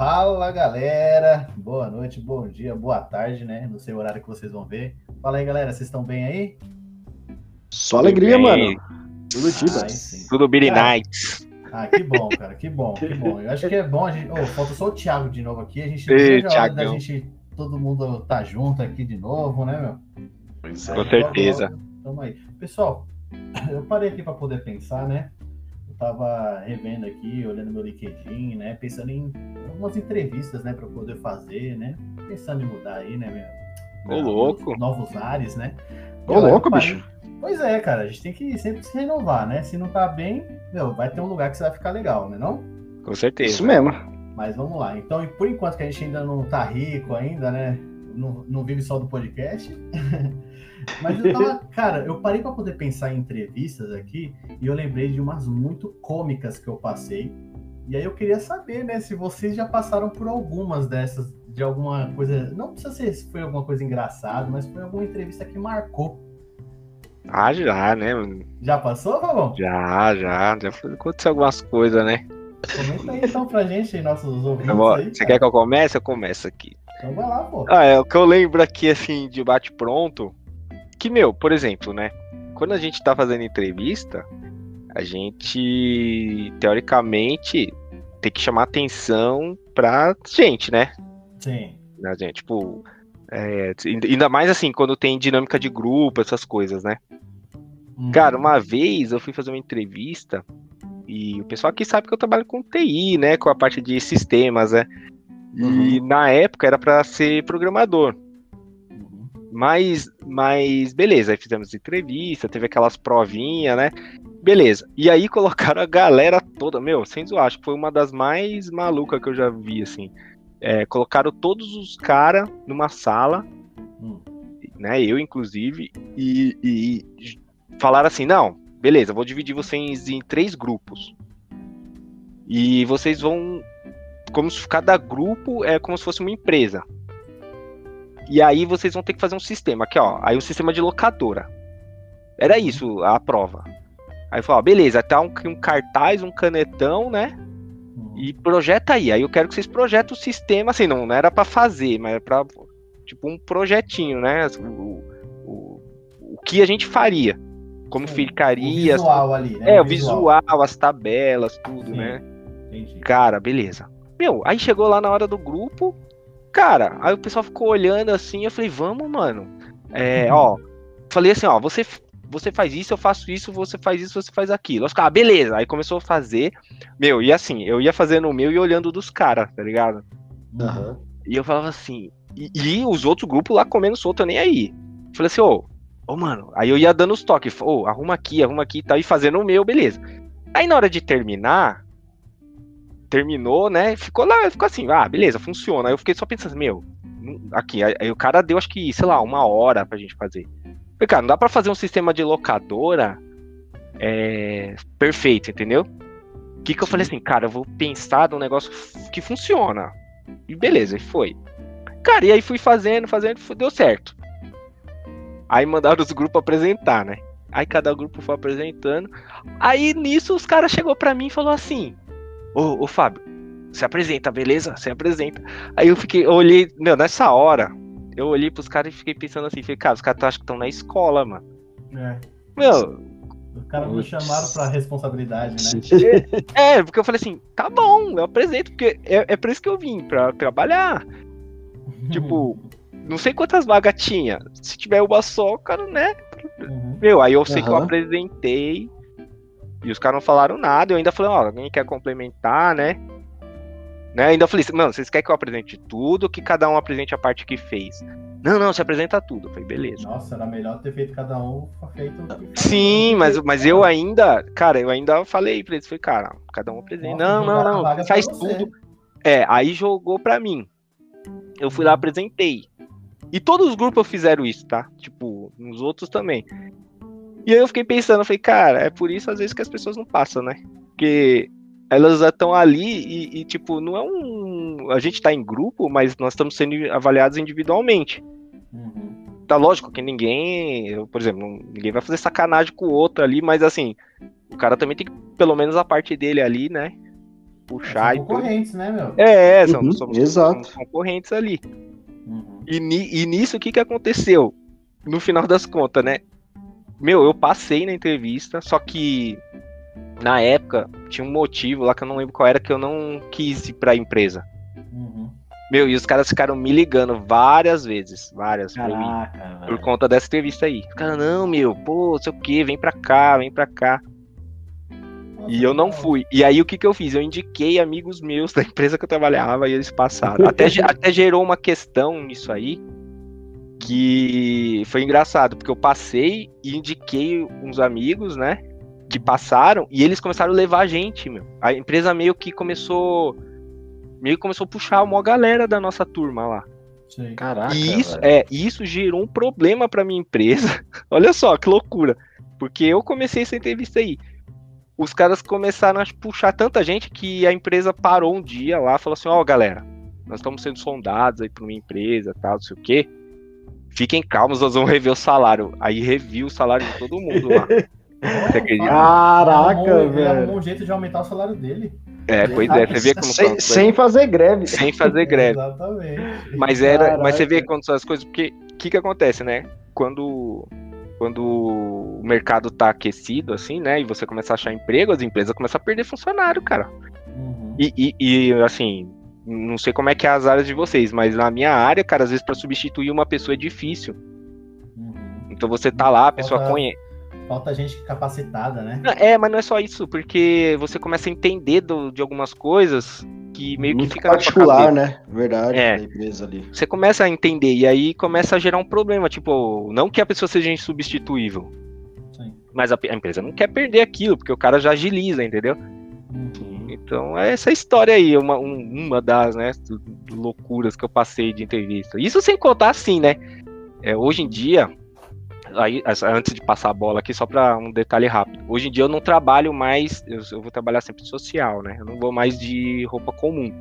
Fala galera, boa noite, bom dia, boa tarde, né? No seu horário que vocês vão ver. Fala aí galera, vocês estão bem aí? Só alegria, bem. mano. Tudo Tibas. Tudo Billy Cara, Nights. Ah, que bom, cara, que bom, que bom. Eu acho que é bom a gente. Ô, falta só o Thiago de novo aqui. A gente Ei, veja a hora da gente, todo mundo tá junto aqui de novo, né, meu? Pois Com Aí, logo, certeza. logo, Tamo aí. Pessoal, eu parei aqui para poder pensar, né? Eu tava revendo aqui, olhando meu LinkedIn, né? Pensando em algumas entrevistas, né, para poder fazer, né? Pensando em mudar aí, né, meu? Ô, louco. Novos ares, né? Ô, Eu louco, parei- bicho. Pois é, cara, a gente tem que sempre se renovar, né? Se não tá bem, meu, vai ter um lugar que você vai ficar legal, né não? Com certeza. Isso mesmo. Mas vamos lá. Então, e por enquanto que a gente ainda não tá rico ainda, né? Não, não vive só do podcast. Mas eu tava, cara, eu parei para poder pensar em entrevistas aqui e eu lembrei de umas muito cômicas que eu passei. E aí eu queria saber, né, se vocês já passaram por algumas dessas, de alguma coisa. Não precisa ser se foi alguma coisa engraçada, mas foi alguma entrevista que marcou. Ah, já, né? Já passou, Fabão? Já, já. Já aconteceu algumas coisas, né? Comenta aí então pra gente, aí, nossos ouvintes. Vou- aí, Você cara. quer que eu comece? Eu começo aqui. Então vai lá, pô. Ah, é o que eu lembro aqui, assim, de bate-pronto. Que, meu, por exemplo, né? Quando a gente tá fazendo entrevista, a gente, teoricamente, tem que chamar atenção pra gente, né? Sim. né, gente? Tipo, é, ainda mais assim, quando tem dinâmica de grupo, essas coisas, né? Uhum. Cara, uma vez eu fui fazer uma entrevista e o pessoal aqui sabe que eu trabalho com TI, né? Com a parte de sistemas, né? E na época era pra ser programador. Mas, mas beleza, aí fizemos entrevista, teve aquelas provinhas, né? Beleza. E aí colocaram a galera toda, meu, sem zoar, acho que foi uma das mais malucas que eu já vi, assim. É, colocaram todos os caras numa sala, Hum. né? Eu, inclusive, e, e falaram assim: não, beleza, vou dividir vocês em três grupos. E vocês vão. Como se cada grupo é como se fosse uma empresa. E aí vocês vão ter que fazer um sistema. Aqui, ó. Aí o sistema de locadora. Era isso a prova. Aí falou, ó, beleza, tá um, um cartaz, um canetão, né? E projeta aí. Aí eu quero que vocês projetem o sistema, assim, não, não era pra fazer, mas era pra, tipo, um projetinho, né? O, o, o que a gente faria. Como Sim, ficaria. O visual ali, né? é, o visual, as tabelas, tudo, Sim. né? Entendi. Cara, beleza. Meu, aí chegou lá na hora do grupo, cara, aí o pessoal ficou olhando assim, eu falei, vamos, mano. É, ó, falei assim, ó, você, você faz isso, eu faço isso, você faz isso, você faz aquilo. Os caras, beleza. Aí começou a fazer. Meu, e assim, eu ia fazendo o meu e olhando dos caras, tá ligado? Aham. E eu falava assim, e, e os outros grupos lá comendo solto, eu nem aí. Falei assim, ô, ô, mano, aí eu ia dando os toques, ô, arruma aqui, arruma aqui e tal, e fazendo o meu, beleza. Aí na hora de terminar, terminou, né? Ficou lá, ficou assim, ah, beleza, funciona. Aí eu fiquei só pensando, meu, aqui, aí, o cara deu acho que, sei lá, uma hora pra gente fazer. Falei, cara, não dá pra fazer um sistema de locadora é, perfeito, entendeu? O que que eu falei assim, cara, eu vou pensar num negócio que funciona. E beleza, e foi. Cara, e aí fui fazendo, fazendo, deu certo. Aí mandaram os grupos apresentar, né? Aí cada grupo foi apresentando. Aí nisso os caras chegou pra mim e falou assim: Ô, ô Fábio, se apresenta, beleza? Se apresenta. Aí eu fiquei, eu olhei, meu, nessa hora, eu olhei pros caras e fiquei pensando assim, falei, cara, os caras acho que estão na escola, mano. É. Meu, Os caras me chamaram pra responsabilidade, né? é, porque eu falei assim, tá bom, eu apresento, porque é, é por isso que eu vim, pra trabalhar. Tipo, não sei quantas vagas tinha. Se tiver uma só, cara, né? Uhum. Meu, aí eu sei que eu apresentei e os caras não falaram nada. Eu ainda falei, ó, alguém quer complementar, né? né? Ainda falei, mano, vocês querem que eu apresente tudo ou que cada um apresente a parte que fez? Não, não, se apresenta tudo. Eu falei, beleza. Nossa, era melhor ter feito cada um feito. Sim, mas, mas eu ainda, cara, eu ainda falei pra eles, falei, cara, cada um apresenta. Não, não, não, faz você. tudo. É, aí jogou pra mim. Eu fui lá, apresentei. E todos os grupos fizeram isso, tá? Tipo, nos outros também. E aí eu fiquei pensando, eu falei, cara, é por isso às vezes que as pessoas não passam, né? Porque elas já estão ali e, e, tipo, não é um. A gente tá em grupo, mas nós estamos sendo avaliados individualmente. Uhum. Tá lógico que ninguém, eu, por exemplo, ninguém vai fazer sacanagem com o outro ali, mas assim, o cara também tem que, pelo menos a parte dele ali, né? puxar São e tudo. concorrentes, né, meu? É, são, Uhum, somos, exato. somos concorrentes ali. Uhum. E, e nisso, o que, que aconteceu? No final das contas, né? Meu, eu passei na entrevista, só que na época tinha um motivo lá que eu não lembro qual era, que eu não quis ir pra empresa. Uhum. Meu, e os caras ficaram me ligando várias vezes, várias, Caraca, por velho. conta dessa entrevista aí. Os caras, não, meu, pô, sei o que, vem pra cá, vem pra cá. Nossa, E eu não fui. E aí o que, que eu fiz? Eu indiquei amigos meus da empresa que eu trabalhava e eles passaram. Até, até gerou uma questão nisso aí que foi engraçado, porque eu passei e indiquei uns amigos, né? Que passaram e eles começaram a levar a gente, meu. A empresa meio que começou. Meio que começou a puxar uma galera da nossa turma lá. Sei. Caraca. E isso, velho. é, isso gerou um problema pra minha empresa. Olha só que loucura. Porque eu comecei essa entrevista aí. Os caras começaram a puxar tanta gente que a empresa parou um dia lá e falou assim: Ó, galera, nós estamos sendo sondados aí por uma empresa, tal, não sei o quê. Fiquem calmos, nós vamos rever o salário. Aí reviu o salário de todo mundo lá. Você acredita? Caraca, Ele arrumou- Ele velho. arrumou um jeito de aumentar o salário dele. É, pois é, você vê como sem, sem fazer greve. Sem fazer greve. Exatamente. Mas era, mas você vê quando são as coisas, porque o que que acontece, né? Quando quando o mercado tá aquecido assim, né, e você começa a achar emprego, as empresas começam a perder funcionário, cara. Uhum. E, e, e, assim, não sei como é que é as áreas de vocês, mas na minha área, cara, às vezes pra substituir uma pessoa é difícil. Uhum. Então você tá lá, a pessoa Falta- conhece. Falta gente capacitada, né? É, mas não é só isso, porque você começa a entender do- de algumas coisas que meio que Muito fica na sua particular, né? Verdade, É. da empresa ali. Você começa a entender e aí começa a gerar um problema, tipo, não que a pessoa seja insubstituível, Sim. mas a, a empresa não quer perder aquilo, porque o cara já agiliza, entendeu? Uhum. Então, é essa história aí, uma, um- uma das, né, loucuras que eu passei de entrevista. Isso sem contar assim, né? É, hoje em dia, aí, antes de passar a bola aqui, só para um detalhe rápido. Hoje em dia eu não trabalho mais, eu, eu vou trabalhar sempre social, né? Eu não vou mais de roupa comum.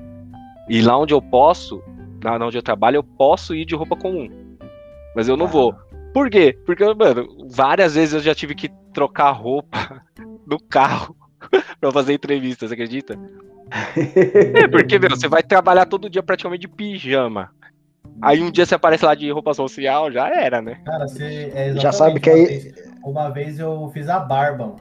E lá onde eu posso, lá onde eu trabalho, eu posso ir de roupa comum. Mas eu não Ah. vou. Por quê? Porque, mano, várias vezes eu já tive que trocar roupa no carro pra fazer entrevista, você acredita? É, porque, meu, você vai trabalhar todo dia praticamente de pijama. Aí um dia você aparece lá de roupa social, já era, né? Cara, você é Já exatamente sabe que uma aí- vez- Uma vez eu fiz a barba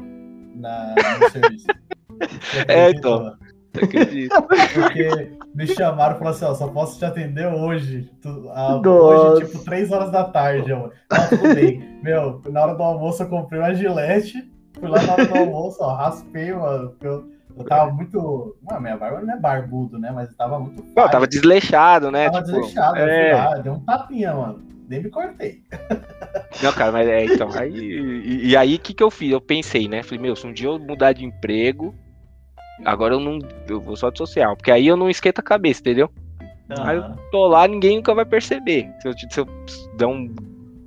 na, no serviço. Você É, então. mano? Você acredita? Porque me chamaram e falaram assim, ó, só posso te atender hoje. Tu- Nossa. hoje, tipo, 3 horas da tarde, eu. Tá, tudo bem. Meu, na hora do almoço eu comprei uma gilete. Fui lá na hora do almoço, ó, raspei, mano. porque Eu, eu tava muito. Mano, minha barba não é barbudo, né? Mas eu tava muito. Não, falha. tava desleixado, né? Tava tipo, desleixado. Eu fui é. lá, deu um tapinha, mano. Nem me cortei. Não, cara, mas é, então. Aí, e, e aí, o que, que eu fiz? Eu pensei, né? Falei, meu, se um dia eu mudar de emprego, agora eu não. Eu vou só de social. Porque aí eu não esquento a cabeça, entendeu? Aí eu tô lá, ninguém nunca vai perceber. Se eu, se eu der um.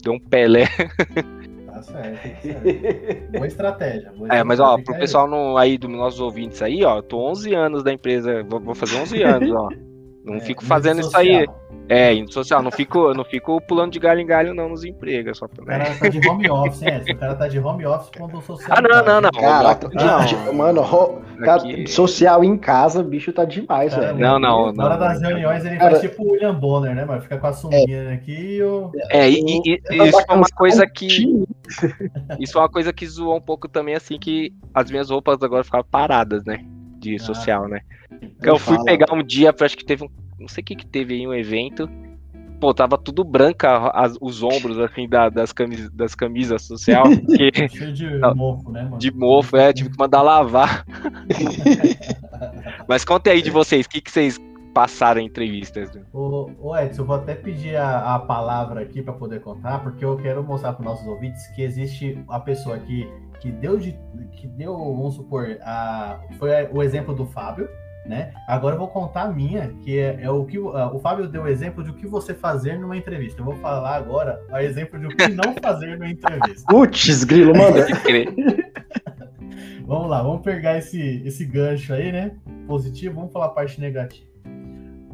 Der um Pelé. Tá certo, tá certo. Boa estratégia. boa É, mas ó, pro pessoal não, aí dos nossos ouvintes aí, ó, tô 11 anos da empresa, vou, vou fazer 11 anos, ó. Não É, fico fazendo isso aí. É, em social, não fico, eu não fico pulando de galho em galho não nos empregos, só pra, O cara tá de home office, hein? Edson? O cara tá de home office quando o social. Ah, não, não, não. Caraca, Não. mano, ro- cara, Aqui- social em casa, bicho tá demais, Cara, velho. Não, não, Na hora não, das não. reuniões ele Cara- faz tipo o William Bonner, né, mano? Fica com a sunguinha aqui e o. É, e, e- e Eu isso é uma coisa que. Isso é uma coisa que zoou um pouco também, assim, que as minhas roupas agora ficavam paradas, né? De Ah. social, né? Eu Eu fui falo. pegar um dia, acho que teve um. Não sei o que que teve aí, um evento. Pô, tava tudo branca as- os ombros, assim, da- das, camis, das camisas social. Porque Cheio de mofo, né, mano? de mofo, é, tive que mandar lavar. Mas conte aí de vocês, o que, que vocês passaram entrevistas? né? Ô, ô Edson, eu vou até pedir a, a palavra aqui para poder contar, porque eu quero mostrar para nossos ouvintes que existe a pessoa aqui que deu de, que deu, vamos supor, a, foi o exemplo do Fábio, né? Agora eu vou contar a minha, que é, é o que o o Fábio deu o exemplo de o que você fazer numa entrevista. Eu vou falar agora o exemplo de o que não fazer numa entrevista. Putz, grilo, manda. Vamos lá, vamos pegar esse, esse gancho aí, né? Positivo, vamos falar a parte negativa.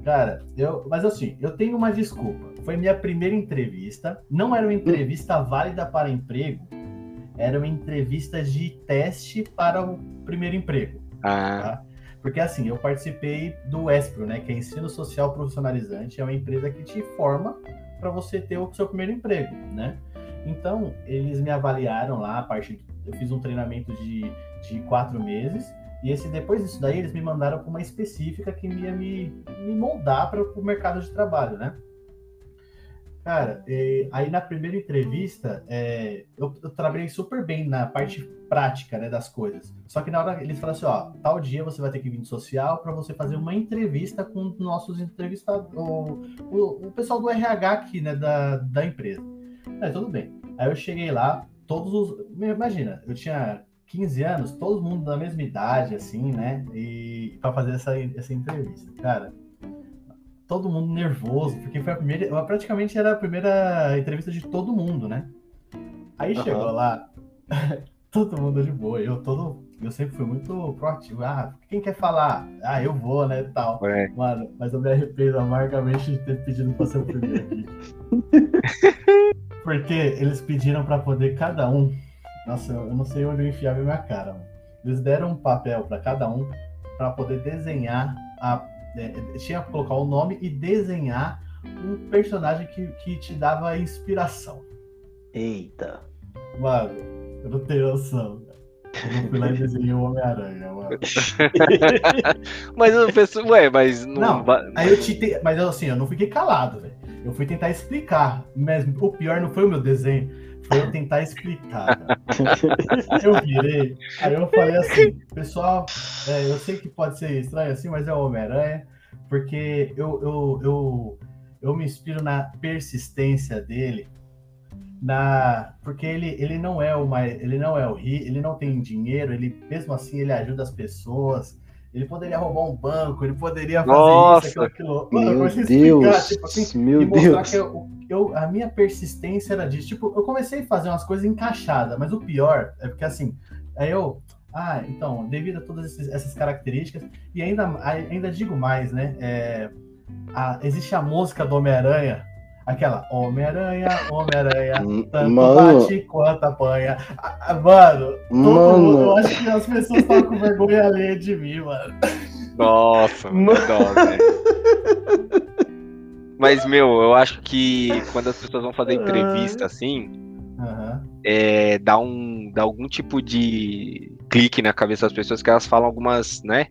Cara, eu, mas assim, eu tenho uma desculpa. Foi minha primeira entrevista. Não era uma entrevista válida para emprego, era uma entrevista de teste para o primeiro emprego. Ah, Porque assim, eu participei do ESPRO, né? Que é Ensino Social Profissionalizante, é uma empresa que te forma para você ter o seu primeiro emprego, né? Então, eles me avaliaram lá, a parte. Eu fiz um treinamento de, de quatro meses, e esse depois disso daí, eles me mandaram para uma específica que ia me, me moldar para o mercado de trabalho, né? Cara, e, aí na primeira entrevista, é, eu, eu, trabalhei super bem na parte prática né, das coisas. Só que na hora eles falaram assim: ó, tal dia você vai ter que vir de social para você fazer uma entrevista com os nossos entrevistados, o, o, pessoal do RH aqui, né, da, da empresa. É, tudo bem. Aí eu cheguei lá, todos os. Imagina, eu tinha 15 anos, todo mundo da mesma idade, assim, né? E para fazer essa, essa entrevista. Cara, todo mundo nervoso, porque foi a primeira, praticamente era a primeira entrevista de todo mundo, né? Aí uhum. chegou lá, todo mundo de boa, eu todo, eu sempre fui muito proativo. Ah, quem quer falar? Ah, eu vou, né, tal. É. Mano, mas eu me arrependo amargamente de ter pedido pra ser o primeiro aqui. porque eles pediram para poder cada um. Nossa, eu não sei onde eu enfiava minha cara. Mano. Eles deram um papel para cada um para poder desenhar a é, tinha que colocar o nome e desenhar um personagem que, que te dava inspiração. Eita. Mano, eu não tenho noção. Eu fui lá e desenhei o Homem-Aranha, mano. mas eu penso, ué, mas não. não aí eu te, mas assim, eu não fiquei calado, velho. Eu fui tentar explicar. Mesmo. O pior não foi o meu desenho, eu tentar explicar. eu virei, aí eu falei assim, pessoal, é, eu sei que pode ser estranho assim, mas é o Homem-Aranha, porque eu, eu, eu, eu me inspiro na persistência dele, na porque ele, ele não é o mais, ele não é o rico, ele não tem dinheiro, ele mesmo assim ele ajuda as pessoas. Ele poderia roubar um banco, ele poderia fazer Nossa, isso, aquilo, aquilo. Mano, meu Deus, tipo assim, meu Deus. que eu, eu, a minha persistência era disso. Tipo, eu comecei a fazer umas coisas encaixadas, mas o pior é porque assim, aí eu, ah, então, devido a todas essas características, e ainda, ainda digo mais, né? É, a, existe a música do Homem-Aranha, aquela Homem-Aranha, Homem-Aranha, tanto mano, bate quanto apanha. Ah, mano, todo mundo, eu acho que as pessoas estão com vergonha alheia de mim, mano. Nossa, mano. Mas, meu, eu acho que quando as pessoas vão fazer entrevista assim, uhum. é, dá, um, dá algum tipo de clique na cabeça das pessoas que elas falam algumas, né?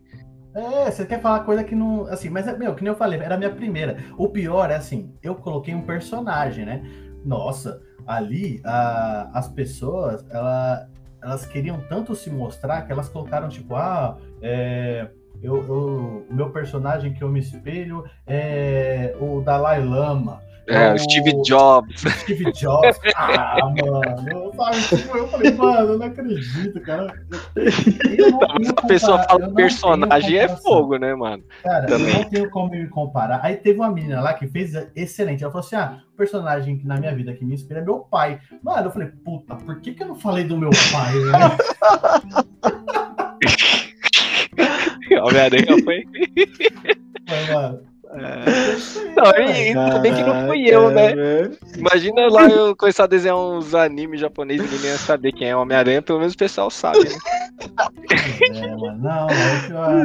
É, você quer falar coisa que não. Assim, mas, meu, que nem eu falei, era a minha primeira. O pior é assim, eu coloquei um personagem, né? Nossa, ali a, as pessoas, ela, elas queriam tanto se mostrar que elas colocaram, tipo, ah, é, eu, eu, o meu personagem que eu me espelho é o Dalai Lama. É, o Steve Jobs. Steve Jobs. Ah, mano. Eu, sabe, eu falei, mano, eu não acredito, cara. Não a pessoa fala personagem é fogo, né, mano? Cara, Também. eu não tenho como me comparar. Aí teve uma menina lá que fez excelente. Ela falou assim: ah, o personagem que na minha vida que me inspira é meu pai. Mano, eu falei, puta, por que, que eu não falei do meu pai, né? Homem-Aranha foi. Foi, mano. É. Não, ainda bem que não fui eu, né? Imagina lá eu começar a desenhar uns animes japoneses e ninguém ia saber quem é Homem-Aranha, pelo menos o pessoal sabe, né? É, mano, não,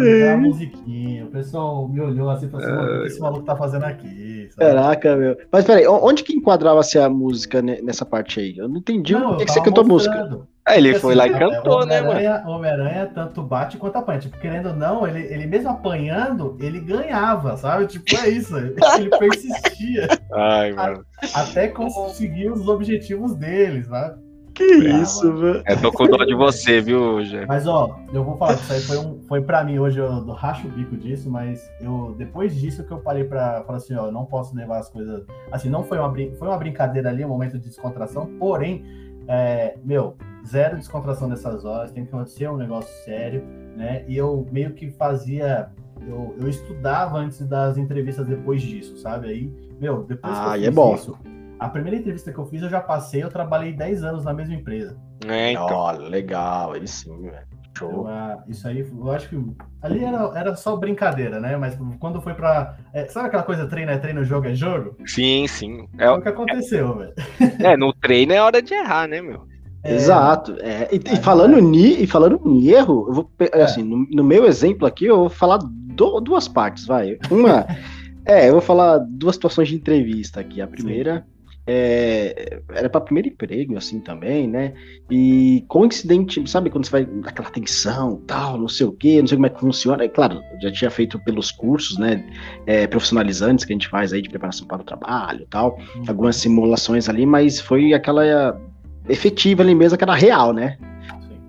é a musiquinha. O pessoal me olhou assim e falou assim: o que esse maluco tá fazendo aqui? Sabe? Caraca, meu. Mas peraí, onde que enquadrava-se a música nessa parte aí? Eu não entendi não, o que, que você cantou música. É, ele foi lá e cantou, né, mano? Homem-Aranha tanto bate quanto apanha. Tipo, querendo ou não, ele, ele mesmo apanhando, ele ganhava, sabe? Tipo, é isso. Ele persistia. Ai, mano. Até conseguir os objetivos dele, sabe? Que ah, isso, velho. É, tô com dó de você, viu, Gê? Mas, ó, eu vou falar que isso aí foi, um, foi pra mim hoje, eu, eu racho o bico disso, mas eu, depois disso que eu parei pra falar assim, ó, não posso levar as coisas. Assim, não foi uma, foi uma brincadeira ali, um momento de descontração, porém, é, meu, zero descontração nessas horas, tem que acontecer um negócio sério, né? E eu meio que fazia. Eu, eu estudava antes das entrevistas depois disso, sabe? Aí, meu, depois ah, que eu é fiz é bom. isso, a primeira entrevista que eu fiz, eu já passei, eu trabalhei 10 anos na mesma empresa. É, então. Oh, legal, aí sim, velho. Show. Eu, isso aí, eu acho que ali era, era só brincadeira, né? Mas quando foi pra. É, sabe aquela coisa treino é treino, jogo é jogo? Sim, sim. É, é o que aconteceu, é, velho. É, no treino é hora de errar, né, meu? É... Exato. É, e, e, falando ni, e falando em erro, eu vou, é. assim, no, no, meu exemplo aqui, eu vou falar do, duas partes, vai. Uma. é, eu vou falar duas situações de entrevista aqui. A primeira. Sim é, era para primeiro emprego, assim também, né? E coincidente, sabe quando você vai naquela tensão, tal, não sei o quê, não sei como é que funciona. É claro, já tinha feito pelos cursos, né? É, profissionalizantes que a gente faz aí de preparação para o trabalho, tal, uhum. algumas simulações ali, mas foi aquela efetiva ali mesmo, que era real, né?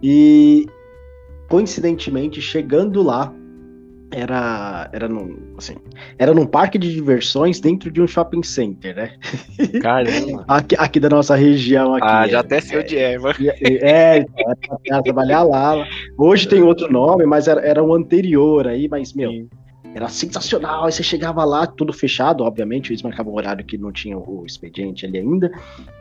E coincidentemente, chegando lá, era era num, assim, era num parque de diversões dentro de um shopping center, né? Caramba. aqui, aqui da nossa região aqui. Ah, já é, até sei onde é, mano. É, então, era trabalhar lá. Hoje tem outro nome, mas era, era o anterior aí, mas meu, Sim. era sensacional. Aí você chegava lá, tudo fechado, obviamente, eles marcavam um horário que não tinha o expediente ali ainda.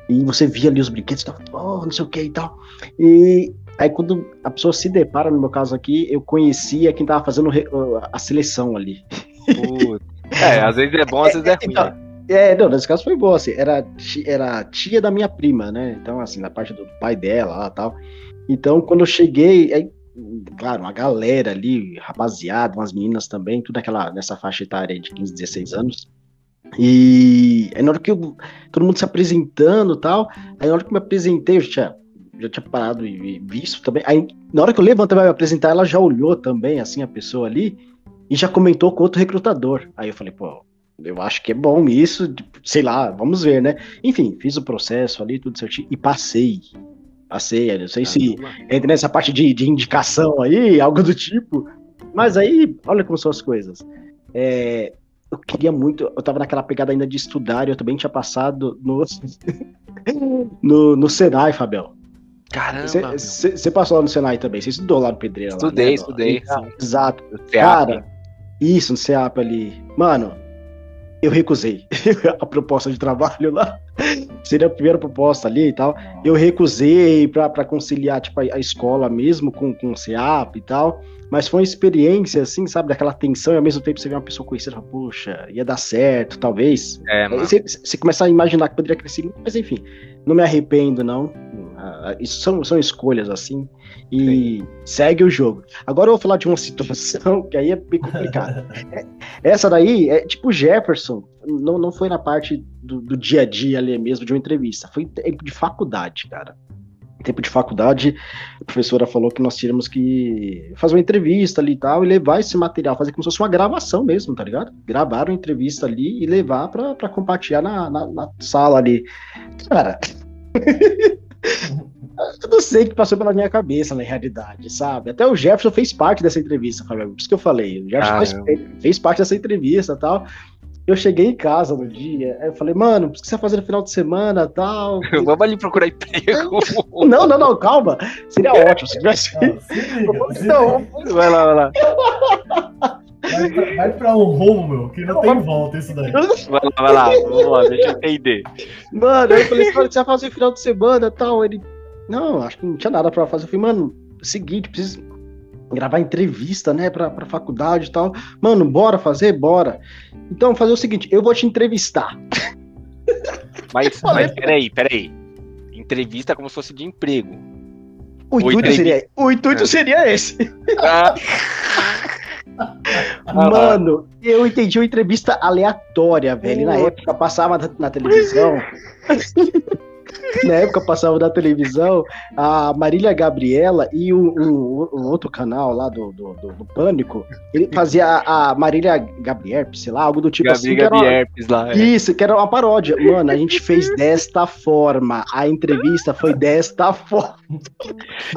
E você via ali os brinquedos, tava, oh, não sei o que e tal. E Aí quando a pessoa se depara, no meu caso aqui, eu conhecia quem tava fazendo a seleção ali. é, às vezes é bom, às vezes é ruim. Então, né? É, não, nesse caso foi bom, assim, era, era tia da minha prima, né? Então, assim, na parte do pai dela lá tal. Então, quando eu cheguei, aí, claro, uma galera ali, rapaziada, umas meninas também, tudo aquela, nessa faixa etária de 15, 16 anos. E aí na hora que eu, todo mundo se apresentando tal, aí na hora que eu me apresentei, eu tinha já tinha parado e visto também. Aí, na hora que eu levantei pra me apresentar, ela já olhou também, assim, a pessoa ali, e já comentou com outro recrutador. Aí eu falei, pô, eu acho que é bom isso, sei lá, vamos ver, né? Enfim, fiz o processo ali, tudo certinho, e passei. Passei, não sei se entra nessa parte de, de indicação aí, algo do tipo. Mas aí, olha como são as coisas. É, eu queria muito, eu tava naquela pegada ainda de estudar, e eu também tinha passado no, no, no Senai, Fabel. Caramba! Você passou lá no Senai também, você estudou lá no Pedreira. Estudei, lá, né? estudei. Exato. Cara, isso, no CEAP ali. Mano, eu recusei a proposta de trabalho lá. Seria a primeira proposta ali e tal. Eu recusei para conciliar tipo, a, a, escola mesmo com, com o CEAP e tal. Mas foi uma experiência, assim, sabe, daquela tensão e ao mesmo tempo você vê uma pessoa conhecida e fala, poxa, ia dar certo, talvez. É, você, você começa a imaginar que poderia crescer, mas enfim, não me arrependo, não. Ah, isso são, são escolhas assim. E Sim. segue o jogo. Agora eu vou falar de uma situação que aí é bem complicada. É, essa daí é tipo Jefferson, não, não foi na parte do, do dia a dia ali mesmo de uma entrevista, foi tempo de faculdade, cara tempo de faculdade, a professora falou que nós tínhamos que fazer uma entrevista ali e tal, e levar esse material, fazer como se fosse uma gravação mesmo, tá ligado? Gravar uma entrevista ali e levar pra, pra compartilhar na, na, na sala ali. Cara, eu não sei o que passou pela minha cabeça na realidade, sabe? Até o Jefferson fez parte dessa entrevista, Fábio. Por isso que eu falei. O Jefferson fez, fez, parte dessa entrevista tal. Eu cheguei em casa no dia, aí eu falei, mano, o que você vai fazer no final de semana tal? Vamos ali procurar emprego. não, não, não, calma. Seria ótimo se tivesse. Não, vai lá, vai lá. Vai pra, vai pra um rumo, meu, que não tem volta isso daí. Vai lá, vai lá, vamos lá, deixa eu entender. Mano, eu falei, cara, você vai fazer final de semana e tal. Ele, não, acho que não tinha nada pra fazer. Eu falei, mano, seguinte, preciso gravar entrevista, né, pra, pra faculdade e tal. Mano, bora fazer? Bora. Então, fazer o seguinte, eu vou te entrevistar. Mas, mas peraí, peraí. Entrevista como se fosse de emprego. O intuito, seria, o intuito é. seria esse. Ah. Mano, eu entendi uma entrevista aleatória, velho. Na época passava na, televisão. na época passava na televisão a Marília Gabriela e um, um, um outro canal lá do, do, do, do, Pânico, ele fazia a, Marília Gabrierpes, sei lá, algo do tipo Gabi assim. Gabrierpes uma... lá. É. Isso, que era uma paródia. Mano, a gente fez desta forma. A entrevista foi desta forma.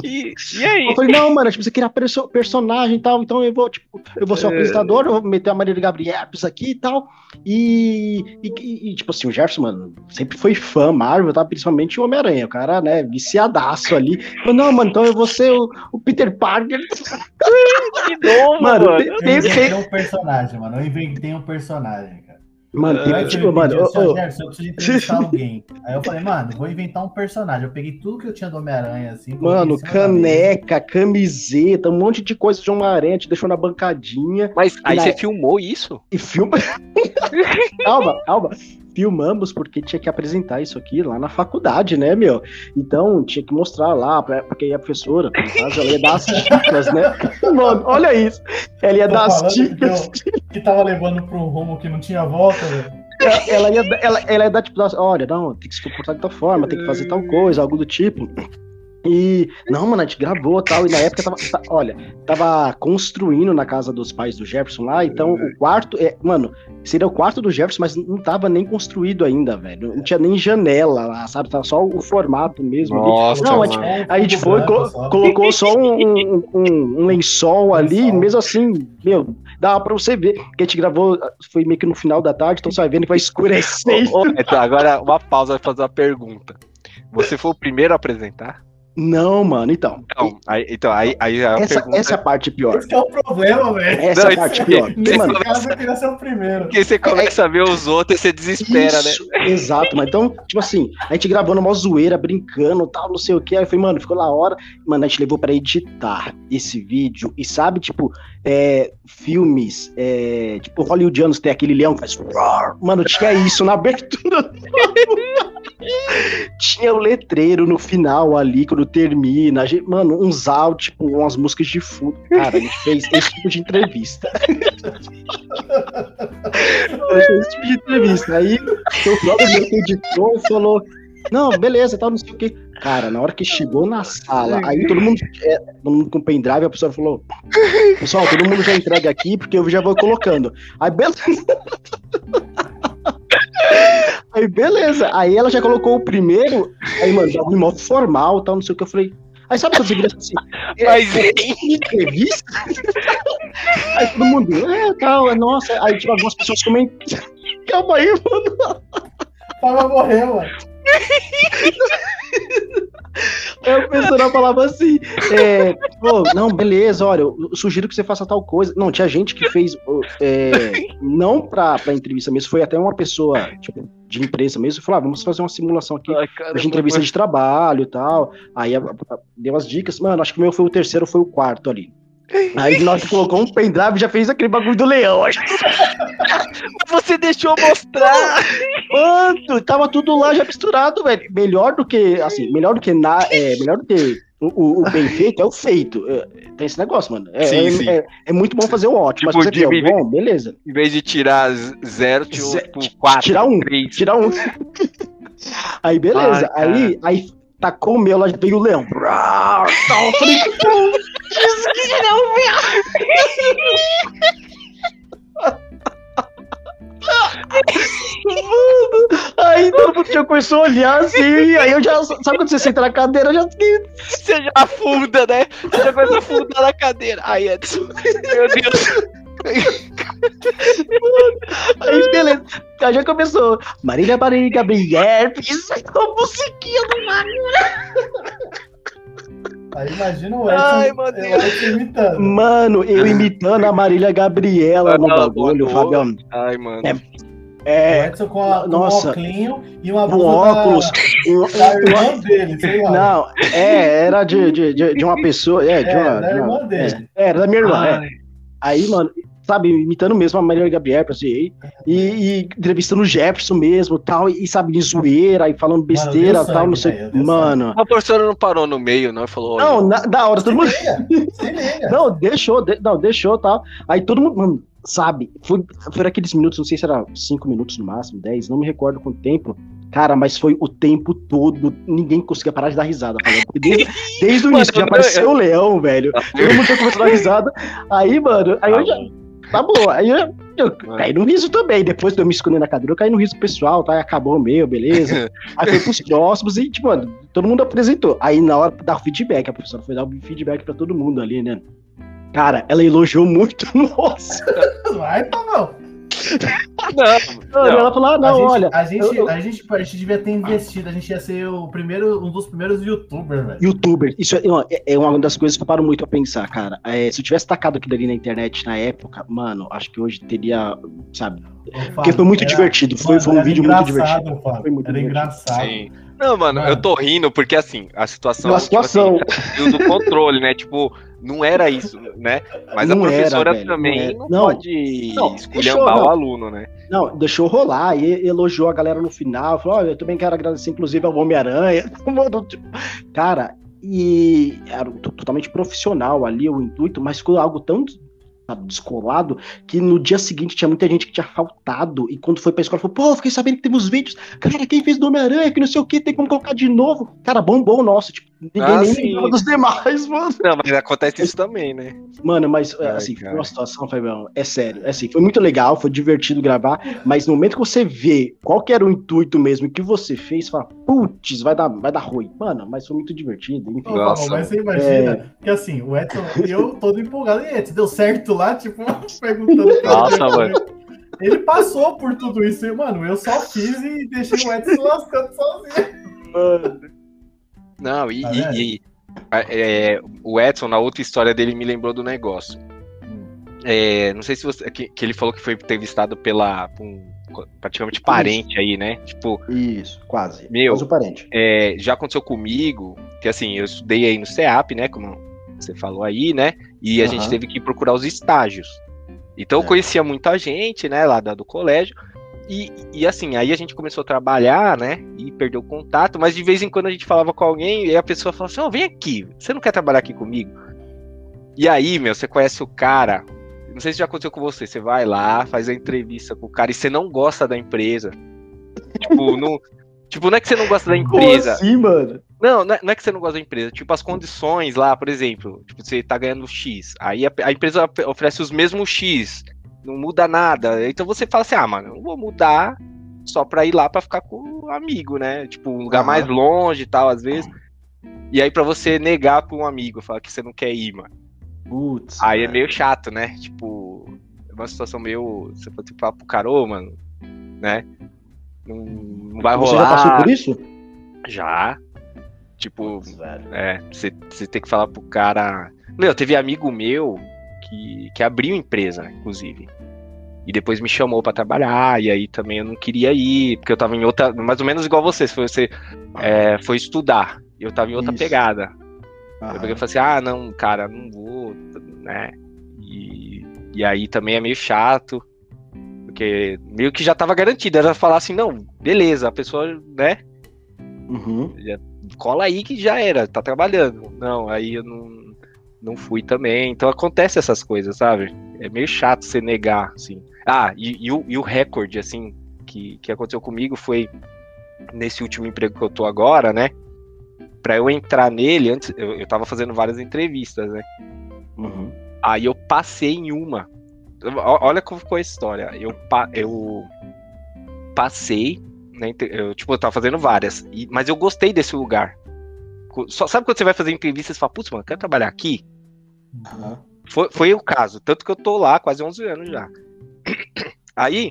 E, e aí? Eu falei, não, mano, tipo, você queria perso personagem e tal, então eu vou, tipo, eu vou ser o é. apresentador, eu vou meter a Marília Gabrierpes aqui e tal. E, e, e, tipo assim, o Jefferson, mano, sempre foi fã Marvel, tá? Principalmente o Homem-Aranha. O cara, né, viciadaço ali. Falei, não, mano, então eu vou ser o, o Peter Parker. que bom, mano. mano. Eu, eu inventei um personagem, mano. Eu inventei um personagem, cara. Mano, tem, você tipo, mano, assim, eu preciso entrevistar alguém. Aí eu falei, mano, vou inventar um personagem. Eu peguei tudo que eu tinha do Homem-Aranha, assim. mano, caneca, camiseta, um monte de coisa de Homem-Aranha, te deixou na bancadinha Mas aí na- você filmou isso? e filma. calma, calma. Filmamos porque tinha que apresentar isso aqui lá na faculdade, né, meu? Então tinha que mostrar lá, pra, porque a professora, no caso, ela ia dar as dicas, né? Mano, olha isso. Ela ia dar as falando que dicas. Que tava levando um rumo que não tinha volta, velho. ela ia, ela, ela ia dar, tipo, olha, não, tem que se comportar de tal forma, tem que fazer tal coisa, algo do tipo. E, não, mano, a gente gravou tal, e na época tava, tá- olha, tava construindo na casa dos pais do Jefferson lá, então o quarto, é, mano, seria o quarto do Jefferson, mas não tava nem construído ainda, velho, não tinha nem janela lá, sabe, tava só o formato mesmo. Nossa, Não, a gente- A gente foi, colo- colocou só um, um, um- lençol ali, Lençol. mesmo assim, meu, dava pra você ver, que a gente gravou, foi meio que no final da tarde, então você vai vendo que vai escurecer. Neto, agora uma pausa pra fazer uma pergunta. Você foi o primeiro a apresentar? Não, mano, então. Não, aí, então, aí, aí a essa, pergunta essa é a parte pior. Esse é o problema, velho. Essa Não, é a parte pior. Porque, mano, caso, eu queria ser o primeiro. Porque você começa a ver os outros e você desespera, né? isso, exato, mas então, tipo assim, a gente gravando uma zoeira, brincando, tal, não sei o que, aí eu falei, mano, ficou na hora, mano, a gente levou pra editar esse vídeo, e sabe, tipo, é, filmes, é, tipo, hollywoodianos tem aquele leão que faz, mano, tinha isso na abertura do Tinha o letreiro no final ali, quando termina. A gente, mano, uns áudios, tipo, umas músicas de fundo. Cara, a gente fez esse tipo de entrevista. a gente fez esse tipo de entrevista. Aí o próprio meu que editou e falou: Não, beleza, tal, não sei o quê. Cara, na hora que chegou na sala, aí todo mundo, é, todo mundo com pendrive, a pessoa falou: Pessoal, todo mundo já entrega aqui, porque eu já vou colocando. Aí, beleza. Aí, beleza. Aí ela já colocou o primeiro. Aí, mano, bagulho mó formal tal, não sei o que. Eu falei. Aí sabe quando você vira assim? é, Mas, é, entrevista? aí todo mundo, é, tal, é nossa. Aí, tipo, algumas pessoas comentam. Calma aí, mano. Tava morrendo, mano. Aí a pessoa falava assim, é, não, beleza, olha, eu sugiro que você faça tal coisa. Não, tinha gente que fez, é, não pra, pra entrevista mesmo, foi até uma pessoa, tipo, de empresa mesmo, falou, ah, vamos fazer uma simulação aqui Ai, cara, de entrevista de trabalho e tal. Aí a- a- deu as dicas, mano, acho que o meu foi o terceiro, foi o quarto ali. Aí nós colocou um pendrive e já fez aquele bagulho do leão. Você deixou mostrar! Mano, tava tudo lá já misturado, velho. Melhor do que, assim, melhor do que na, é, melhor do que o, o- o bem feito é o feito. É, tem esse negócio, mano. É, Sim, é- sim. é- é muito bom fazer o ótimo, Tipo, mas se você bom, beleza. Em vez de tirar zero, tirou tipo, quatro, Tirar um, três. tirar um. Aí, beleza. Ai, aí, aí tacou o meu, lá veio o leão. Brau, tal. Falei, Mano, aí todo mundo já começou a olhar assim, e aí eu já. Sabe quando você senta na cadeira? Eu já. Você já afunda, né? Você já começa a afundar na cadeira. Ai, Edson. Meu Deus. Aí, beleza. Já começou. Marília Marília Gabriel, isso é uma musiquinha do Mario. Aí imagina o Edson, Ai, meu o Deus. Edson imitando. Mano, eu imitando a Marília Gabriela no Ah, bagulho, boa. Fabião. Ai, mano. É, O É, Edson com, a, com Nossa. um óculinho e uma um blusa óculos. um- da, da um- irmã dele, sei lá. Não, é, era de, de, de, de uma pessoa. É, de É, uma. da de uma- irmã dele. É, era da minha irmã. é. Aí, mano, sabe, imitando mesmo a Marília Gabriel, assim, e, e entrevistando o Jefferson mesmo, tal, e sabe, em zoeira, e falando besteira, deu tal, não sangue, sei. velho, deu Mano. A professora não parou no meio, não, e falou: Não, na- da hora, todo mundo. Não, deixou, de- não, deixou, tal. Aí todo mundo, mano, sabe, foi, foi aqueles minutos, não sei se era cinco minutos no máximo, dez, não me recordo quanto tempo. Cara, mas foi o tempo todo, ninguém conseguia parar de dar risada. Desde, desde o Mano, início, que já eu- apareceu o leão, velho. Todo mundo começou a dar risada. Aí, mano, aí eu já. Tá bom, aí eu, eu caí no riso também. Depois de eu me esconder na cadeira, eu caí no riso pessoal, tá? Acabou o meu, beleza. Aí foi pros próximos e, tipo, mano, todo mundo apresentou. Aí na hora dar o feedback, a professora foi dar o feedback pra todo mundo ali, né? Cara, ela elogiou muito, nossa. Vai, Pavão. Não, não. Ela falou, ah, não, a gente, olha. A gente, eu, a, gente, a gente devia ter investido, a gente ia ser o primeiro, um dos primeiros youtubers, velho. Youtuber, isso é, é, uma das coisas que eu paro muito a pensar, cara. É, se eu tivesse tacado aquilo ali na internet na época, mano, acho que hoje teria, sabe? Porque foi muito era, divertido. Foi, foi um vídeo muito divertido. Foi muito era divertido. engraçado. Sim. Não, mano, mano, eu tô rindo porque assim, a situação. A situação. Tipo, assim, do controle, né? Tipo, não era isso, né? Mas não a professora era, também não, não, pode não, esculhambar o aluno, né? Não, deixou rolar e elogiou a galera no final. Falou: oh, eu também quero agradecer, inclusive, ao Homem-Aranha. Cara, e era totalmente profissional ali o intuito, mas ficou algo tão sabe, descolado, que no dia seguinte tinha muita gente que tinha faltado, e quando foi pra escola, falou, pô, fiquei sabendo que temos vídeos, cara, quem fez do Homem-Aranha, que não sei o que, tem como colocar de novo. Cara, bombou o nosso, tipo, ninguém ah, nem lembrava dos demais, mano. Não, mas acontece isso também, né? Mano, mas, Ai, assim, cara. foi uma situação, Fabião, é sério, é assim, foi muito legal, foi divertido gravar, mas no momento que você vê qual que era o intuito mesmo que você fez, fala, putz, vai dar, vai dar ruim. Mano, mas foi muito divertido, enfim. Nossa, mas você imagina é... que assim, o Edson, eu todo empolgado, e Edson, deu certo lá, tipo, perguntando. Nossa, mano. Ele passou por tudo isso, e, mano, eu só fiz e deixei o Edson lascando sozinho. Mano. Não, e, tá e, e é, o Edson, na outra história dele, me lembrou do negócio. Hum. É, não sei se você. Que, que, ele falou que foi entrevistado pela. Um, praticamente parente Isso. aí, né? Tipo. Isso, quase. Meu, quase parente. É, já aconteceu comigo, que assim, eu estudei aí no CEAP, né? Como você falou aí, né? E a uhum. gente teve que procurar os estágios. Então eu é. conhecia muita gente, né, lá do colégio. E, e assim, aí a gente começou a trabalhar, né? E perdeu o contato, mas de vez em quando a gente falava com alguém e a pessoa falava assim: Ó, oh, vem aqui, você não quer trabalhar aqui comigo? E aí, meu, você conhece o cara. Não sei se já aconteceu com você. Você vai lá, faz a entrevista com o cara e você não gosta da empresa. tipo, não, tipo, não é que você não gosta da empresa. Como assim, mano? Não, é, não é que você não gosta da empresa. Tipo, as condições lá, por exemplo, tipo, você tá ganhando X. Aí a, a empresa oferece os mesmos X. Não muda nada. Então você fala assim, ah, mano, não vou mudar só pra ir lá pra ficar com o amigo, né? Tipo, um lugar uhum. mais longe e tal, às vezes. E aí pra você negar pra um amigo, falar que você não quer ir, mano. Putz. Aí é meio chato, né? Tipo, é uma situação meio. Você pode falar pro cara, ô, mano, né? Não, não vai rolar. Você já passou por isso? Já. Tipo, é, você, você tem que falar pro cara. Meu, teve amigo meu que, que abriu empresa, inclusive. E depois me chamou para trabalhar, e aí também eu não queria ir, porque eu tava em outra. Mais ou menos igual você, se você é, foi estudar. Eu tava em outra Isso. pegada. Aham. Eu peguei e falei assim, ah, não, cara, não vou, né? E, e aí também é meio chato, porque meio que já tava garantido. Era falar assim, não, beleza, a pessoa, né? Uhum. Já cola aí que já era, tá trabalhando. Não, aí eu não, não fui também. Então acontece essas coisas, sabe? É meio chato você negar, assim. Ah, e, e, o, e o recorde, assim, que, que aconteceu comigo foi nesse último emprego que eu tô agora, né? Pra eu entrar nele, antes eu, eu tava fazendo várias entrevistas, né? Uhum. Aí eu passei em uma. Olha como ficou a história. Eu, eu passei né, eu, tipo, eu tava fazendo várias. E, mas eu gostei desse lugar. Só, sabe quando você vai fazer entrevista e fala, putz, mano, quero trabalhar aqui? Uhum. Foi, foi o caso. Tanto que eu tô lá quase 11 anos já. Aí,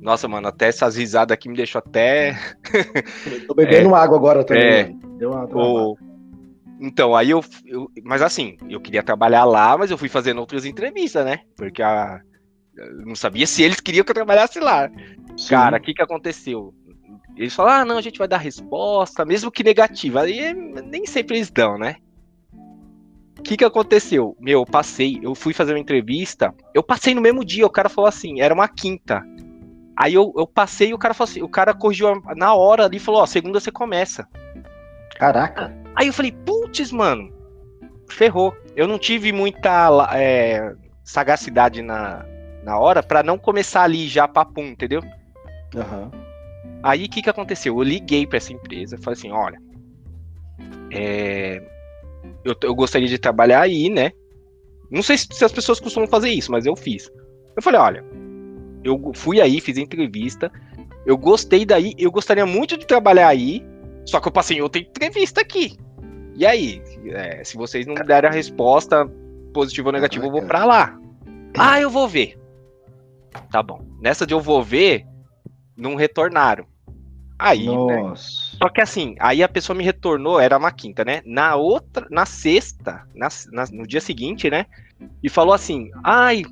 nossa, mano, até essas risadas aqui me deixou até. tô bebendo é, água agora também. É, Deu uma, o... Então, aí eu, eu, Mas assim, eu queria trabalhar lá, mas eu fui fazendo outras entrevistas, né? Porque a, eu não sabia se eles queriam que eu trabalhasse lá. Sim. Cara, o que, que aconteceu? Eles falaram, ah, não, a gente vai dar resposta, mesmo que negativa. Aí nem sempre eles dão, né? O que, que aconteceu? Meu, eu passei, eu fui fazer uma entrevista, eu passei no mesmo dia, o cara falou assim, era uma quinta. Aí eu, eu passei e o cara falou assim, o cara corrigiu na hora ali e falou, ó, segunda você começa. Caraca. Aí eu falei, putz, mano, ferrou. Eu não tive muita é, sagacidade na, na hora para não começar ali já papum, entendeu? Uhum. Aí o que, que aconteceu? Eu liguei para essa empresa, falei assim, olha, é, eu, eu, gostaria de trabalhar aí, né? Não sei se, se, as pessoas costumam fazer isso, mas eu fiz. Eu falei, olha, eu fui aí, fiz entrevista, eu gostei daí, eu gostaria muito de trabalhar aí, só que eu passei em outra entrevista aqui. E aí, é, se vocês não derem a resposta positiva ou negativa, eu vou para lá. Ah, eu vou ver. Tá bom. Nessa de eu vou ver, não retornaram. Aí, né? Nossa. Só que assim, aí a pessoa me retornou, era uma quinta, né? Na outra, na sexta, na, na- no dia seguinte, né? E falou assim: ai,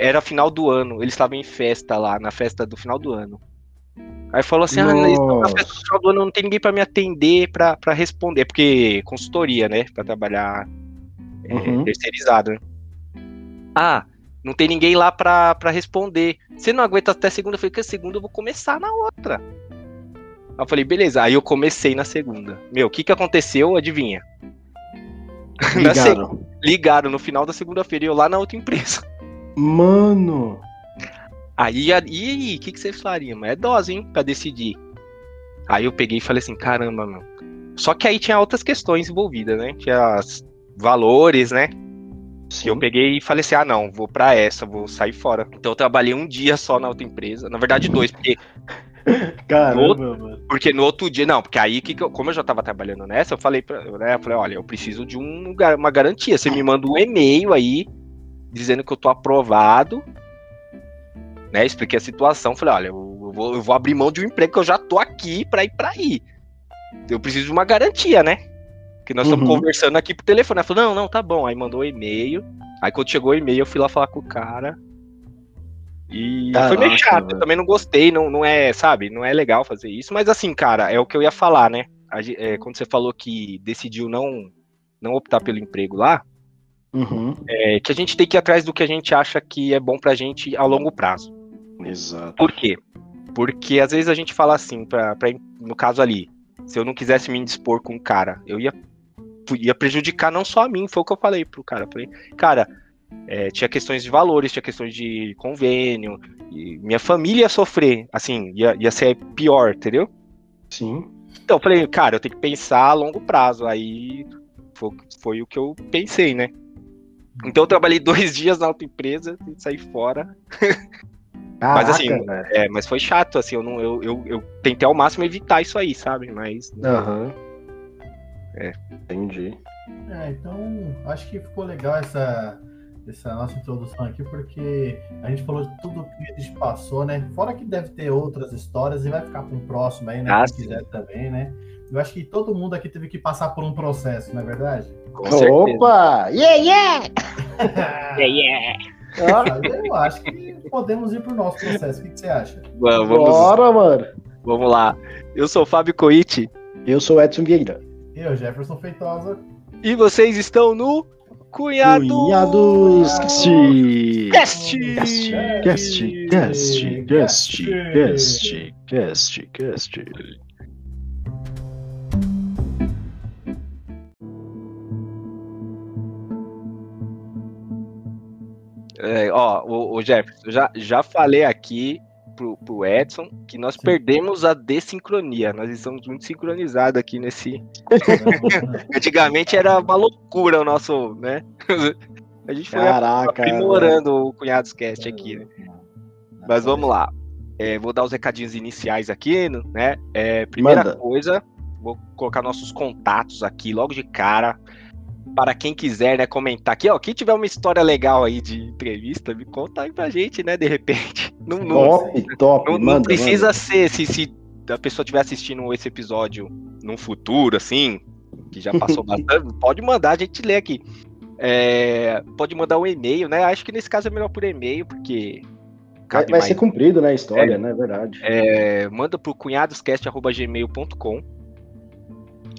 era final do ano, eles estavam em festa lá, na festa do final do ano. Aí falou assim: ah, eles estão na Nossa. festa do final do ano, não tem ninguém pra me atender, pra, pra responder, porque consultoria, né? Pra trabalhar é, Uhum. terceirizado, né? Ah, não tem ninguém lá pra, pra responder. Você não aguenta até segunda? Eu falei, que segunda eu vou começar na outra. Eu falei, beleza. Aí eu comecei na segunda. Meu, o que que aconteceu? Adivinha? Ligaram. Ligaram no final da segunda-feira e eu lá na outra empresa. Mano. Aí, e aí, o que, que vocês fariam? É dose, hein, pra decidir. Aí eu peguei e falei assim, caramba, meu. Só que aí tinha outras questões envolvidas, né? Tinha as valores, né? Que eu Sim. peguei e falei assim: ah, não, vou pra essa, vou sair fora. Então eu trabalhei um dia só na outra empresa. Na verdade, dois, porque, Caramba, mano. porque no outro dia, não, porque aí, que como eu já tava trabalhando nessa, eu falei pra né, eu falei, olha, eu preciso de um, uma garantia. Você me manda um e-mail aí dizendo que eu tô aprovado. Né, expliquei a situação, falei, olha, eu vou, eu vou abrir mão de um emprego que eu já tô aqui pra ir pra aí. Eu preciso de uma garantia, né? Que nós estamos Uhum. conversando aqui por telefone. Ela falou, não, não, tá bom. Aí mandou o e-mail. Aí quando chegou o e-mail, eu fui lá falar com o cara. E foi meio chato, eu também não gostei, não, não é, sabe, não é legal fazer isso. Mas assim, cara, é o que eu ia falar, né? É, quando você falou que decidiu não, não optar pelo emprego lá, Uhum. é que a gente tem que ir atrás do que a gente acha que é bom pra gente a longo prazo. Exato. Por quê? Porque às vezes a gente fala assim, pra, pra, no caso ali, se eu não quisesse me indispor com o cara, eu ia, ia prejudicar não só a mim, foi o que eu falei pro cara. Eu falei, cara, é, tinha questões de valores, tinha questões de convênio, e minha família ia sofrer, assim, ia, ia ser pior, entendeu? Sim. Então eu falei, cara, eu tenho que pensar a longo prazo. Aí foi, foi o que eu pensei, né? Então eu trabalhei dois dias na outra empresa e saí fora. Caraca, assim, velho. É, mas foi chato, assim, eu, não, eu, eu, eu tentei ao máximo evitar isso aí, sabe? Mas. Aham. É. Entendi. É, então acho que ficou legal essa, essa nossa introdução aqui, porque a gente falou de tudo que a gente passou, né? Fora que deve ter outras histórias e vai ficar para um próximo aí, né? Ah, sim. quiser também, né? Eu acho que todo mundo aqui teve que passar por um processo, não é verdade? Com certeza. Opa! Yeah, yeah! Yeah, yeah. Eu acho que podemos ir pro nosso processo. O que, que você acha? Vamos, vamos, Bora, mano. vamos lá. Eu sou o Fábio Coiti Eu sou o Edson Vieira. Eu, Jefferson Feitosa. e vocês estão no Cunhados Cunhados Cast. Cast. Cast, cast, cast, cast, cast, cast, cast. É, ó, o, o Jefferson, já, já falei aqui pro, pro Edson que nós perdemos a dessincronia. Nós estamos muito sincronizados aqui nesse. Antigamente era uma loucura o nosso, né? A gente foi Caraca. aprimorando o Cunhados Cast aqui, né? Mas vamos lá. É, vou dar os recadinhos iniciais aqui, né? É, primeira Manda. coisa, vou colocar nossos contatos aqui logo de cara. Para quem quiser, né, comentar aqui, ó. Quem tiver uma história legal aí de entrevista, me conta aí pra gente, né? De repente. Não, não, Top, top. não, não manda, precisa manda. ser se, se a pessoa estiver assistindo esse episódio num futuro, assim, que já passou bastante, pode mandar, a gente lê aqui. É, pode mandar um e-mail, né? Acho que nesse caso é melhor por e-mail, porque Vai, vai mais. ser cumprido, né, a história, né? Verdade. É, manda pro cunhadoscast.gmail.com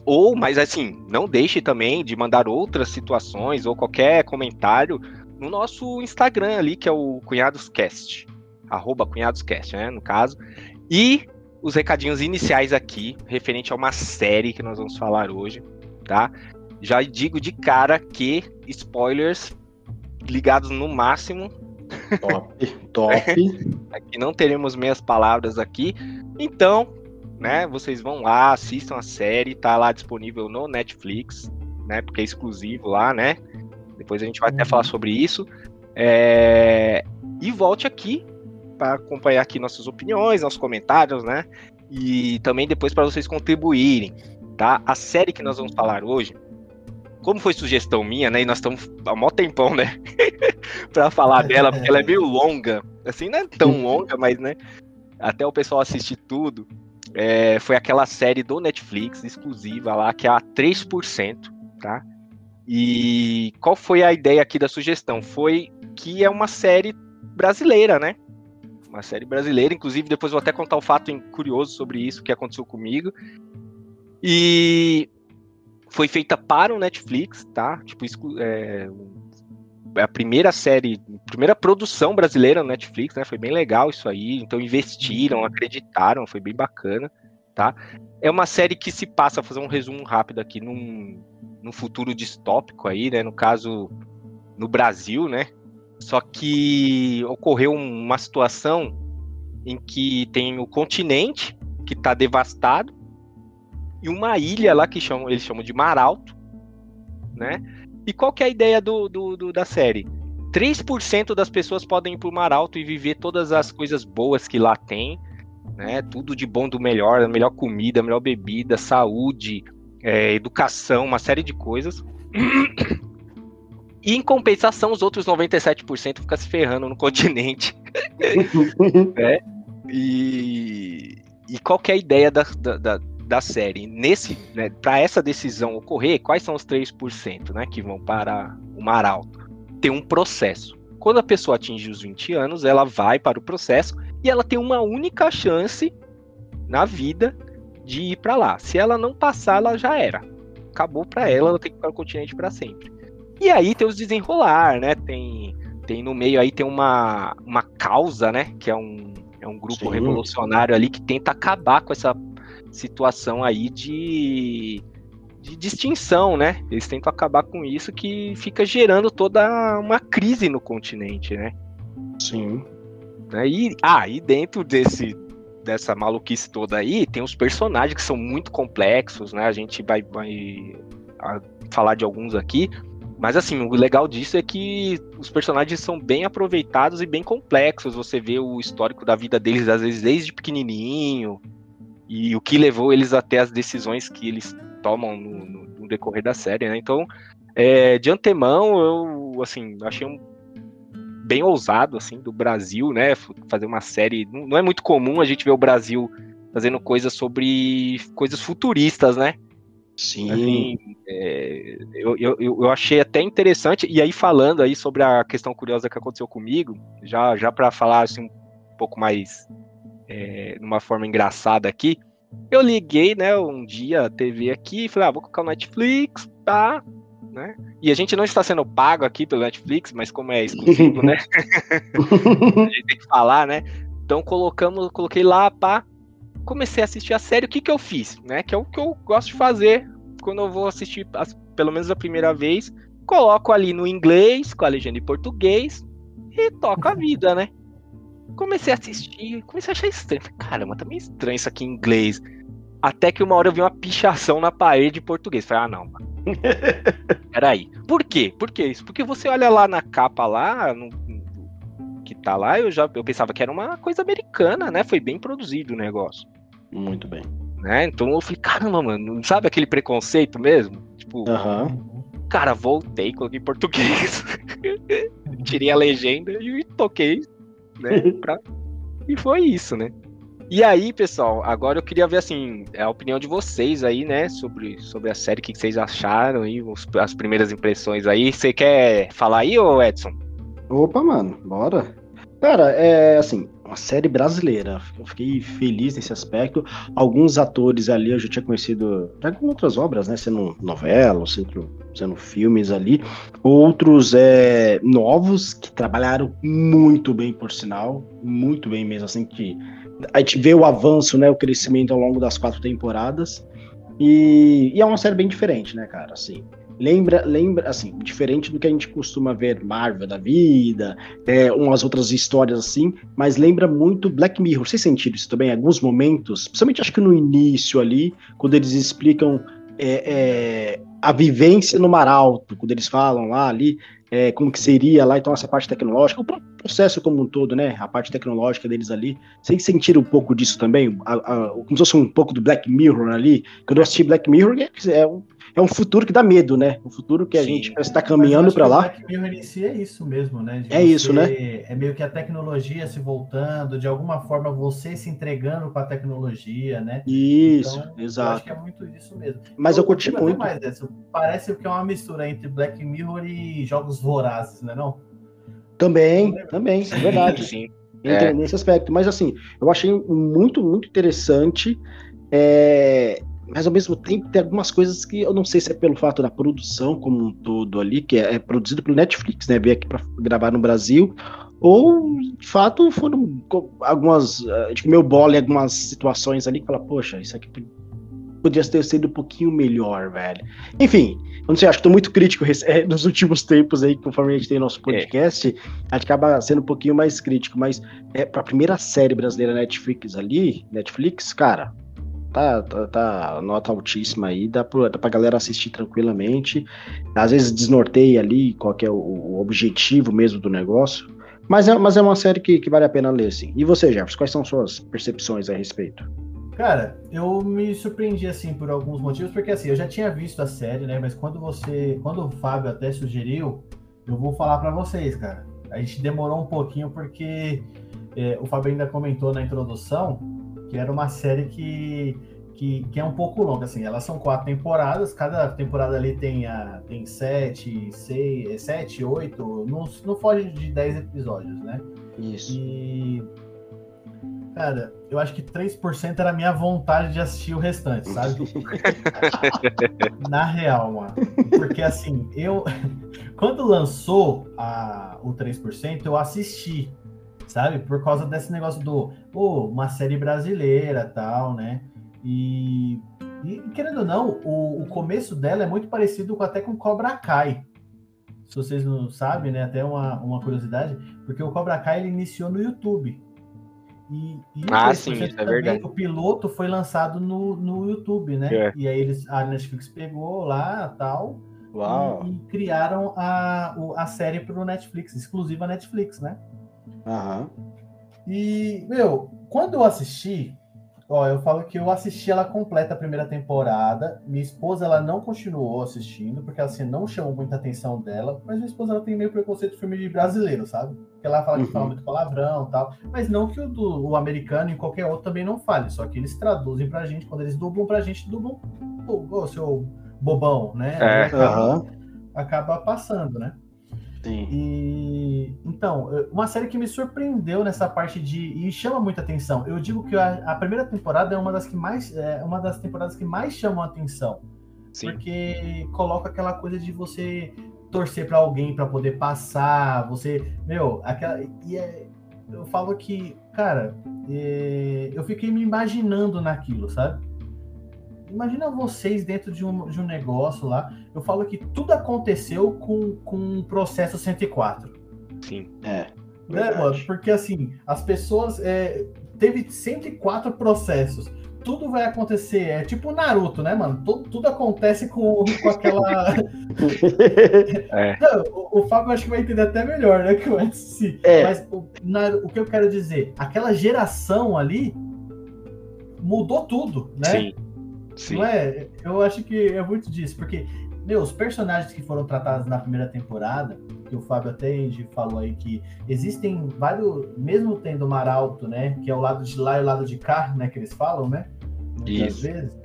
ou, mas assim, não deixe também de mandar outras situações ou qualquer comentário no nosso Instagram ali, que é o cunhadoscast, arroba cunhadoscast, né, no caso. E os recadinhos iniciais aqui, referente a uma série que nós vamos falar hoje, tá? Já digo de cara que spoilers ligados no máximo, Top, top. Aqui não teremos meias palavras aqui. Então, né, vocês vão lá, assistam a série, tá lá disponível no Netflix, né, porque é exclusivo lá, né? Depois a gente vai até Uhum. falar sobre isso. É, E volte aqui para acompanhar aqui nossas opiniões, nossos comentários, né? E também depois para vocês contribuírem, tá? A série que nós vamos falar hoje como foi sugestão minha, né? E nós estamos há mó tempão, né? pra falar dela, porque ela é meio longa. Assim, não é tão longa, mas, né? Até o pessoal assistir tudo. É, foi aquela série do Netflix, exclusiva lá, que é a 3%, tá? E qual foi a ideia aqui da sugestão? Foi que é uma série brasileira, né? Uma série brasileira, inclusive depois vou até contar um fato curioso sobre isso que aconteceu comigo. E foi feita para o Netflix, tá? Tipo, é, a primeira série, primeira produção brasileira no Netflix, né? Foi bem legal isso aí. Então investiram, uhum. acreditaram, foi bem bacana, tá? É uma série que se passa, fazer um resumo rápido aqui, num, num futuro distópico aí, né? No caso, no Brasil, né? Só que ocorreu uma situação em que tem o continente que está devastado e uma ilha lá que chamam, eles chamam de Mar Alto, né? E qual que é a ideia do, do, do da série? 3% das pessoas podem ir para o Mar Alto e viver todas as coisas boas que lá tem, né? Tudo de bom do melhor, a melhor comida, a melhor bebida, saúde, é, educação, uma série de coisas. E em compensação, os outros 97% ficam se ferrando no continente. né? E, e qual que é a ideia da, da, da série. Nesse, né, para essa decisão ocorrer, quais são os 3% né, que vão para o Mar Alto? Tem um processo. Quando a pessoa atinge os 20 anos, ela vai para o processo e ela tem uma única chance na vida de ir para lá. Se ela não passar, ela já era. Acabou para ela, ela tem que ir para o continente para sempre. E aí tem os desenrolar, né? Tem, tem no meio aí tem uma, uma causa, né? Que é um, é um grupo Sim. revolucionário ali que tenta acabar com essa situação aí de, de distinção, né? Eles tentam acabar com isso que fica gerando toda uma crise no continente, né? Sim. Né? E, ah, e dentro desse, dessa maluquice toda aí, tem os personagens que são muito complexos, né? A gente vai, vai falar de alguns aqui. Mas assim, o legal disso é que os personagens são bem aproveitados e bem complexos. Você vê o histórico da vida deles, às vezes, desde pequenininho, e o que levou eles até as decisões que eles tomam no, no, no decorrer da série, né? Então, é, de antemão, eu, assim, achei um bem ousado, assim, do Brasil, né? Fazer uma série. Não, não é muito comum a gente ver o Brasil fazendo coisas sobre coisas futuristas, né? Sim. Assim, é, eu, eu, eu achei até interessante, e aí falando aí sobre a questão curiosa que aconteceu comigo, já, já para falar assim, um pouco mais é, numa forma engraçada aqui. Eu liguei, né, um dia a TV aqui, falei, ah, vou colocar o Netflix, tá, né? E a gente não está sendo pago aqui pelo Netflix, mas como é exclusivo, né? a gente tem que falar, né? Então colocamos, coloquei lá, pá, comecei a assistir a série. O que que eu fiz, né? Que é o que eu gosto de fazer quando eu vou assistir, as, pelo menos a primeira vez, coloco ali no inglês, com a legenda em português e toco a vida, né? Comecei a assistir, comecei a achar estranho. Caramba, tá meio estranho isso aqui em inglês. Até que uma hora eu vi uma pichação na parede em português. Falei, ah, não, mano. Peraí. Por quê? Por que isso? Porque você olha lá na capa lá, no, que tá lá, eu já eu pensava que era uma coisa americana, né? Foi bem produzido o negócio. Muito bem. Né? Então eu falei, caramba, mano, sabe aquele preconceito mesmo? Tipo, uhum. cara, voltei, coloquei em português, tirei a legenda e toquei né? Pra... E foi isso, né? E aí, pessoal, agora eu queria ver assim, a opinião de vocês aí, né, sobre, sobre a série, o que vocês acharam aí, as primeiras impressões aí. Você quer falar aí, ô Edson? Opa, mano, bora. Cara, é assim, uma série brasileira. Eu fiquei feliz nesse aspecto. Alguns atores ali eu já tinha conhecido já com outras obras, né? Sendo novela, sendo, sendo filmes ali. Outros é, novos que trabalharam muito bem, por sinal. Muito bem mesmo, assim, que a gente vê o avanço, né? O crescimento ao longo das quatro temporadas. E, e é uma série bem diferente, né, cara? Assim, lembra, lembra, assim, diferente do que a gente costuma ver Marvel da vida, é, umas outras histórias assim, mas lembra muito Black Mirror. Vocês sentiram isso também? Alguns momentos, principalmente acho que no início ali, quando eles explicam é, é, a vivência no Mar Alto, quando eles falam lá ali, é, como que seria lá, então essa parte tecnológica, o processo como um todo, né? A parte tecnológica deles ali. Vocês sentiram um pouco disso também? A, a, como se fosse um pouco do Black Mirror ali. Quando eu assisti Black Mirror, é, é um é um futuro que dá medo, né? Um futuro que a Sim, gente está caminhando para lá. O Black Mirror em si é isso mesmo, né? De é isso, né? É meio que a tecnologia se voltando, de alguma forma você se entregando com a tecnologia, né? Isso, então, exato. Eu acho que é muito isso mesmo. Mas eu, eu curti muito. Mais. Parece que é uma mistura entre Black Mirror e jogos vorazes, né? Não? Também, também, é verdade. Sim. É. Nesse aspecto. Mas assim, eu achei muito, muito interessante. É, mas ao mesmo tempo tem algumas coisas que eu não sei se é pelo fato da produção como um todo ali, que é, é produzido pelo Netflix, né? Veio aqui para gravar no Brasil, ou de fato foram algumas. A gente comeu bola em algumas situações ali que fala, poxa, isso aqui podia ter sido um pouquinho melhor, velho. Enfim, eu não sei, acho que tô muito crítico é, nos últimos tempos aí, conforme a gente tem nosso é. podcast, é. a gente acaba sendo um pouquinho mais crítico, mas é, pra primeira série brasileira Netflix ali, Netflix, cara, tá, tá, tá, nota altíssima aí, dá pra, dá pra galera assistir tranquilamente. Às vezes desnorteia ali qual é o, o, objetivo mesmo do negócio. Mas é, mas é uma série que, que vale a pena ler, sim. E você, Jefferson, quais são suas percepções a respeito? Cara, eu me surpreendi assim por alguns motivos, porque assim, eu já tinha visto a série, né? Mas quando você. Quando o Fábio até sugeriu, eu vou falar para vocês, cara. A gente demorou um pouquinho porque é, o Fábio ainda comentou na introdução que era uma série que, que, que, é um pouco longa, assim, elas são quatro temporadas, cada temporada ali tem, a, tem sete, seis, é, sete, oito, não, não foge de dez episódios, né? Isso. E, cara, eu acho que 3% era a minha vontade de assistir o restante, sabe? Na real, mano. Porque assim, eu. Quando lançou a, o 3%, eu assisti sabe? Por causa desse negócio do, pô, uma série brasileira tal, né? E, e querendo ou não, o, o, começo dela é muito parecido com, até com Cobra Kai. Se vocês não sabem, né? Até uma, uma curiosidade, porque o Cobra Kai ele iniciou no YouTube. E, e ah, sim, isso é verdade. O piloto foi lançado no, no YouTube, né? É. E aí eles, a Netflix pegou lá tal. Uau. E, e criaram a, a série para o Netflix, exclusiva Netflix, né? E, meu, quando eu assisti, ó, eu falo que eu assisti ela completa a primeira temporada. Minha esposa, ela não continuou assistindo, porque assim, não chamou muita atenção dela. Mas minha esposa, ela tem meio preconceito de filme de brasileiro, sabe? Porque ela fala que uhum. fala muito palavrão e tal. Mas não que o, do, o americano e qualquer outro também não fale. Só que eles traduzem pra gente, quando eles dublam pra gente, dublam, o seu bobão, né? É, acaba, uhum. acaba passando, né? Sim. E então, uma série que me surpreendeu nessa parte de e chama muita atenção. Eu digo que a, a primeira temporada é uma das que mais é uma das temporadas que mais chamam a atenção. Sim. Porque coloca aquela coisa de você torcer para alguém para poder passar, você, meu, aquela e é, eu falo que, cara, é, eu fiquei me imaginando naquilo, sabe? Imagina vocês dentro de um, de um negócio lá. Eu falo que tudo aconteceu com, com o processo 104. Sim. É. Né, mano? Porque assim, as pessoas. É, teve 104 processos. Tudo vai acontecer. É tipo Naruto, né, mano? Tudo, tudo acontece com, com aquela. é. Não, o, o Fábio acho que vai entender até melhor, né? Que o si. É. Mas o, na, o que eu quero dizer, aquela geração ali mudou tudo, né? Sim. Sim. Não é? Eu acho que é muito disso, porque, meu, os personagens que foram tratados na primeira temporada, que o Fábio até falou aí que existem vários, mesmo tendo o mar alto, né, que é o lado de lá e o lado de cá, né, que eles falam, né, muitas Isso. vezes,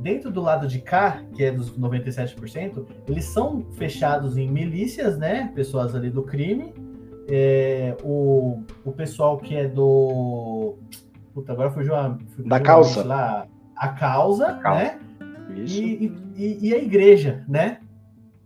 dentro do lado de cá, que é dos 97%, eles são fechados em milícias, né, pessoas ali do crime, é, o, o pessoal que é do... Puta, agora fugiu a... Fugiu da calça. Lá, a causa, a causa. né? Isso. E, e, e, a igreja, né?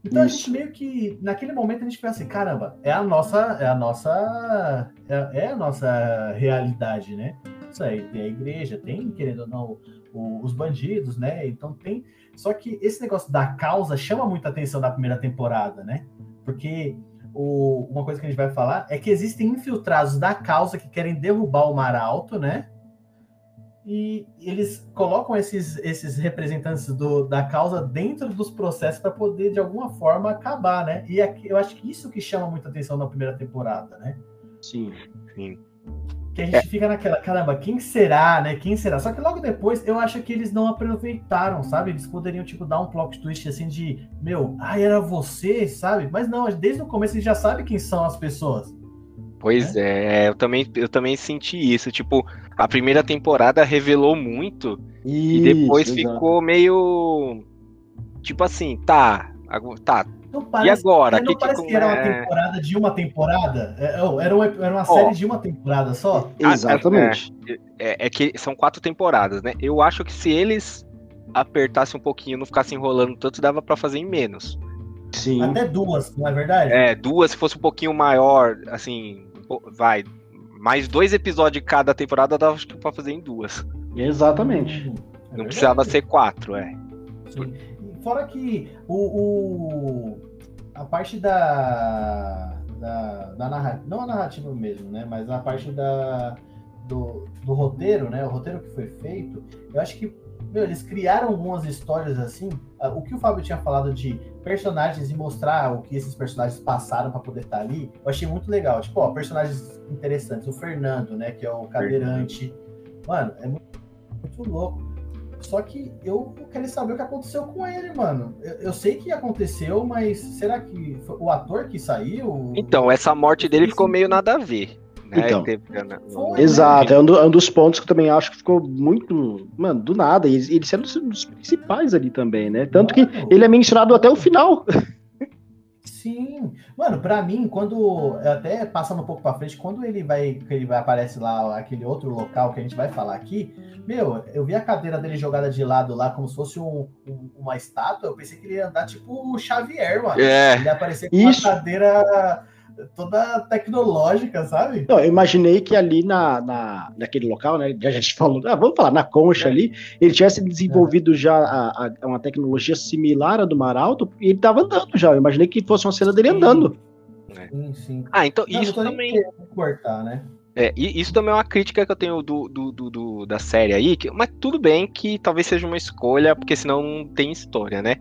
Então Isso. a gente meio que naquele momento a gente pensa assim, caramba, é a nossa, é a nossa, é, é a nossa realidade, né? Isso aí tem a igreja, tem querendo ou não o, os bandidos, né? Então tem, só que esse negócio da causa chama muita atenção da primeira temporada, né? Porque o, uma coisa que a gente vai falar é que existem infiltrados da causa que querem derrubar o Mar Alto, né? E eles colocam esses, esses representantes do, da causa dentro dos processos para poder, de alguma forma, acabar, né? E aqui, eu acho que isso que chama muita atenção na primeira temporada, né? Sim. Sim. Que a gente fica naquela, caramba, quem será, né? Quem será? Só que logo depois eu acho que eles não aproveitaram, sabe? Eles poderiam, tipo, dar um plot twist assim de, meu, ah, era você, sabe? Mas não, desde o começo eles já sabem quem são as pessoas. Pois é, eu também, eu também senti isso. Tipo, a primeira temporada revelou muito e depois Isso, exato. ficou meio. Tipo assim, tá. Tá. Não E agora? Não Que que parece que era uma é? temporada de uma temporada? É, oh, Era uma, era uma série de uma temporada só? Ah, Exatamente. É, é que são quatro temporadas, né? Eu acho que se eles apertassem um pouquinho, não ficassem enrolando tanto, dava pra fazer em menos. Sim. Até duas, não é verdade? É, duas, se fosse um pouquinho maior, assim, vai. Mais dois episódios de cada temporada, dava acho que pra fazer em duas. Exatamente. É Não precisava ser quatro, é. Sim. Fora que o, o- a parte da, da, da narrativa, não a narrativa mesmo, né? Mas a parte da, do, do roteiro, né? O roteiro que foi feito, eu acho que meu, eles criaram algumas histórias assim. ah, O que o Fábio tinha falado de personagens e mostrar o que esses personagens passaram para poder estar ali, eu achei muito legal. Tipo, ó, personagens interessantes. O Fernando, né? Que é o cadeirante. Mano, é muito, muito louco. Só que eu quero saber o que aconteceu com ele, mano. Eu, eu sei que aconteceu, mas será que foi o ator que saiu? Então, essa morte dele ficou meio nada a ver. Né? Então. Teve- né? Exato, é um, do- é um dos pontos que eu também acho que ficou muito. Mano, do nada. E eles, eles eram dos, dos principais ali também, né? Tanto que Mano, ele é mencionado até o final. Sim. Mano, pra mim, quando. Até passando um pouco pra frente, quando ele vai. que ele vai aparece lá, aquele outro local que a gente vai falar aqui, meu, eu vi a cadeira dele jogada de lado lá, como se fosse um- um- uma estátua. Eu pensei que ele ia andar tipo o Xavier, mano. É, Ele ia aparecer com Isso. uma cadeira toda tecnológica, sabe? Não, eu imaginei que ali na, na, naquele local, né? Já a gente falou, ah, vamos falar, na concha É. ali, ele tivesse desenvolvido já a, a- uma tecnologia similar à do Maralto e ele tava andando já. Eu imaginei que fosse uma cena dele Sim. andando. Sim, sim. Ah, então Não, isso também. cortar, né? É, e isso também é uma crítica que eu tenho do, do, do- do- da série aí, que- mas tudo bem que talvez seja uma escolha, porque senão não tem história, né?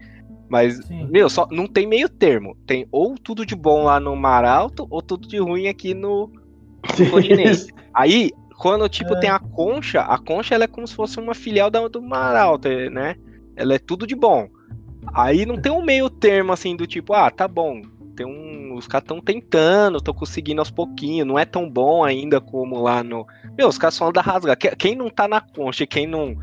Mas, Sim. meu, só não tem meio termo. Tem ou tudo de bom lá no Mar Alto, ou tudo de ruim aqui no, no continente. Aí, quando, tipo, É. tem a concha, a concha ela é como se fosse uma filial da, do Mar Alto, né? Ela é tudo de bom. Aí não tem um meio termo, assim, do tipo, ah, tá bom, tem um, os caras estão tentando, estão conseguindo aos pouquinhos, não é tão bom ainda como lá no. Meu, os caras só andam rasgado. Que- Quem não tá na concha e quem não,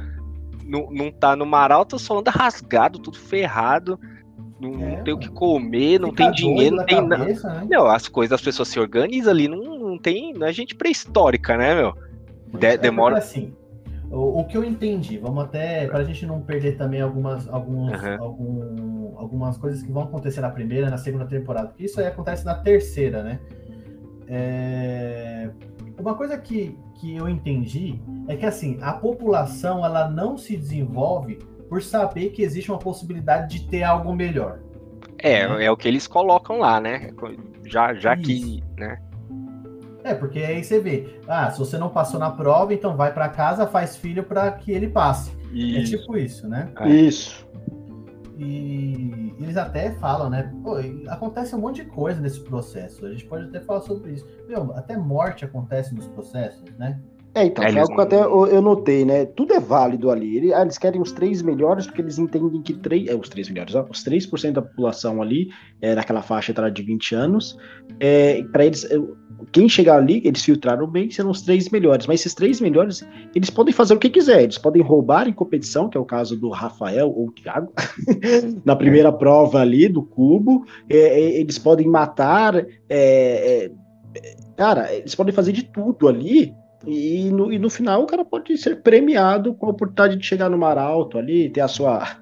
não, não tá no mar alto só anda rasgado, tudo ferrado, não, não É, tem o que comer, não tem dinheiro, não tem nada. né? Meu, as coisas, as pessoas se organizam ali, não, não tem. Não é gente pré-histórica, né, meu? De- É demora. assim, o, o que eu entendi, vamos até, para a gente não perder também algumas, alguns, Aham. algum- algumas coisas que vão acontecer na primeira na segunda temporada, porque isso aí acontece na terceira, né? É, Uma coisa que, que eu entendi é que, assim, a população, ela não se desenvolve por saber que existe uma possibilidade de ter algo melhor. É, né? é o que eles colocam lá, né? Já, já que, Isso. né? É, porque aí você vê, ah, se você não passou na prova, então vai para casa, faz filho para que ele passe. É tipo isso, né? É. Isso. E eles até falam, né? Pô, acontece um monte de coisa nesse processo. A gente pode até falar sobre isso. Meu, até morte acontece nos processos, né? É, então, É, eles algo que até eu, notei, né? Tudo é válido ali. Ah, Eles querem os três melhores porque eles entendem que três, é, os três melhores, ó, os 3% da população ali, é, naquela faixa etária de 20 anos, é, para eles, é, quem chegar ali, eles filtraram bem, serão os três melhores. Mas esses três melhores, eles podem fazer o que quiser. Eles podem roubar em competição, que é o caso do Rafael ou o Thiago, na primeira prova ali do cubo. É, é, eles podem matar. é, é, cara, eles podem fazer de tudo ali. E no, e no final o cara pode ser premiado com a oportunidade de chegar no mar alto ali, ter a sua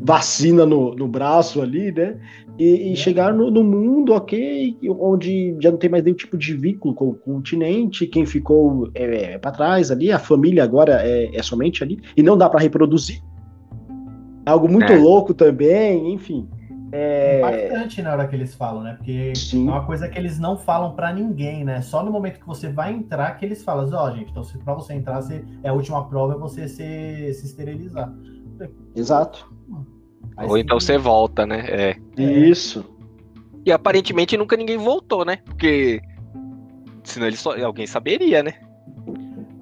vacina no, no braço ali, né? E, e É. chegar no, no mundo, ok, onde já não tem mais nenhum tipo de vínculo com o continente, quem ficou é, para trás ali, a família agora é, é somente ali, e não dá para reproduzir. Algo muito É. louco também, enfim. É, Impactante na hora que eles falam, né? Porque sim, é uma coisa que eles não falam pra ninguém, né? Só no momento que você vai entrar que eles falam, ó, gente, então se pra você entrar, você, é a última prova é você se, se esterilizar. exato. Ou então você volta, né? É. Isso. E aparentemente nunca ninguém voltou, né? Porque Senão ele só, alguém saberia, né?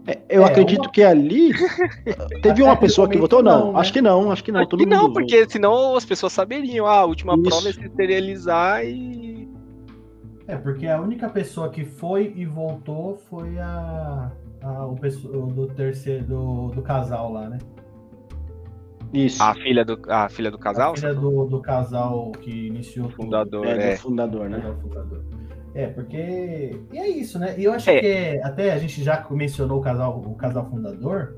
É, eu É, acredito uma- que ali teve uma pessoa que votou, não. não, né? Acho que não, acho que não. Acho Todo que não, porque senão as pessoas saberiam. Ah, a última Isso. prova é se esterilizar e. É, porque a única pessoa que foi e voltou foi a, a- o pessoa do terceiro do, do casal lá, né? Isso. A filha do, a filha do casal? A filha do, do casal que iniciou tudo. fundador, é, é. do fundador, né? Casal fundador. É, porque. E é isso, né? E eu acho É. que até a gente já mencionou o casal, o casal fundador.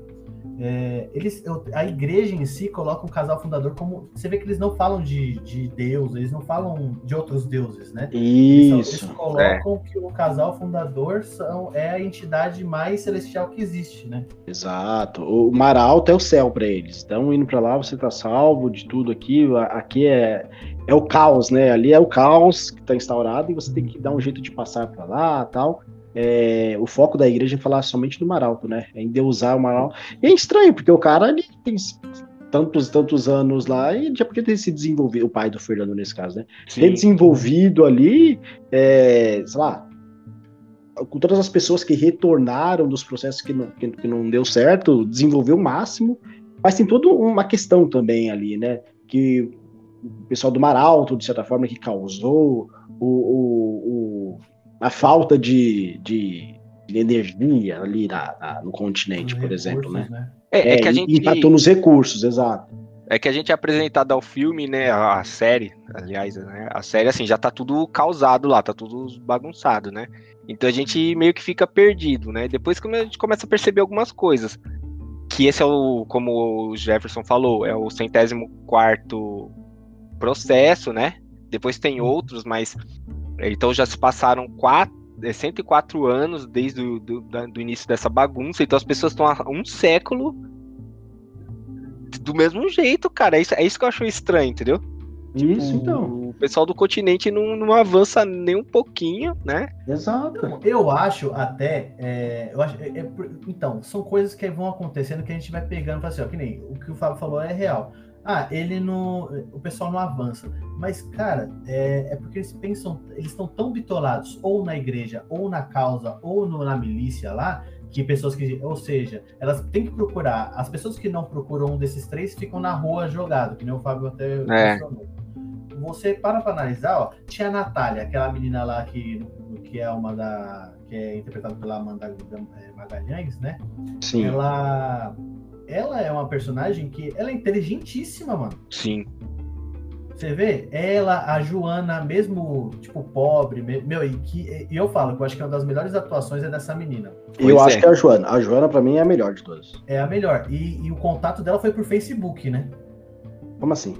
É, eles, a igreja em si coloca o casal fundador como. Você vê que eles não falam de, de Deus, eles não falam de outros deuses, né? Eles, eles Isso. colocam que o casal fundador são, é a entidade mais celestial que existe, né? Exato. O mar alto é o céu para eles. Então, indo para lá, você tá salvo de tudo aqui. Aqui é, é o caos, né? Ali é o caos que está instaurado e você tem que dar um jeito de passar para lá tal. É, o foco da igreja é falar somente do mar alto, né? É endeusar o mar alto. E é estranho, porque o cara ele tem tantos tantos anos lá e já podia ter se desenvolvido, o pai do Fernando nesse caso, né? ter desenvolvido ali, é, sei lá, com todas as pessoas que retornaram dos processos que não, que, que não deu certo, desenvolveu o máximo, mas tem toda uma questão também ali, né? Que o pessoal do Mar Alto, de certa forma, que causou o, o- o- a falta de, de, de energia ali na- na- no continente, Os por exemplo, né? recursos, É, é que a e- gente. Empatou nos recursos, exato. É que a gente é apresentado ao filme, né? A série, aliás, né? A série, assim, já tá tudo causado lá, tá tudo bagunçado, né? Então a gente meio que fica perdido, né? Depois que a gente começa a perceber algumas coisas. Que esse é o, como o Jefferson falou, é o centésimo quarto processo, né? Depois tem outros, mas. Então já se passaram quatro, é, 104 anos desde o do, do início dessa bagunça. Então as pessoas estão há um século do mesmo jeito, cara. É isso, é isso que eu acho estranho, entendeu? Isso, O- então. O pessoal do continente não, não avança nem um pouquinho, né? Exato. Então, eu acho até. é, eu acho, é- é então, são coisas que vão acontecendo que a gente vai pegando e fala assim, ó, que nem o que o Fábio falou é real. Ah, ele não. O pessoal não avança. Mas, cara, é, é porque eles pensam, eles estão tão bitolados, ou na igreja, ou na causa, ou no- na milícia lá, que pessoas que. Ou seja, elas têm que procurar. As pessoas que não procuram um desses três ficam na rua jogado, que nem o Fábio até mencionou. Você para pra analisar, ó, tinha a Natália, aquela menina lá que, que é uma da. que é interpretada pela Amanda eh, Magalhães, né? Sim. Ela. Ela é uma personagem que. Ela é inteligentíssima, mano. Sim. Você vê? Ela, a Joana, mesmo, tipo, pobre, me- meu, e, que, e eu falo que eu acho que uma das melhores atuações é dessa menina. Eu Pois acho é. que é a Joana. A Joana, pra mim, é a melhor de todas. É a melhor. E, e o contato dela foi por Facebook, né? Como assim?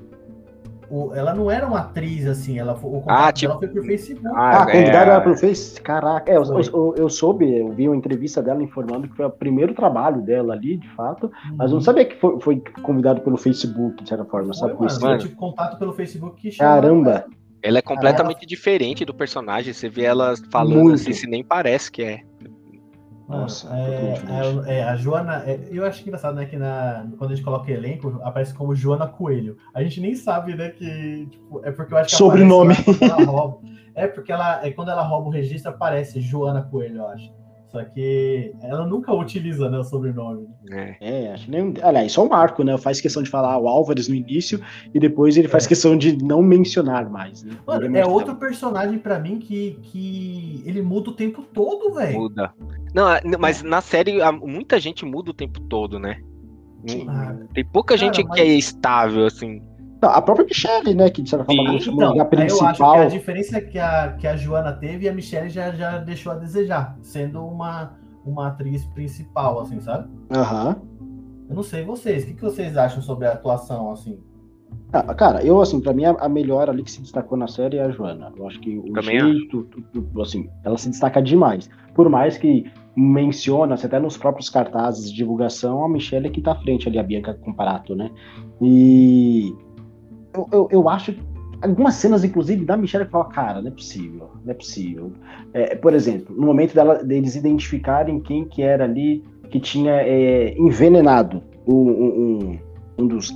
O- ela não era uma atriz assim, ela, o contato Ah, dela tipo- foi por Facebook. Ah, Ah, convidaram é, ela pelo Face? Caraca, é, eu, eu, eu soube, eu vi uma entrevista dela informando que foi o primeiro trabalho dela ali, de fato, mas eu não sabia que foi, foi convidado pelo Facebook, de certa forma, sabe? Foi, mano, Mano. tive contato pelo Facebook que chama- Caramba! Ela é completamente diferente do personagem. Você vê ela falando Muito. assim, se nem parece que é. Nossa, é, totalmente é, é, a Joana. é, eu acho engraçado, né? Que na, quando a gente coloca elenco, aparece como Joana Coelho. A gente nem sabe, né? Que. Tipo, é porque eu acho que Sobrenome. aparece ela rouba. É porque ela. É quando ela rouba o registro, aparece Joana Coelho, eu acho. Só que ela nunca utiliza, né, o sobrenome. né? É, acho que nem. Aliás, isso é um marco, né? Faz questão de falar o Álvares no início e depois ele faz É. questão de não mencionar mais. Né? Mano, é outro personagem pra mim que, que ele muda o tempo todo, velho. Muda. Não, mas na série muita gente muda o tempo todo, né? Sim. Ah, Tem pouca Cara, gente mas- que é estável, assim. Não, a própria Michelle, né? Que de certa forma Sim, Então, lugar aí eu acho que principal. a diferença que a, que a Joana teve e a Michelle já, já deixou a desejar, sendo uma, uma atriz principal, assim, sabe? Aham. Eu não sei vocês, o que, que vocês acham sobre a atuação, assim? Ah, cara, eu, assim, pra mim, a, a melhor ali que se destacou na série é a Joana. Eu acho que o Também jeito, tu- tu- assim, ela se destaca demais. Por mais que menciona-se até nos próprios cartazes de divulgação, a Michelle é que tá à frente ali, a Bianca Comparato, né? E eu, eu, eu acho que algumas cenas, inclusive, da Michelle que fala, cara, não é possível, não é possível. É, por exemplo, no momento dela, deles identificarem quem que era ali que tinha é, envenenado o- um, um- um dos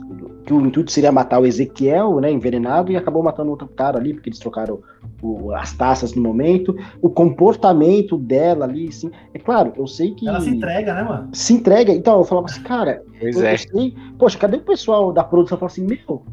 que o intuito seria matar o Ezequiel, né, envenenado, e acabou matando outro cara ali, porque eles trocaram o, as taças no momento. O comportamento dela ali, assim. É claro, eu sei que. Ela se entrega, né, mano? Se entrega. Então, eu falava assim, cara, Pois eu, é. eu sei. Poxa, cadê o pessoal da produção? Falou assim, meu,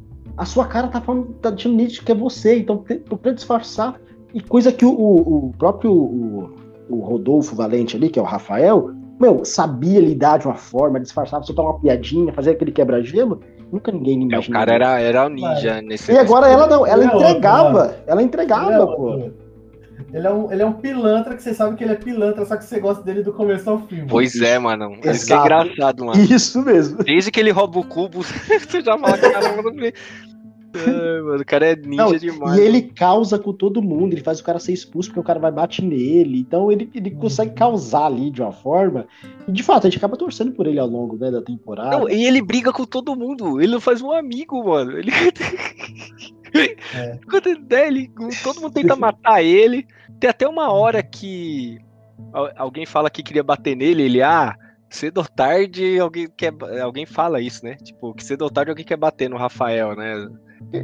a sua cara tá falando, tá deixando nítido que é você, então pra disfarçar. E coisa que o, o- próprio o, o Rodolfo Valente ali, que é o Rafael, meu, sabia lidar de uma forma, disfarçava, soltar uma piadinha, fazer aquele quebra-gelo. Nunca ninguém É, o imaginou. cara era, era o ninja nesse. E agora ela não, ela entregava, ela entregava, pô. Ele, é um, ele é um pilantra que você sabe que ele é pilantra, só que você gosta dele do começo ao fim. mano. Pois é, mano. Isso que é Exato. engraçado, mano. Isso mesmo. Desde que ele rouba o cubo, você já fala, caramba. Ai, mano, o cara é ninja Não, demais. E ele causa com todo mundo, ele faz o cara ser expulso porque o cara vai bater nele. Então ele, ele consegue causar ali de uma forma. E de fato, a gente acaba torcendo por ele ao longo né, da temporada. Não, e ele briga com todo mundo. Ele não faz um amigo, mano. Ele. É. Quando ele der, ele- todo mundo tenta matar ele. Tem até uma hora que al- alguém fala que queria bater nele. Ele, ah, cedo ou tarde alguém quer. Alguém fala isso, né? Tipo, que cedo ou tarde alguém quer bater no Rafael, né?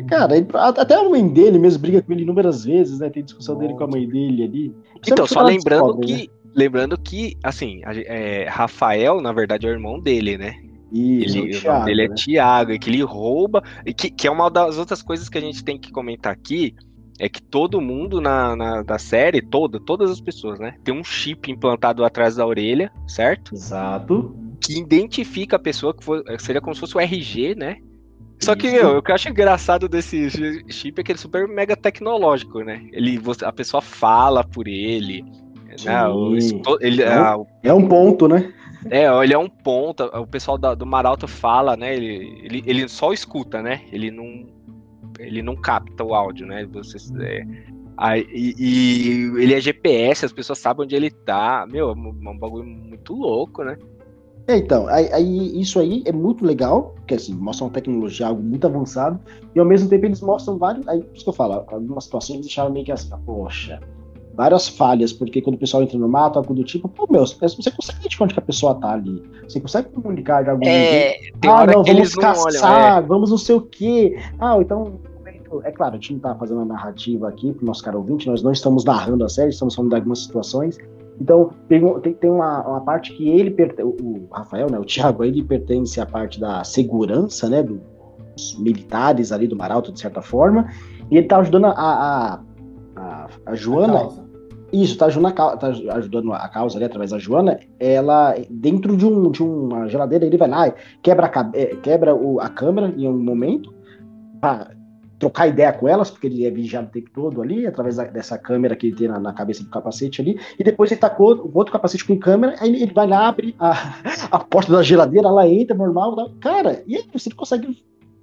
Cara, ele- até a mãe dele mesmo briga com ele inúmeras vezes, né? Tem discussão dele com a mãe dele ali. Então, só lembrando descobre, né? que. Lembrando que, assim, a é, Rafael, na verdade, é o irmão dele, né? Isso, Ele, o o nome Thiago, dele é né? Tiago, e que ele rouba. E que, que é uma das outras coisas que a gente tem que comentar aqui. É que todo mundo na, na- da série, toda, todas as pessoas, né? Tem um chip implantado atrás da orelha, certo? Exato. Que identifica a pessoa, que for- seria como se fosse o RG, né? Só que, Isso. meu, o que eu acho engraçado desse chip é que ele é super mega tecnológico, né? Ele, a pessoa fala por ele. Né? O- ele, Não. ah, o É um ponto, né? É, ele é um ponto. O pessoal da- do Maralto fala, né? Ele, ele, ele só escuta, né? Ele não, ele não capta o áudio, né? Você, é, e, e ele é GPS, as pessoas sabem onde ele tá. Meu, é um, um bagulho muito louco, né? É, então, aí, aí isso aí é muito legal, porque assim, mostra uma tecnologia, algo muito avançado, e ao mesmo tempo eles mostram vários. Aí, por isso que eu falo, algumas situações deixaram meio que assim, poxa, várias falhas, porque quando o pessoal entra no mato, algo do tipo, pô, meu, você consegue identificar onde que a pessoa tá ali. Você consegue comunicar de algum jeito. É, ah, não, vamos não olham. caçar, é. vamos não sei o quê. Ah, então. É claro, a gente não tá fazendo a narrativa aqui pro nosso cara ouvinte, nós não estamos narrando a série, estamos falando de algumas situações. Então, tem, tem, tem uma, uma parte que ele o Rafael, né, o Thiago, ele pertence à parte da segurança, né, dos militares ali do Maralto, de certa forma, e ele tá ajudando a, a, a, a Joana, Causa. Isso, tá ajudando, a, tá ajudando a causa ali através da Joana. Ela, dentro de, um, de uma geladeira, ele vai lá, quebra, a, eh, quebra o- a câmera em um momento, pra trocar ideia com elas, porque ele é vigiado o tempo todo ali, através da- dessa câmera que ele tem na, na cabeça do capacete ali. E depois ele tacou o outro capacete com câmera, aí ele, vai lá, abre a, a porta da geladeira, ela entra normal. Tá? Cara, e aí você consegue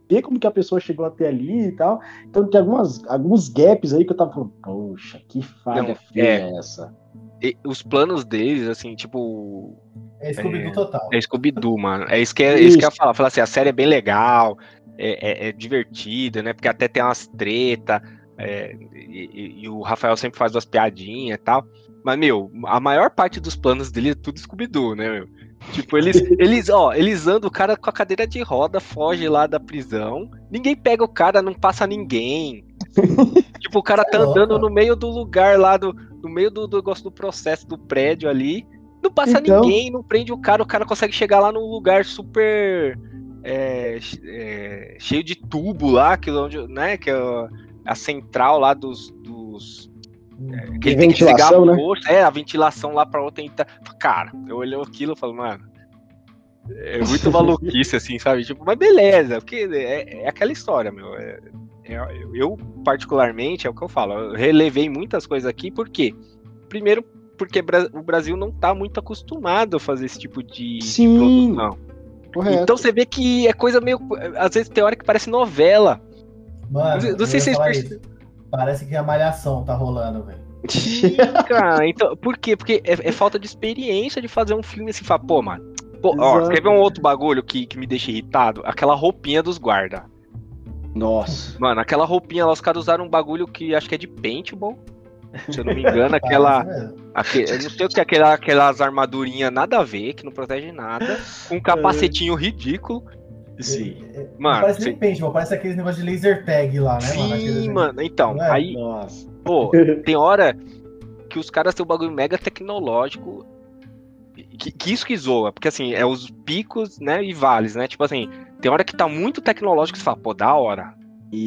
ver como que a pessoa chegou até ali e tal. Então tem algumas, alguns gaps aí que eu tava falando, poxa, que falha Não, feia é. é essa. E os planos deles, assim, tipo, É Scooby-Doo É. total. É Scooby-Doo, mano. É isso que, é, isso que eu ia falar. Falar assim, a série é bem legal, é, é- é divertida, né? Porque até tem umas treta, é, e, e- e o Rafael sempre faz umas piadinhas e tal. Mas, meu, a maior parte dos planos dele é tudo Scooby-Doo, né, meu? Tipo, eles, eles, ó, eles andam o cara com a cadeira de roda, foge lá da prisão, ninguém pega o cara, não passa ninguém. tipo, o cara tá É andando no meio do lugar lá, do, no meio do, do negócio do processo do prédio ali, não passa Então. ninguém, não prende o cara, o cara consegue chegar lá num lugar super é, é, cheio de tubo lá, que, é onde, né, que é a- a central lá dos. dos Uhum. que ele tem que desligar a ventilação, né? força, é, a ventilação lá pra outra entrar. Cara, eu olhei aquilo e falei, mano. É muito maluquice, assim, sabe? Tipo, mas beleza, porque é, é aquela história, meu. É- é- eu, particularmente, é o que eu falo, eu relevei muitas coisas aqui, por quê? Primeiro, porque o Brasil não tá muito acostumado a fazer esse tipo de, de Sim. produção. Correto. Então você vê que é coisa meio. Às vezes tem hora que parece novela. Mano, não sei- não se vocês. Parece que a malhação tá rolando, velho. Cara, então, por quê? Porque é, é falta de experiência de fazer um filme assim, fala, pô, mano. Pô, ó, Exato. quer ver um outro bagulho que, que me deixa irritado? Aquela roupinha dos guarda. Nossa. Mano, aquela roupinha lá, os caras usaram um bagulho que acho que é de paintball. Se eu não me engano, aquela. Parece mesmo. aque- eu não sei o que é aquela, aquelas armadurinhas nada a ver, que não protege nada. Com um capacetinho ridículo. Sim. É, é, Mano, parece cê- nem paintball, parece aquele negócio de laser tag lá, né, mano? Sim, Aquele- mano. Então, é? aí, Nossa. pô, tem hora que os caras têm um bagulho mega tecnológico. Que, que isso que zoa, porque assim, é os picos, né, e vales, né? Tipo assim, tem hora que tá muito tecnológico que você fala, pô, da hora.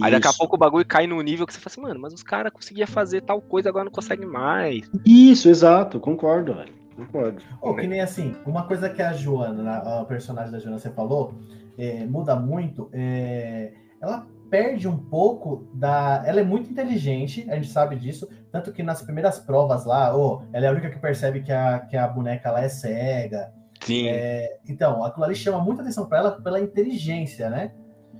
Aí daqui a Isso. pouco o bagulho cai no nível que você fala assim, mano, mas os caras conseguiam fazer tal coisa, agora não conseguem mais. Isso, exato, concordo, velho. Concordo. Ô, que nem assim, uma coisa que a Joana, a personagem da Joana, você falou, é, muda muito, é, ela perde um pouco da. Ela é muito inteligente, a gente sabe disso, tanto que nas primeiras provas lá, ô, ela é a única que percebe que a, que a boneca lá é cega. Sim. É, então, aquilo ali chama muita atenção para ela pela inteligência, né?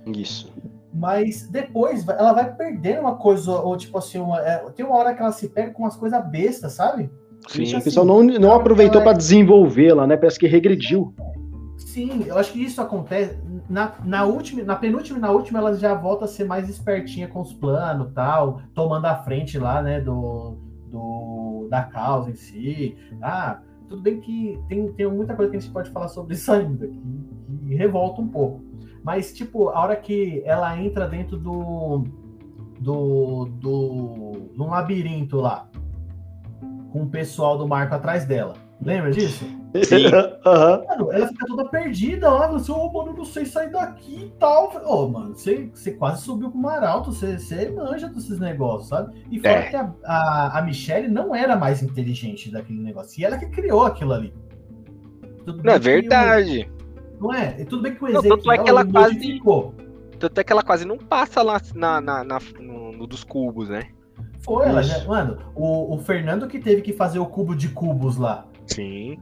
Isso. Mas depois ela vai perdendo uma coisa, ou tipo assim, uma- é, tem uma hora que ela se pega com umas coisas bestas, sabe? Sim. Isso O assim, pessoal não, não aproveitou ela é- desenvolvê-la, né? Parece que regrediu. Sim, eu acho que isso acontece na, na última, na penúltima e na última ela já volta a ser mais espertinha com os planos, tal, tomando a frente lá, né, do, do da causa em si. Ah, tudo bem que tem, tem muita coisa que a gente pode falar sobre isso ainda, que, que revolta um pouco. Mas tipo, a hora que ela entra dentro do do do num labirinto lá, com o pessoal do Marco atrás dela. Lembra disso? Sim. Aham. Mano, ela fica toda perdida lá, você, ô, mano, eu não sei sair daqui e tal. Ô, mano, você, você quase subiu pro mar alto, você, você manja desses negócios, sabe? E fora É. que a, a, a Michelle não era mais inteligente daquele negócio, e ela que criou aquilo ali. Tudo Não, é verdade. o- não é? E tudo bem que o Não, Ezequiel tanto é que ela quase- modificou. Tanto é que ela quase não passa lá na, na, na- no, no dos cubos, né? Foi, ela já, mano, o, o Fernando que teve que fazer o cubo de cubos lá. Sim.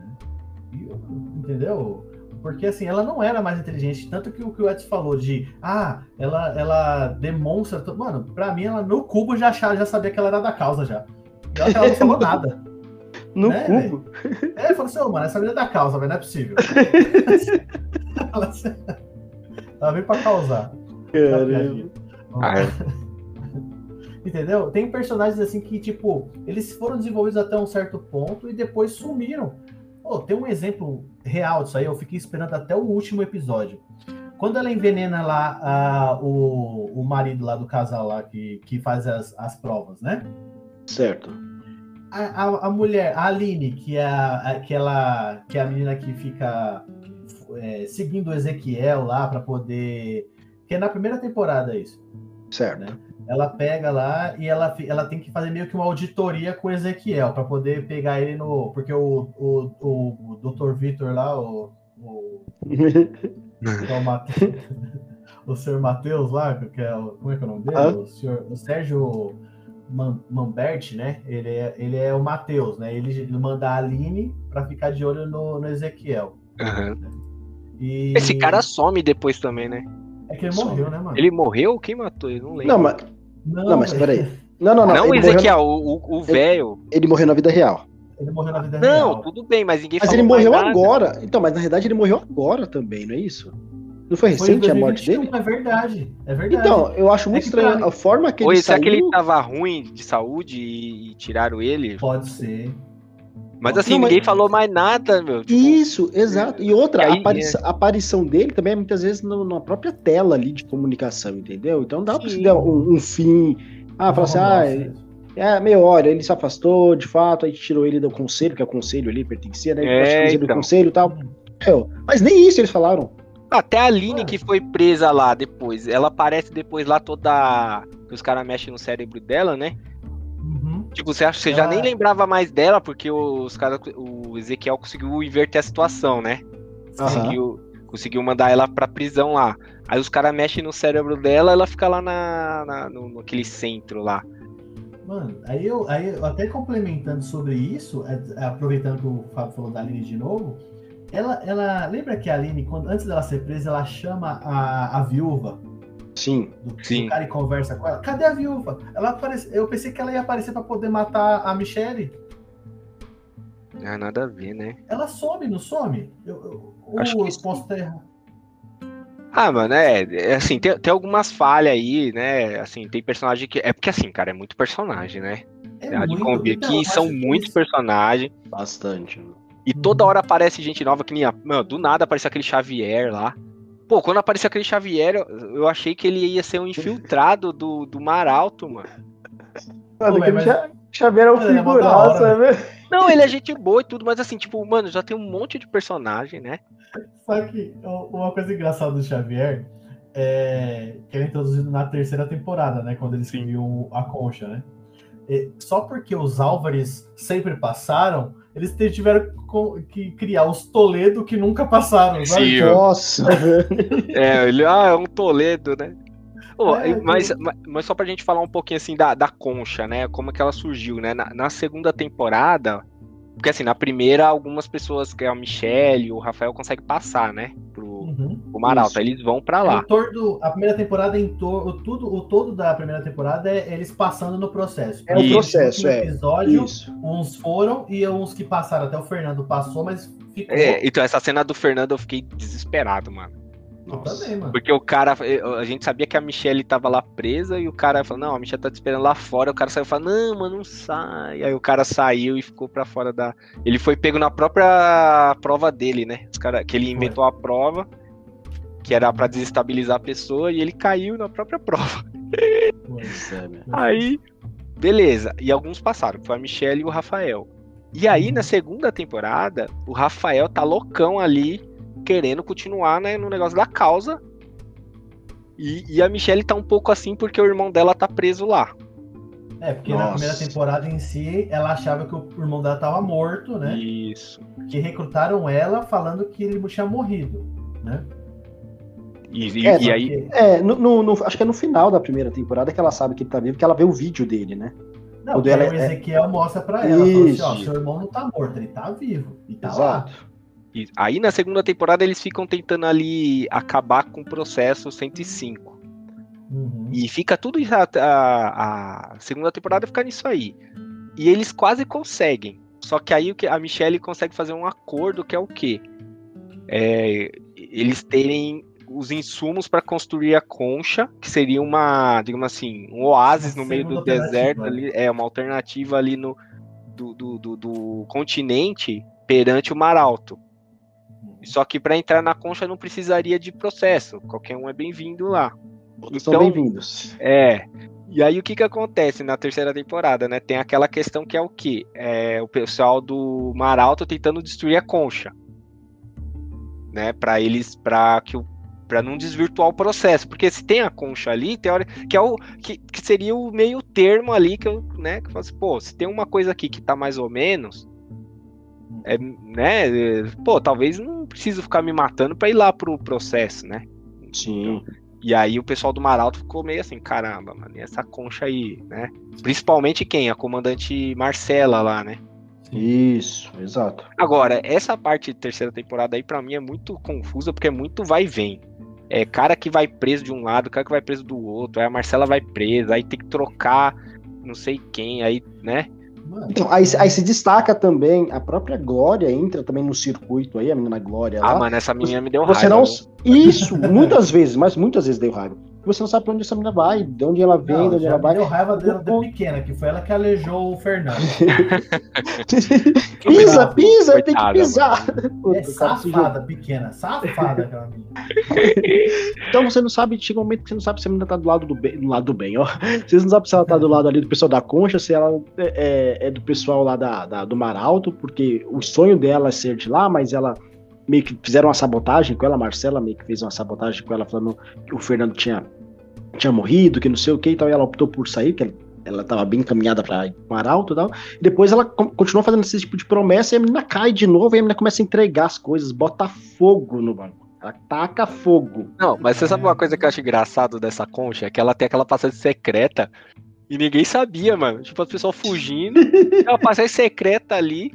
Entendeu? Porque assim, ela não era mais inteligente. Tanto que o que o Edson falou de ah, ela, ela demonstra. to- Mano, pra mim, ela no cubo já, achava, já sabia que ela era da causa já. E ela, ela não falou nada. No Né, cubo. É, falou assim, ô, mano, essa menina é da causa, velho, não é possível. ela, ela veio pra causar. Caramba. Ah. Entendeu? Tem personagens assim que, tipo, eles foram desenvolvidos até um certo ponto e depois sumiram. Pô, tem um exemplo real disso aí, eu fiquei esperando até o último episódio. Quando ela envenena lá o, o marido lá do casal lá que, que faz as, as provas, né? Certo. A, a, a mulher, a Aline, que é a, a- que é a menina que fica é, seguindo o Ezequiel lá pra poder. Que é na primeira temporada isso. Certo. Né? Ela pega lá e ela, ela tem que fazer meio que uma auditoria com o Ezequiel para poder pegar ele no. Porque o, o, o, o Dr. Vitor lá, o, o, é o, Mate- o senhor Matheus lá, que é o. Como é que é o nome dele? Ah. O, senhor, o Sérgio Man, Manberti, né? Ele é, ele é o Matheus, né? Ele, ele manda a Aline para ficar de olho no, no Ezequiel. Aham. E Esse cara some depois também, né? É que ele morreu, né, mano? Ele morreu? Quem matou? ele? não lembro. Não, mas, não, mas peraí. Não, não, não. Não, ele, Ezequiel, o, o- o velho. ele morreu na vida real. Ele morreu na vida Não, real. tudo bem, mas ninguém Mas falou ele mais morreu nada. agora. Então, mas na verdade ele morreu agora também, não é isso? Não foi Foi em recente a morte 2021, dele? É verdade. É verdade. Então, eu acho muito que estranho pra- a forma que Ou ele será saiu. que ele tava ruim de saúde e, e tiraram ele? Pode ser. Mas assim, Não, mas- ninguém falou mais nada, meu. Tipo, Isso, exato. E outra, E aí, a, aparição, a aparição dele também é muitas vezes no- na própria tela ali de comunicação, entendeu? Então dá pra Sim. você dar um, um fim. Ah, falar assim, ah, Nossa, é meio hora, ele se afastou, de fato, aí tirou ele do conselho, que é o conselho ali, pertencia, né? É, que conselho do então. conselho e tal. Meu, mas nem isso eles falaram. Até a Aline Ué. que foi presa lá depois. Ela aparece depois lá toda. Que os caras mexem no cérebro dela, né? Uhum. Tipo, você, acha, você já nem lembrava mais dela, porque os caras. O Ezequiel conseguiu inverter a situação, né? Conseguiu, conseguiu mandar ela pra prisão lá. Aí os caras mexem no cérebro dela, ela fica lá na, na- no, naquele centro lá. Mano, aí eu, aí eu até complementando sobre isso, é, aproveitando que o Fábio falou da Aline de novo, ela, ela lembra que a Aline, quando, antes dela ser presa, ela chama a, a viúva Sim. do, do Sim. cara e conversa com ela. Cadê a viúva? Ela aparece, eu pensei que ela ia aparecer pra poder matar a Michelle. Ah, nada a ver, né? Ela some, não some? Eu, eu, Acho ou que eu posso ter. Ah, mano, é, é assim, tem, tem algumas falhas aí, né? Assim, tem personagem que. É porque assim, cara, é muito personagem, né? É de muito- convir que são é muitos personagens. Bastante. E toda Uhum. hora aparece gente nova que nem. a- Mano, do nada aparece aquele Xavier lá. Pô, quando apareceu aquele Xavier, eu achei que ele ia ser um infiltrado do, do Mar Alto, mano. Mano, aquele mas... Xavier é um é figuraço, né? Não, ele é gente boa e tudo, mas assim, tipo, mano, já tem um monte de personagem, né? Só que uma coisa engraçada do Xavier é que ele é introduzido na terceira temporada, né? Quando eles criam a concha, né? E só porque os Álvares sempre passaram, eles tiveram que criar os Toledo que nunca passaram. Sim, Nossa! é, ele ah, é um Toledo, né? Oh, é, mas, que... mas só pra gente falar um pouquinho assim da, da concha, né? Como é que ela surgiu, né? Na, na segunda temporada, porque assim, na primeira, algumas pessoas, que é o Michelle, o Rafael, conseguem passar, né? Pro, uhum, pro Maralto. Aí eles vão para lá. todo, a primeira temporada, em to, tudo, o todo da primeira temporada é eles passando no processo. É o processo, é. episódio, isso. uns foram e uns que passaram. Até o Fernando passou, mas ficou. É, então essa cena do Fernando eu fiquei desesperado, mano. Nossa. Também, mano. Porque o cara, a gente sabia que a Michelle tava lá presa e o cara falou: Não, a Michelle tá te esperando lá fora. O cara saiu e falou: Não, mano, não sai. Aí o cara saiu e ficou pra fora da. Ele foi pego na própria prova dele, né? Os cara, que ele inventou a prova, que era para desestabilizar a pessoa, e ele caiu na própria prova. Pois é, Aí, beleza. E alguns passaram, foi a Michelle e o Rafael. E aí, na segunda temporada, o Rafael tá loucão ali querendo continuar né, no negócio da causa. E, e, a Michelle tá um pouco assim porque o irmão dela tá preso lá. É, porque Nossa. na primeira temporada em si, ela achava que o irmão dela tava morto, né? Isso. Que recrutaram ela falando que ele tinha morrido, né? E, e, é, e aí. É, no, no, no, acho que é no final da primeira temporada que ela sabe que ele tá vivo, que ela vê o vídeo dele, né? Não, o é- Ezequiel é... mostra pra ela, Isso. Assim, ó, seu irmão não tá morto, ele tá vivo. E tá Exato. lá. E aí na segunda temporada eles ficam tentando ali acabar com o processo 105. Uhum. E fica tudo. A, a, a, segunda temporada fica nisso aí. E eles quase conseguem. Só que aí a Michelle consegue fazer um acordo que é o quê? É, eles terem os insumos para construir a concha, que seria uma, digamos assim, um oásis no meio do deserto ali, é uma alternativa ali no do, do, do, do continente perante o Mar Alto. Só que para entrar na concha não precisaria de processo. Qualquer um é bem-vindo lá. Todos então, são bem-vindos. É. E aí o que que acontece na terceira temporada, né? Tem aquela questão que é o que é o pessoal do Mar Alto tentando destruir a concha, né? Para eles, para que o para não desvirtuar o processo, porque se tem a concha ali, teoria, que é o que, que seria o meio termo ali que eu, né, que eu assim, pô, se tem uma coisa aqui que tá mais ou menos, é, né? Pô, talvez não preciso ficar me matando para ir lá pro processo, né? Sim. Então, e aí o pessoal do Maralto ficou meio assim, caramba, mano, e essa concha aí, né? Principalmente quem? A comandante Marcela lá, né? Isso, exato. Agora, essa parte de terceira temporada aí para mim é muito confusa porque é muito vai e vem. É cara que vai preso de um lado, cara que vai preso do outro, aí a Marcela vai presa, aí tem que trocar não sei quem, aí, né? Então, aí, aí, se destaca também, a própria Glória entra também no circuito aí, a menina Glória. Ah, lá. mano, essa menina me deu você raiva. Você não. Isso, muitas vezes, mas muitas vezes deu raiva você não sabe pra onde essa menina vai, de onde ela vem, não, de onde ela vai. Deu raiva dela de pequena, que foi ela que aleijou o Fernando. pisa, pisa, tem que pisar. é safada, pequena, safada aquela menina. então você não sabe, chega um momento que você não sabe se a menina tá do lado do bem, do lado do bem, ó. Você não sabe se ela tá do lado ali do pessoal da concha, se ela é, é, é do pessoal lá da, da, do Mar Alto, porque o sonho dela é ser de lá, mas ela meio que fizeram uma sabotagem com ela, a Marcela meio que fez uma sabotagem com ela, falando que o Fernando tinha, tinha morrido, que não sei o que e tal, e ela optou por sair, que ela, estava bem encaminhada para Mar Alto e tal. E depois ela continuou fazendo esse tipo de promessa e a menina cai de novo e a menina começa a entregar as coisas, bota fogo no banco. Ela taca fogo. Não, mas você sabe uma coisa que eu acho engraçado dessa concha? É que ela tem aquela passagem secreta e ninguém sabia, mano. Tipo, as pessoas fugindo, ela passagem secreta ali,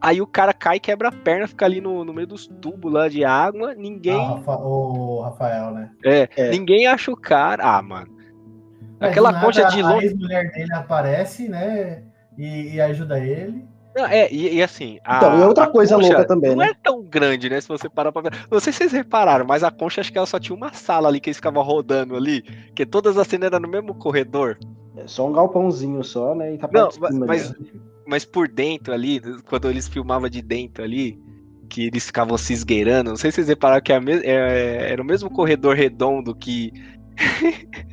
Aí o cara cai, quebra a perna, fica ali no, no meio dos tubos lá de água. Ninguém. Ah, Rafa, o Rafael, né? É, é, ninguém acha o cara. Ah, mano. Mas Aquela nada, concha de longe. A ex-mulher dele aparece, né? E, e ajuda ele. Não, é, e, e, assim. A, então, e outra coisa louca também, não né? Não é tão grande, né? Se você parar pra ver. Não sei se vocês repararam, mas a concha acho que ela só tinha uma sala ali que eles ficavam rodando ali. Que todas as cenas eram no mesmo corredor. É só um galpãozinho só, né? E tá não, mas, mas, mas, por dentro ali, quando eles filmavam de dentro ali, que eles ficavam se esgueirando. Não sei se vocês repararam que é é, era o mesmo corredor redondo que.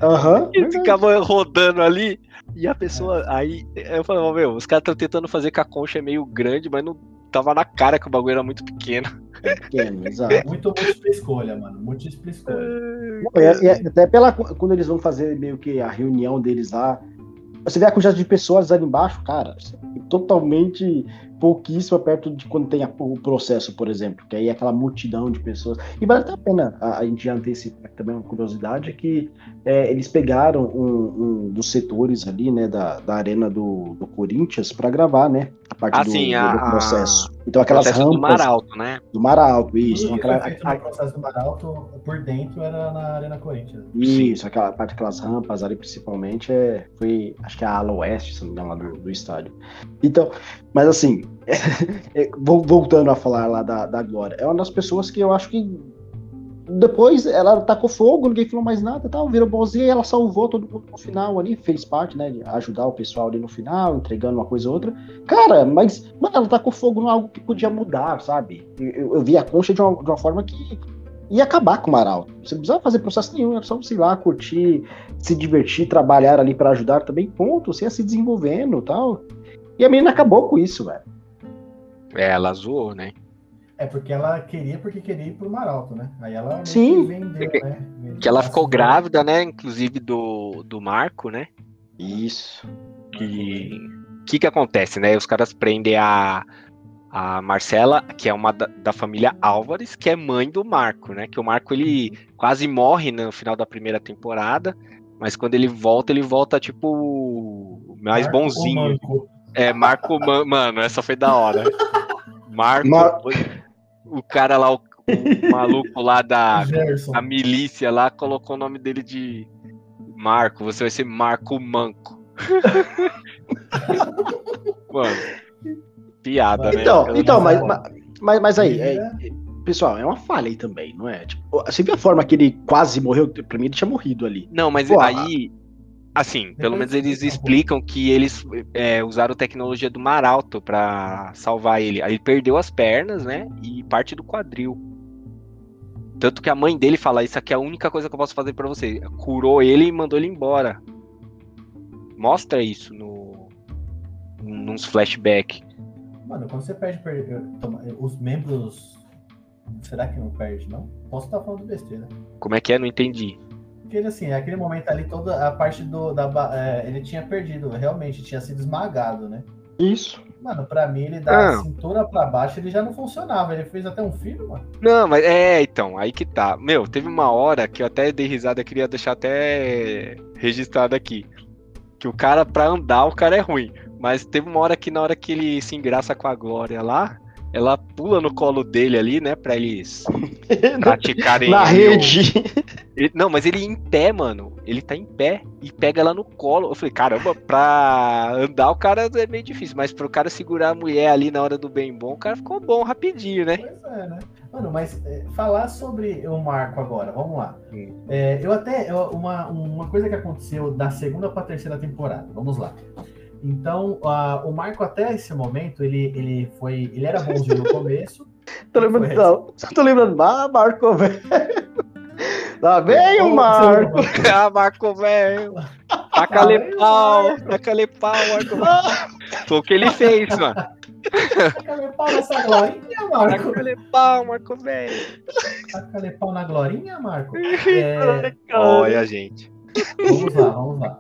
Aham. eles ficavam rodando ali. E a pessoa. Aí eu falava, meu, os caras estão tentando fazer que a concha é meio grande, mas não tava na cara que o bagulho era muito pequeno. É pequeno, exato. Muito múltipla escolha, mano. Múltipla escolha. Não, é- é- até pela, quando eles vão fazer meio que a reunião deles lá, você vê a quantidade de pessoas ali embaixo, cara, é totalmente pouquíssima perto de quando tem a- o processo, por exemplo, que aí é aquela multidão de pessoas. E vale até a pena a, a gente antecipar também uma curiosidade é que é, eles pegaram um, um dos setores ali, né, da, da arena do, do Corinthians para gravar, né, a parte Ah, do, sim, do- a- do processo. Então aquelas Processo rampas do Mar Alto, né? do Mar Alto, isso. Que aquela- a- no processo do Maralto, por dentro, era na Arena Corinthians. Isso, aquela parte daquelas rampas ali, principalmente, é, foi, acho que é a ala oeste, se não me engano, lá do, do estádio. Então, mas assim, é, vol- voltando a falar lá da, da Glória, é uma das pessoas que eu acho que depois ela tacou fogo, ninguém falou mais nada, tal, virou bonzinha e ela salvou todo mundo no final ali, fez parte, né, de ajudar o pessoal ali no final, entregando uma coisa ou outra. Cara, mas, mano, ela tacou fogo em algo que podia mudar, sabe? Eu, eu vi a concha de uma, de uma forma que ia acabar com o Maralto. Você não precisava fazer processo nenhum, era só ir lá, curtir, se divertir, trabalhar ali para ajudar também, ponto. Você ia se desenvolvendo tal. E a menina acabou com isso, velho. É, ela zoou, né? É porque ela queria, porque queria ir pro Maralto, né? Aí ela Sim. que vendeu, né? Que ela ficou grávida, né? Inclusive do, do Marco, né? Isso. Que que que acontece, né? Os caras prendem a a Marcela, que é uma da, da família Álvares, que é mãe do Marco, né? Que o Marco ele quase morre no final da primeira temporada, mas quando ele volta, ele volta tipo mais Marco bonzinho. É, Marco, Man- mano, essa foi da hora. Marco, Mar- o cara lá, o, o maluco lá da, Gerson. a milícia lá colocou o nome dele de Marco, você vai ser Marco Manco. Mano, piada, né? Então, Pelo então amor mas, mas, mas, aí, Ele é- pessoal, é uma falha aí também, não é? Tipo, você viu a forma que ele quase morreu? Pra mim, ele tinha morrido ali. Não, mas Pô, aí, assim, pelo menos eles explica explicam que eles é, usaram tecnologia do Maralto pra salvar ele. Aí ele perdeu as pernas, né? E parte do quadril. Tanto que a mãe dele fala: Isso aqui é a única coisa que eu posso fazer pra você. Curou ele e mandou ele embora. Mostra isso no. Nos flashbacks. Mano, quando você perde per- toma- os membros. Será que não perde, não? Posso estar falando besteira. Como é que é? Não entendi. Porque ele, assim, aquele momento ali, toda a parte do. Da, é, ele tinha perdido, realmente, tinha sido esmagado, né? Isso. Mano, pra mim, ele da Ah. cintura pra baixo, ele já não funcionava. Ele fez até um filho, mano. Não, mas é, então, aí que tá. Meu, teve uma hora que eu até dei risada, queria deixar até registrado aqui. Que o cara, pra andar, o cara é ruim. Mas teve uma hora que, na hora que ele se engraça com a Glória lá, ela pula no colo dele ali, né, pra eles praticarem. Na rede. Ele- não, mas ele em pé, mano. Ele tá em pé e pega ela no colo. Eu falei, caramba, pra andar o cara é meio difícil, mas pro cara segurar a mulher ali na hora do bem bom, o cara ficou bom rapidinho, né? Pois é, né? Mano, mas é, falar sobre o Marco agora, vamos lá. Hum. É, eu até. eu- uma, uma coisa que aconteceu da segunda pra terceira temporada, vamos lá. Então, o Marco, até esse momento, ele, ele foi. Ele era bonzinho no começo. Tô lembrando, Foi. não, só tô lembrando, ah, Marco, velho. Lá vem o Marco. ah, Marco, velho. Taca-lhe pau, taca-lhe pau, Marco. Foi o que ele fez, mano. Taca-lhe pau nessa glorinha, Marco. Taca-lhe pau, Marco, velho. Taca-lhe pau na glorinha, Marco. É, Olha, gente. Vamos lá, vamos lá.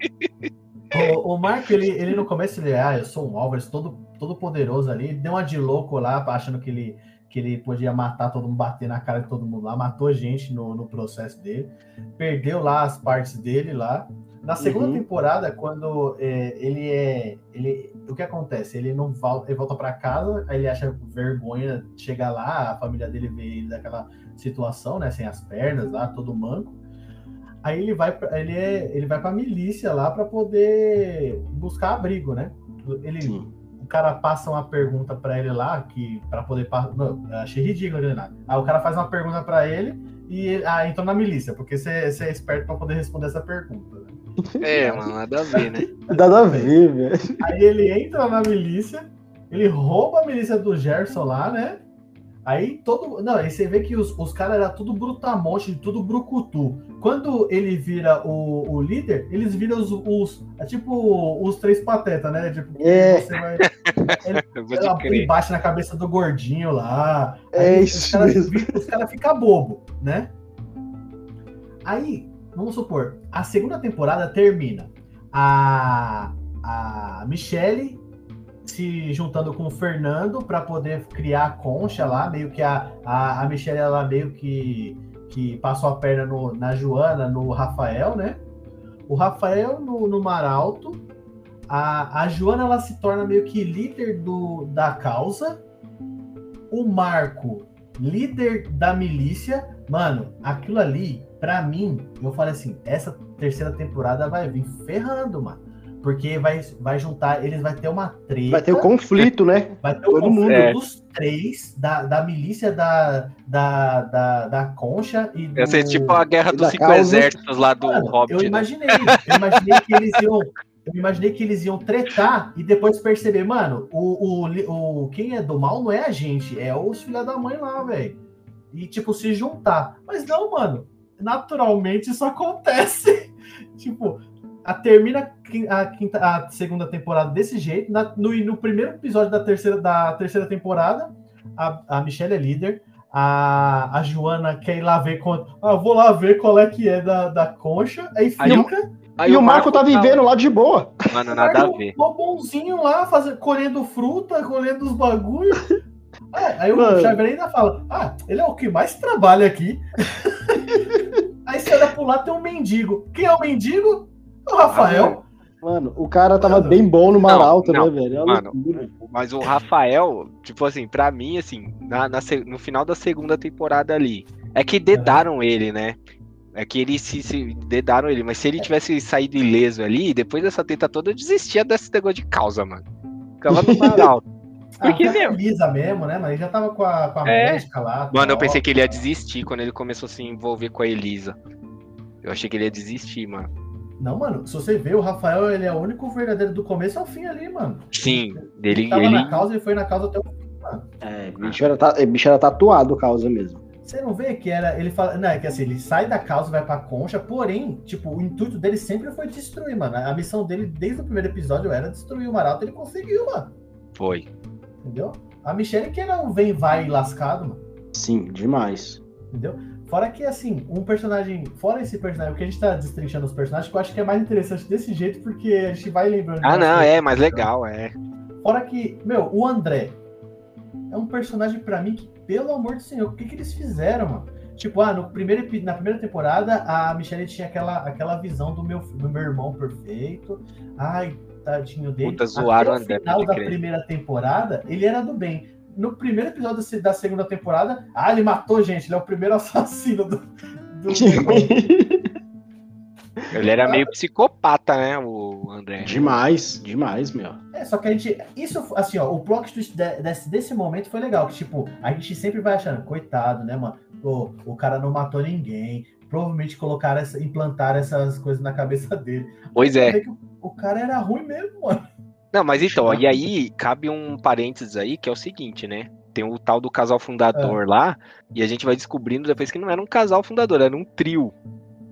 O, o Marco, ele, ele no começo, ele, ah, eu sou um Álvares todo, todo poderoso ali, deu uma de louco lá, achando que ele, que ele podia matar todo mundo, bater na cara de todo mundo lá, matou gente no, no processo dele, perdeu lá as partes dele lá. Na segunda Uhum. temporada, quando é, ele é. Ele, o que acontece? Ele não volta, ele volta para casa, aí ele acha vergonha chegar lá, a família dele vê ele daquela situação, né? Sem as pernas lá, todo manco. Aí ele vai, pra- ele é, ele vai pra milícia lá para poder buscar abrigo, né? Ele, Sim. o cara passa uma pergunta para ele lá que para poder não, eu achei ridículo aquele lá. Aí o cara faz uma pergunta para ele e ele, ah, entrou na milícia, porque você você é esperto para poder responder essa pergunta. Né? É, mano, nada a ver, né? Nada a ver, velho. Aí ele entra na milícia, ele rouba a milícia do Gerson lá, né? Aí todo. Não, aí você vê que os, os caras eram tudo brutamonte, tudo brucutu. Quando ele vira o, o líder, eles viram os, os. É tipo os três patetas, né? Tipo, É. você vai. Ela crer. bate na cabeça do gordinho lá. É Aí isso Os caras caras ficam bobo, né? Aí, vamos supor, a segunda temporada termina. A, a Michelle se juntando com o Fernando para poder criar a concha lá, meio que a, a, a Michelle ela meio que, que passou a perna no- na Joana, no Rafael, né? O Rafael no, no Mar Alto, a, a Joana ela se torna meio que líder do, da causa, o Marco líder da milícia, mano, aquilo ali, pra mim, eu falei assim, essa terceira temporada vai vir ferrando, mano. Porque vai, vai juntar, eles vai ter uma treta. Vai ter o conflito, né? Vai ter o todo conflito mundo. É. dos três, da, da milícia da, da, da, da Concha e do... Ia ser tipo a guerra dos cinco causa. exércitos lá do Mano, Hobbit. eu né? imaginei, eu imaginei que eles iam... Eu imaginei que eles iam tretar e depois perceber, mano, o, o, o, quem é do mal não é a gente, é os filha da mãe lá, velho. E, tipo, se juntar. Mas não, mano, naturalmente isso acontece. tipo, a, termina a quin- a, quinta, a segunda temporada desse jeito. Na- no, no primeiro episódio da terceira, da terceira temporada, a, a Michelle é líder. A, a Joana quer ir lá ver. quanto- Ah, vou lá ver qual é que é da, da concha. Aí fica. Aí e o Marco tá vivendo lá de boa. Mano, nada a Marco, ver. mó bonzinho lá, fazendo, colhendo fruta, colhendo os bagulhos. É, aí Mano. o Xavier ainda fala: Ah, ele é o que mais trabalha aqui. aí você olha pro lado, tem um mendigo. Quem é o mendigo? O Rafael. Mano, o cara tava Mano. bem bom no Mar Não, Alto, não, né, velho? É mano. loucura. Mas o Rafael, tipo assim, pra mim, assim, na, na no final da segunda temporada ali, é que dedaram ele, né? É que eles se, se dedaram ele, mas se ele tivesse saído ileso ali, depois dessa teta toda, eu desistia desse negócio de causa, mano. Ficava no mar alto. Porque, ah, meu- Lisa mesmo, né? Mas ele já tava com a, com a É. médica lá. Mano, eu pensei que ele ia desistir quando ele começou a se envolver com a Elisa. Eu achei que ele ia desistir, mano. Não, mano, se você vê, o Rafael, ele é o único verdadeiro do começo ao fim ali, mano. Sim, Ele ele. tava ele... na causa e foi na causa até o É, bicho era, ta- bicho era tatuado, causa mesmo. Você não vê que era. Ele fala. Não, é que assim, ele sai da causa e vai pra concha, porém, tipo, o intuito dele sempre foi destruir, mano. A missão dele, desde o primeiro episódio, era destruir o Maralto, ele conseguiu, mano. Foi. Entendeu? A Michelle que era um vem vai lascado, mano. Sim, demais. Entendeu? Fora que, assim, um personagem. Fora esse personagem, porque a gente tá destrinchando os personagens, que eu acho que é mais interessante desse jeito, porque a gente vai lembrando. Ah, não, é, mais legal, é. Fora que, meu, o André é um personagem pra mim que, pelo amor de Senhor, o que, que eles fizeram, mano? Tipo, ah, no primeiro, na primeira temporada, a Michelle tinha aquela, aquela visão do meu, do meu irmão perfeito. Ai, tadinho dele. Puta, zoaram Até o final da primeira temporada, ele era do bem. No primeiro episódio da se- da segunda temporada, ah, ele matou gente, ele é o primeiro assassino do. do Ele era meio psicopata, né, o André. demais, demais, meu. É, só que a gente. Isso, assim, ó, o plot twist de- desse, desse momento foi legal. Que, tipo, a gente sempre vai achando, coitado, né, mano? O, o cara não matou ninguém. Provavelmente colocaram essa, implantaram essas coisas na cabeça dele. Pois é. o cara era ruim mesmo, mano. Não, mas então, ó, e aí cabe um parênteses aí, que é o seguinte, né? Tem o tal do casal fundador lá, e a gente vai descobrindo depois que não era um casal fundador, era um trio.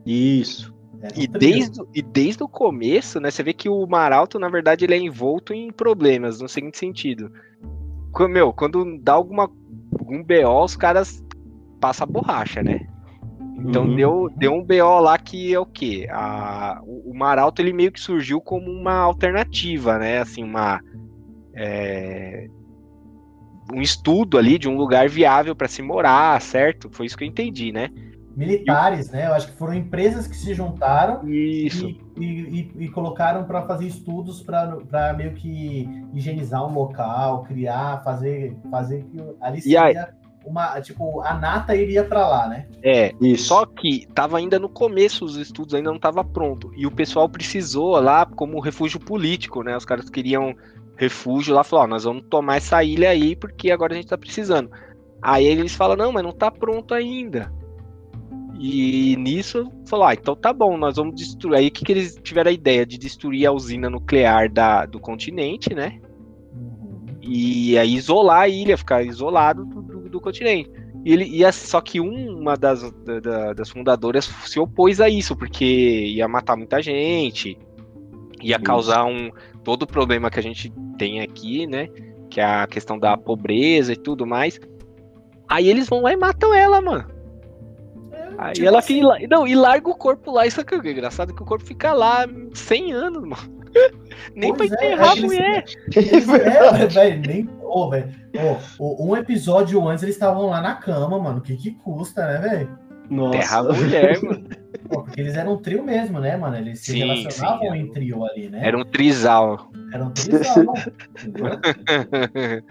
Isso. Era um E trio. desde, e desde o começo, né, você vê que o Maralto, na verdade, ele é envolto em problemas, no seguinte sentido. Quando, meu, quando dá alguma, algum BO, os caras passam a borracha, né? Então Uhum. deu, deu um BO lá que é o quê? A, o, o Maralto, ele meio que surgiu como uma alternativa, né? Assim, uma... é, um estudo ali de um lugar viável para se morar, certo? Foi isso que eu entendi, né? Militares, né? Eu acho que foram empresas que se juntaram Isso. e, e, e- e colocaram para fazer estudos para meio que higienizar um local, criar, fazer, fazer que ali seria uma. Tipo, a nata iria para lá, né? É, Isso. Só que tava ainda no começo, os estudos ainda não tava pronto. E o pessoal precisou lá como refúgio político, né? Os caras queriam refúgio lá, falaram, ó, nós vamos tomar essa ilha aí porque agora a gente tá precisando. Aí eles falam, não, mas não tá pronto ainda. E nisso, falou, ah, então tá bom, nós vamos destruir. Aí o que, que eles tiveram a ideia? De destruir a usina nuclear da, do continente, né? E aí isolar a ilha, ficar isolado do, do- continente. E ele ia, só que uma das, da, das fundadoras se opôs a isso, porque ia matar muita gente, ia isso. causar um todo o problema que a gente tem aqui, né? Que é a questão da pobreza e tudo mais. Aí eles vão lá e matam ela, mano. É, Aí tipo ela assim. fica. Não, e larga o corpo lá. Isso é, é engraçado que o corpo fica lá 100 anos, mano. Nem pois pra é, enterrar é, a mulher. Eles, é, velho, nem. Oh, velho. Oh, um episódio antes eles estavam lá na cama, mano. O que que custa, né, velho? Nossa. Terra a mulher, mano. Pô, porque eles eram um trio mesmo, né, mano? Eles se sim, relacionavam sim. em trio ali, né? Era um trisal. Era um trisal, entendeu?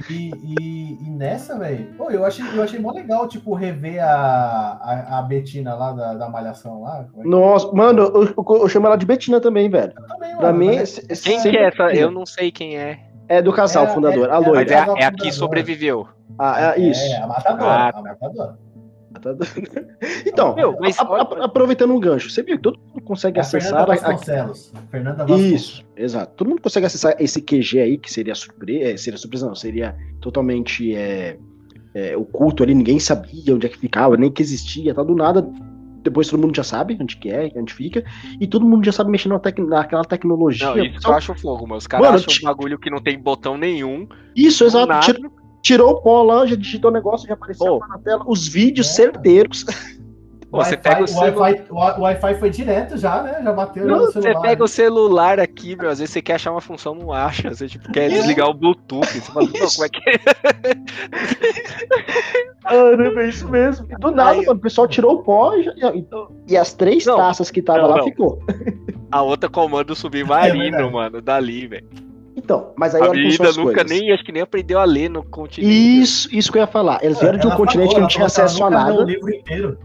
E, e, e nessa, velho, eu achei, eu achei mó legal, tipo, rever a, a, a Betina lá da, da Malhação lá. É Nossa, mano, eu, eu, eu, chamo ela de Betina também, velho. Eu também, mano. Pra mim, é, quem que é essa? Eu não sei quem é. É do casal, é, fundador, é, a loira. Mas é, é a que sobreviveu. Ah, é, isso. É, a matadora, ah, a matadora. Tá então, Meu, mas... a, a, aproveitando um gancho, você viu que todo mundo consegue a acessar. Fernanda Vasconcelos. A... Fernanda Vasconcelos. Isso, exato. Todo mundo consegue acessar esse QG aí, que seria surpresa. É, seria surpresa, não, seria totalmente é, é, oculto ali, ninguém sabia onde é que ficava, nem que existia, tá do nada. Depois todo mundo já sabe onde que é, onde fica, e todo mundo já sabe mexer na tec naquela tecnologia. Não, isso então, eu acho fogo, mas os caras acham um bagulho que não tem botão nenhum. Isso, exato. Nada tirou o pó lá, já digitou o negócio, já apareceu oh. na tela, os vídeos é. certeiros. você pega o, celular. O Wi-Fi foi direto já, né? Já bateu não, no celular. Você pega o celular aqui, meu, às vezes você quer achar uma função, não acha. Você tipo, quer desligar o Bluetooth. Você fala, não, como é que é? Caramba, é isso mesmo. Do nada, Aí, mano, o pessoal tirou o pó e, e, e as três não, taças que tava não, lá não. ficou. A outra comanda o submarino, é mano, dali, velho. Então, mas aí a menina nunca nem, acho que nem aprendeu a ler no continente. Isso, isso que eu ia falar. Eles vieram de um continente que não tinha acesso a nada. livro inteiro.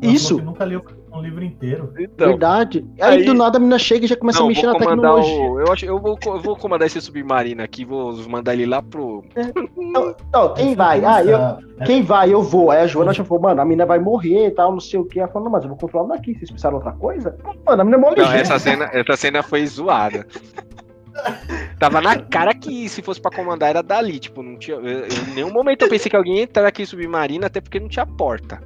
isso. Nunca leu um livro inteiro. Então, Verdade. Aí, aí, do nada a menina chega e já começa não, a mexer na tecnologia. O, eu, acho, eu, vou, eu vou comandar esse submarino aqui, vou mandar ele lá pro. É. Não, não, quem vai? Ah, eu, é. quem vai? Eu vou. Aí a Joana já falou, mano, a menina vai morrer e tal, não sei o que. Ela falou, não, mas eu vou controlar daqui. Vocês pensaram outra coisa? Mano, a menina morre. Não, essa cena, essa cena foi zoada. Tava na cara que se fosse pra comandar era dali, tipo, não tinha. Eu, em nenhum momento eu pensei que alguém ia entrar aqui submarino, até porque não tinha porta.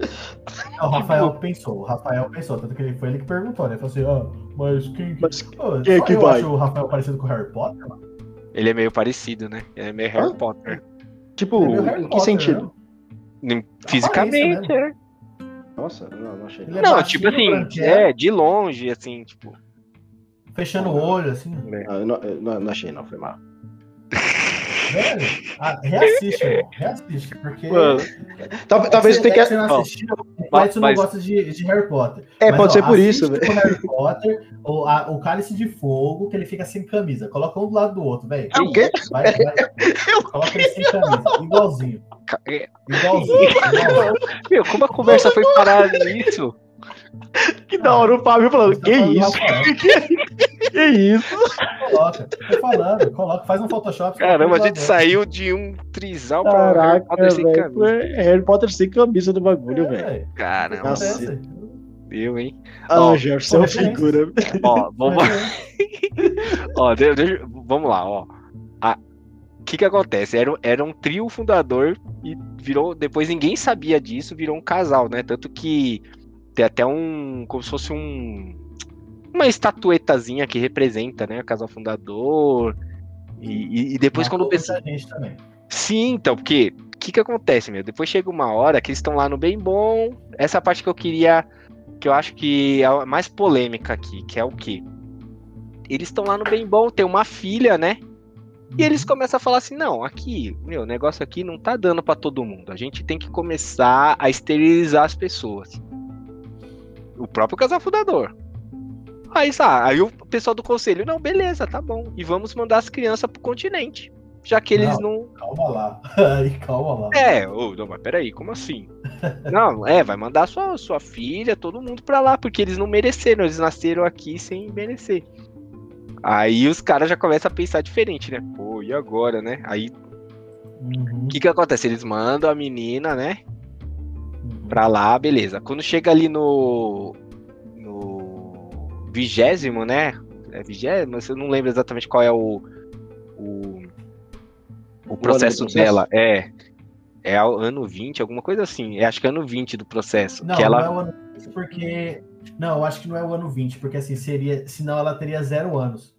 o Rafael tipo... pensou, o Rafael pensou, tanto que ele foi ele que perguntou, né? Ele falou assim, ah, mas quem, mas oh, quem é que eu vai? acho o Rafael parecido com o Harry Potter, mano. Ele é meio parecido, né? Ele é meio Harry ah? Potter. Tipo, é em que Potter, sentido? Né? Fisicamente, é. Nossa, não, não achei. Ele é não, tipo assim, é, de longe, assim, tipo. Fechando o olho, assim. É. Ah, não, não, não, achei, não, foi mal. Velho, ah, reassiste, irmão. Reassiste, porque. Mano, talvez você tenha que. Você não assistiu, o Edson não gosta de, de, Harry Potter. É, mas, pode ó, ser por isso, velho. Harry Potter, o, a, o cálice de fogo, que ele fica sem camisa. Coloca um do lado do outro, velho. O quê? Vai, vai. Coloca ele sem camisa, igualzinho. É. Igualzinho. igualzinho. Meu, como a conversa foi parar nisso? Que da hora o Fábio falando, que isso? que isso? Coloca, tô falando, coloca, faz um Photoshop. Caramba, a gente saiu de um trisal pra Harry Potter sem camisa. Harry Potter sem camisa do bagulho, é, velho. Caramba. Viu, hein? Ah, ó, Gerson é uma figura. Ó, vamos... ó, deixa, deixa, vamos lá, ó. O que que acontece? Era, era um trio fundador e virou... Depois ninguém sabia disso, virou um casal, né? Tanto que tem até um. como se fosse um. Uma estatuetazinha que representa, né? O casal fundador. E, e depois quando pensa. Sim, então, porque o que, que acontece, meu? Depois chega uma hora que eles estão lá no bem bom. Essa parte que eu queria. Que eu acho que é a mais polêmica aqui, que é o quê? Eles estão lá no bem bom, tem uma filha, né? E eles uhum. começam a falar assim: não, aqui, meu, o negócio aqui não tá dando para todo mundo. A gente tem que começar a esterilizar as pessoas o próprio casal fundador. Aí, tá, aí o pessoal do conselho, não, beleza, tá bom. E vamos mandar as crianças pro continente. Já que eles não. não... Calma lá. Aí, calma lá. É, oh, não, mas peraí, como assim? não, é, vai mandar sua, sua filha, todo mundo pra lá, porque eles não mereceram, eles nasceram aqui sem merecer. Aí os caras já começam a pensar diferente, né? Pô, e agora, né? Aí. O uhum. que que acontece? Eles mandam a menina, né? Pra lá, beleza. Quando chega ali no. no. vigésimo, né? É vigésimo, eu não lembro exatamente qual é o. o, o processo dela. É. é ano 20, alguma coisa assim. É, acho que é ano 20 do processo. Não, que ela... não é o ano 20 porque. Não, eu acho que não é o ano 20, porque assim seria. Senão ela teria zero anos.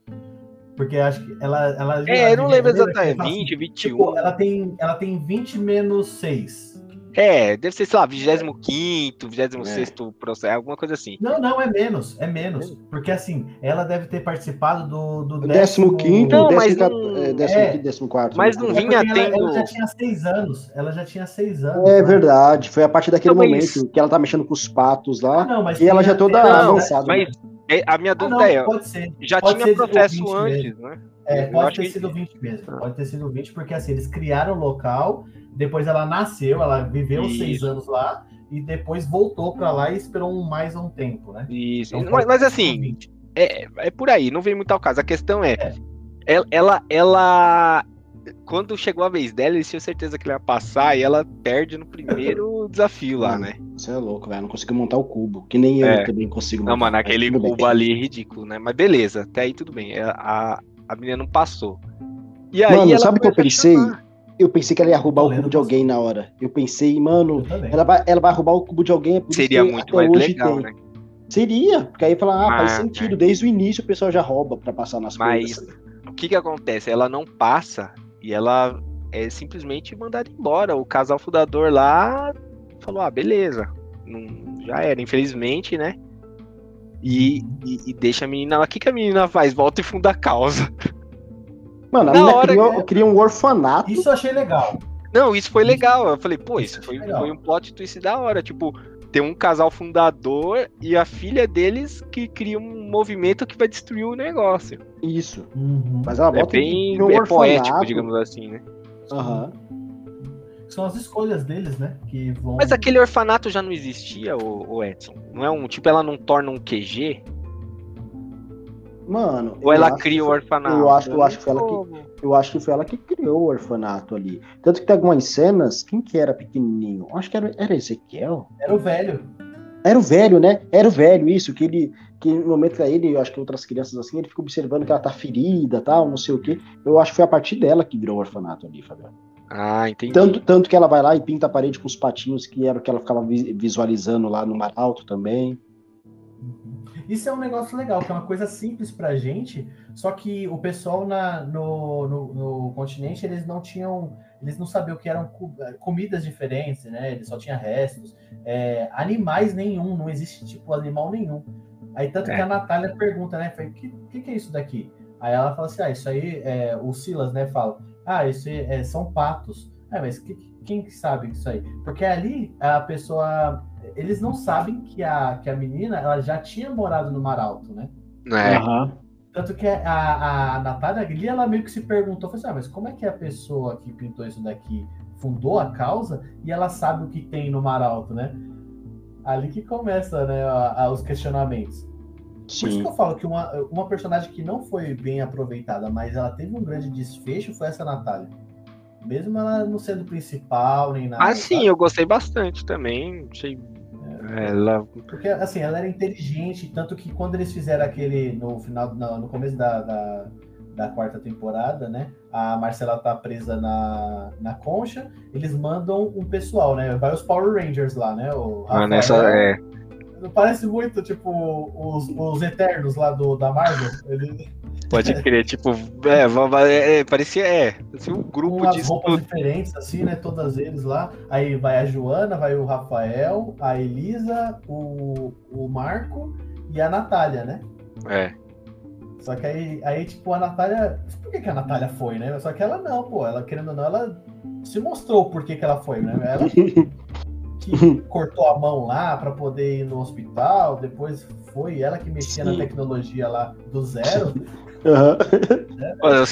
Porque acho que ela. ela é, eu não lembro exatamente. 20, 20, 21. Tipo, ela, tem, ela tem 20 menos 6. É, deve ser, sei lá, 25, 26 é. processo, alguma coisa assim. Não, não, é menos, é menos. Porque assim, ela deve ter participado do, do 15, não, mas não, é, 15, é, 14. Mas não vinha é tendo. Ela, ela, já tinha 6 anos. Ela já tinha 6 anos. É né? verdade, foi a partir daquele então, momento mas... que ela tá mexendo com os patos lá. Ah, não, e ela já toda não, avançada. Mas né? a minha dúvida ah, não, é: já pode tinha processo antes, mesmo. né? É, pode ter que... sido 20 mesmo. Ah. Pode ter sido 20, porque assim, eles criaram o local depois ela nasceu, ela viveu Isso. seis anos lá e depois voltou para lá e esperou um, mais um tempo, né? Isso. Então, mas, mas assim, é, é por aí, não vem muito ao caso. A questão é, é. Ela, ela, ela, quando chegou a vez dela, eles tinham certeza que ela ia passar e ela perde no primeiro desafio lá, né? Você é louco, velho. Não conseguiu montar o cubo. Que nem é. eu também consigo montar. Não, mano, aquele cubo bem. ali é ridículo, né? Mas beleza, até aí tudo bem. A, a menina não passou. E aí mano, sabe o que eu pensei? Eu pensei que ela ia roubar o cubo de alguém na hora. Eu pensei, mano, ela vai, ela vai roubar o cubo de alguém. É Seria muito mais legal, tem. né? Seria, porque aí fala, ah, Mas, faz sentido. É. Desde o início o pessoal já rouba para passar nas Mas, coisas. Mas o que que acontece? Ela não passa e ela é simplesmente mandada embora. O casal fundador lá falou, ah, beleza. Não, já era, infelizmente, né? E, e, e deixa a menina lá. O que, que a menina faz? Volta e funda a causa. Mano, a Na menina criou, que... criou um orfanato. Isso eu achei legal. Não, isso foi legal. Eu falei, pô, isso, foi, foi um plot twist da hora. Tipo, tem um casal fundador e a filha deles que cria um movimento que vai destruir o negócio. Isso. Uhum. Mas ela é bem um é poético, digamos assim, né? Aham. Uhum. São as escolhas deles, né? Que vão... Mas aquele orfanato já não existia, o, o Edson? Não é um. Tipo, ela não torna um QG? Mano. Ou ela cria o orfanato? Eu acho, eu acho que foi ela que. Eu acho que foi ela que criou o orfanato ali. Tanto que tem algumas cenas. Quem que era pequenininho? Acho que era, era Ezequiel. Era o velho. Era o velho, né? Era o velho, isso, que ele. Que no momento que ele, eu acho que outras crianças assim, ele fica observando que ela tá ferida tal, não sei o quê. Eu acho que foi a partir dela que virou o orfanato ali, Fabiano. Ah, entendi. Tanto, tanto que ela vai lá e pinta a parede com os patinhos, que era o que ela ficava visualizando lá no Mar Alto também. Isso é um negócio legal, que é uma coisa simples pra gente, só que o pessoal na, no, no, no continente, eles não tinham, eles não sabiam o que eram comidas diferentes, né? Eles só tinham restos. É, animais nenhum, não existe tipo animal nenhum. Aí tanto é. que a Natália pergunta, né? O que, que, que, é isso daqui? Aí ela fala assim, ah, isso aí, é, o Silas, né, fala, ah, isso é, são patos. Ah, mas que, quem sabe isso aí? Porque ali a pessoa eles não sabem que a, que a menina ela já tinha morado no Mar Alto, né? É. Uhum. Tanto que a, a Natália ali, ela meio que se perguntou, assim, ah, mas como é que a pessoa que pintou isso daqui fundou a causa e ela sabe o que tem no Mar Alto, né? Ali que começa, né, a, a, os questionamentos. Sim. Por isso que eu falo que uma, uma personagem que não foi bem aproveitada, mas ela teve um grande desfecho, foi essa Natália. Mesmo ela não sendo principal nem nada. Ah, sim, sabe? eu gostei bastante também. Achei ela... Porque, assim, ela era inteligente, tanto que quando eles fizeram aquele, no final, no, no começo da, da, da, quarta temporada, né, a Marcela tá presa na, na concha, eles mandam um pessoal, né, vai os Power Rangers lá, né, o ah, nessa, é... Parece muito, tipo, os, os Eternos lá do, da Marvel. Ele... Pode crer, tipo, é, é, é, parecia, é, parecia um grupo Com de. roupas diferentes, assim, né? Todas eles lá. Aí vai a Joana, vai o Rafael, a Elisa, o, o Marco e a Natália, né? É. Só que aí, aí, tipo, a Natália. Por que, que a Natália foi, né? Só que ela não, pô. Ela, querendo ou não, ela se mostrou por que, que ela foi, né? Ela que cortou a mão lá para poder ir no hospital, depois foi ela que mexia Sim. na tecnologia lá do zero. Uhum.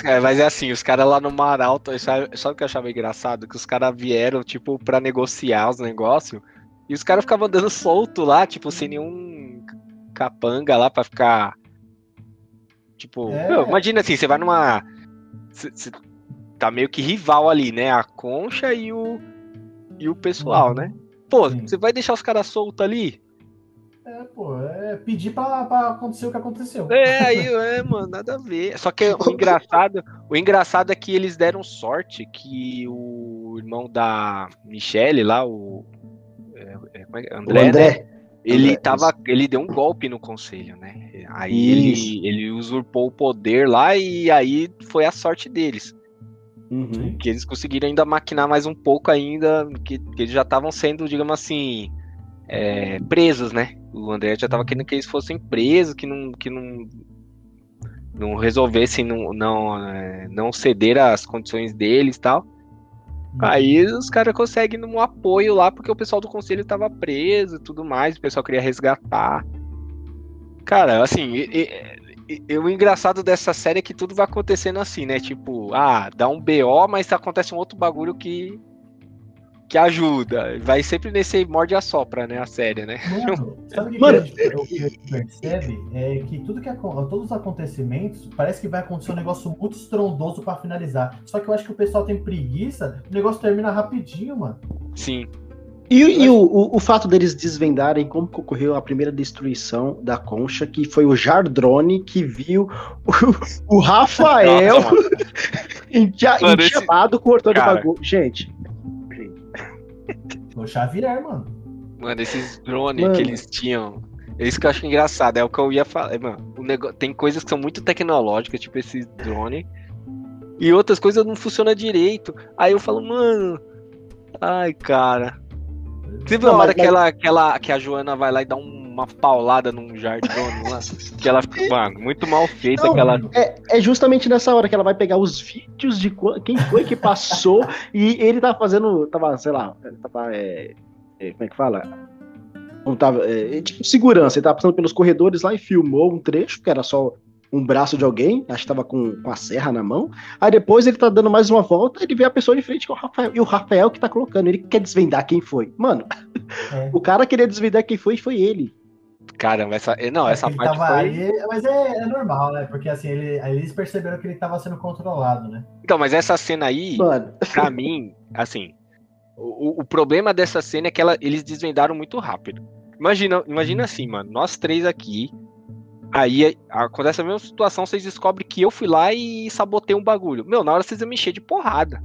É, mas é assim, os caras lá no Mar Alto, sabe, sabe o que eu achava engraçado? Que os caras vieram, tipo, pra negociar os negócios, e os caras ficavam andando solto lá, tipo, sem nenhum capanga lá pra ficar. Tipo, é. meu, imagina assim, você vai numa. Você tá meio que rival ali, né? A concha e o. E o pessoal, uhum. né? Pô, Sim. você vai deixar os caras soltos ali? É, pô, é pedir pra, pra acontecer o que aconteceu. É, aí, é, mano, nada a ver. Só que o engraçado, o engraçado é que eles deram sorte que o o irmão da Michelle lá, o. É, é, André, o André. Né? Ele tava. Ele deu um golpe no conselho, né? Aí ele, ele usurpou o poder lá e aí foi a sorte deles. Uhum. Que eles conseguiram ainda maquinar mais um pouco ainda, que, que eles já estavam sendo, digamos assim, é, presos, né? O André já estava querendo que eles fossem presos, que não, que não, não resolvessem não, não, é, não ceder às condições deles e tal. Uhum. Aí os caras conseguem um apoio lá, porque o pessoal do conselho estava preso e tudo mais, o pessoal queria resgatar. Cara, assim, e, o engraçado dessa série é que tudo vai acontecendo assim, né? Tipo, ah, dá um BO, mas acontece um outro bagulho que que ajuda. Vai sempre nesse morde a sopra, né? A série, né? Mano, sabe o que, Mano, que, a gente, percebe? É que tudo que todos os acontecimentos parece que vai acontecer um negócio muito estrondoso para finalizar. Só que eu acho que o pessoal tem preguiça, o negócio termina rapidinho, mano. Sim. E, e o, o, o, fato deles desvendarem como ocorreu a primeira destruição da concha, que foi o Jardrone que viu o, o Rafael enxamado cortando o bagulho. Gente. O Xavier, mano. Mano, esses drones que eles tinham. É isso que eu acho engraçado, é o que eu ia falar. Mano, o negócio, tem coisas que são muito tecnológicas, tipo esses drones. E outras coisas não funcionam direito. Aí eu falo, mano. Ai, cara. Você viu a hora que, ela, que, ela, que a Joana vai lá e dá uma paulada num jardim lá? que ela fica, mano, muito mal feita. Não, aquela... é, é justamente nessa hora que ela vai pegar os vídeos de quem foi que passou e ele tava fazendo, tava, sei lá, tava, é, é, como é que fala? Não tava, é, tipo segurança, ele tava passando pelos corredores lá e filmou um trecho, que era só um braço de alguém, acho que tava com, com a serra na mão. Aí depois ele tá dando mais uma volta, ele vê a pessoa de frente com o Rafael. E o Rafael que tá colocando, ele quer desvendar quem foi. Mano, é. o cara queria desvendar quem foi foi ele. Caramba, essa. Não, essa parte foi. Aí, mas é, é, normal, né? Porque assim, ele, eles perceberam que ele tava sendo controlado, né? Então, mas essa cena aí, Mano. pra mim, assim. O, o problema dessa cena é que ela, eles desvendaram muito rápido. Imagina, imagina assim, mano. Nós três aqui, Aí acontece a mesma situação, vocês descobrem que eu fui lá e sabotei um bagulho. Meu, na hora vocês iam me encher de porrada.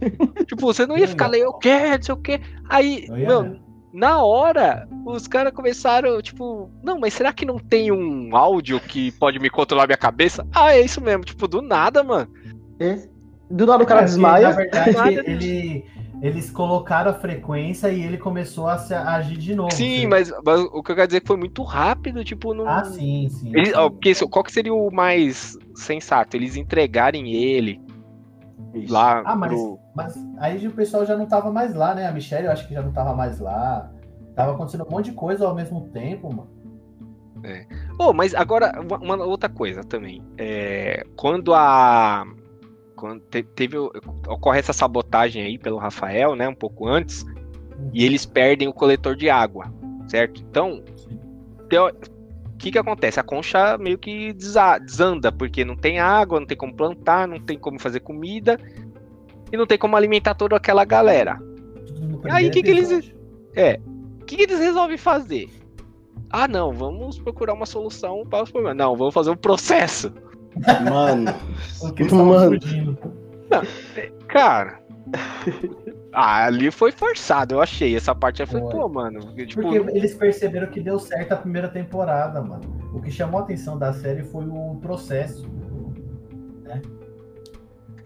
tipo, você não ia ficar lá, eu quero, não sei o quê. Aí, meu, na hora, os caras começaram, tipo, não, mas será que não tem um áudio que pode me controlar minha cabeça? Ah, é isso mesmo, tipo, do nada, mano. É. Do nada o cara é, desmaia. Na verdade, ele, eles colocaram a frequência e ele começou a, se, a agir de novo. Sim, mas, mas, o que eu quero dizer é que foi muito rápido, tipo, não. Ah, sim, sim. Eles, ó, porque, qual que seria o mais sensato? Eles entregarem ele Isso. lá. Ah, mas, pro... mas aí o pessoal já não tava mais lá, né? A Michelle eu acho que já não tava mais lá. Tava acontecendo um monte de coisa ao mesmo tempo, mano. É. Oh, mas agora, uma, uma outra coisa também. É, quando a quando te, teve ocorre essa sabotagem aí pelo Rafael, né, um pouco antes, e eles perdem o coletor de água, certo? Então, o que que acontece? A concha meio que desanda, porque não tem água, não tem como plantar, não tem como fazer comida e não tem como alimentar toda aquela galera. Aí o que, que eles é, o que, que eles resolvem fazer? Ah, não, vamos procurar uma solução para os problemas. Não, vamos fazer um processo. Mano. mano. Não, cara. Ah, ali foi forçado, eu achei. Essa parte aí foi, pô, mano. Tipo... Porque eles perceberam que deu certo a primeira temporada, mano. O que chamou a atenção da série foi o processo. Né?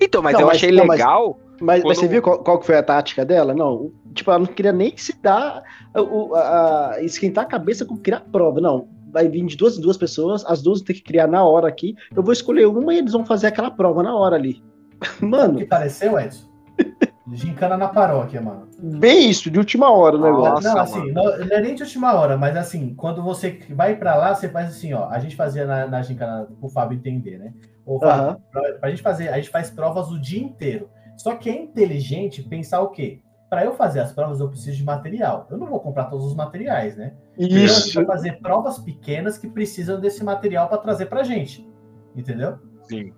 Então, mas não, eu mas, achei não, legal. Mas, mas, quando... mas, você viu qual, qual foi a tática dela? Não, tipo, ela não queria nem se dar a, a, a esquentar a cabeça com criar prova. Não, vai vir de duas em duas pessoas, as duas tem que criar na hora aqui. Eu vou escolher uma e eles vão fazer aquela prova na hora ali. Mano. O que pareceu, Edson? Gincana na paróquia, mano. Bem isso, de última hora o negócio. Não, assim, não, não, é nem de última hora, mas assim, quando você vai para lá, você faz assim, ó. A gente fazia na, na gincana, pro Fábio entender, né? Ou uhum. pra, pra gente fazer, a gente faz provas o dia inteiro. Só que é inteligente pensar o quê? para eu fazer as provas, eu preciso de material. Eu não vou comprar todos os materiais, né? Isso. a gente vai fazer provas pequenas que precisam desse material para trazer para gente. Entendeu? Sim.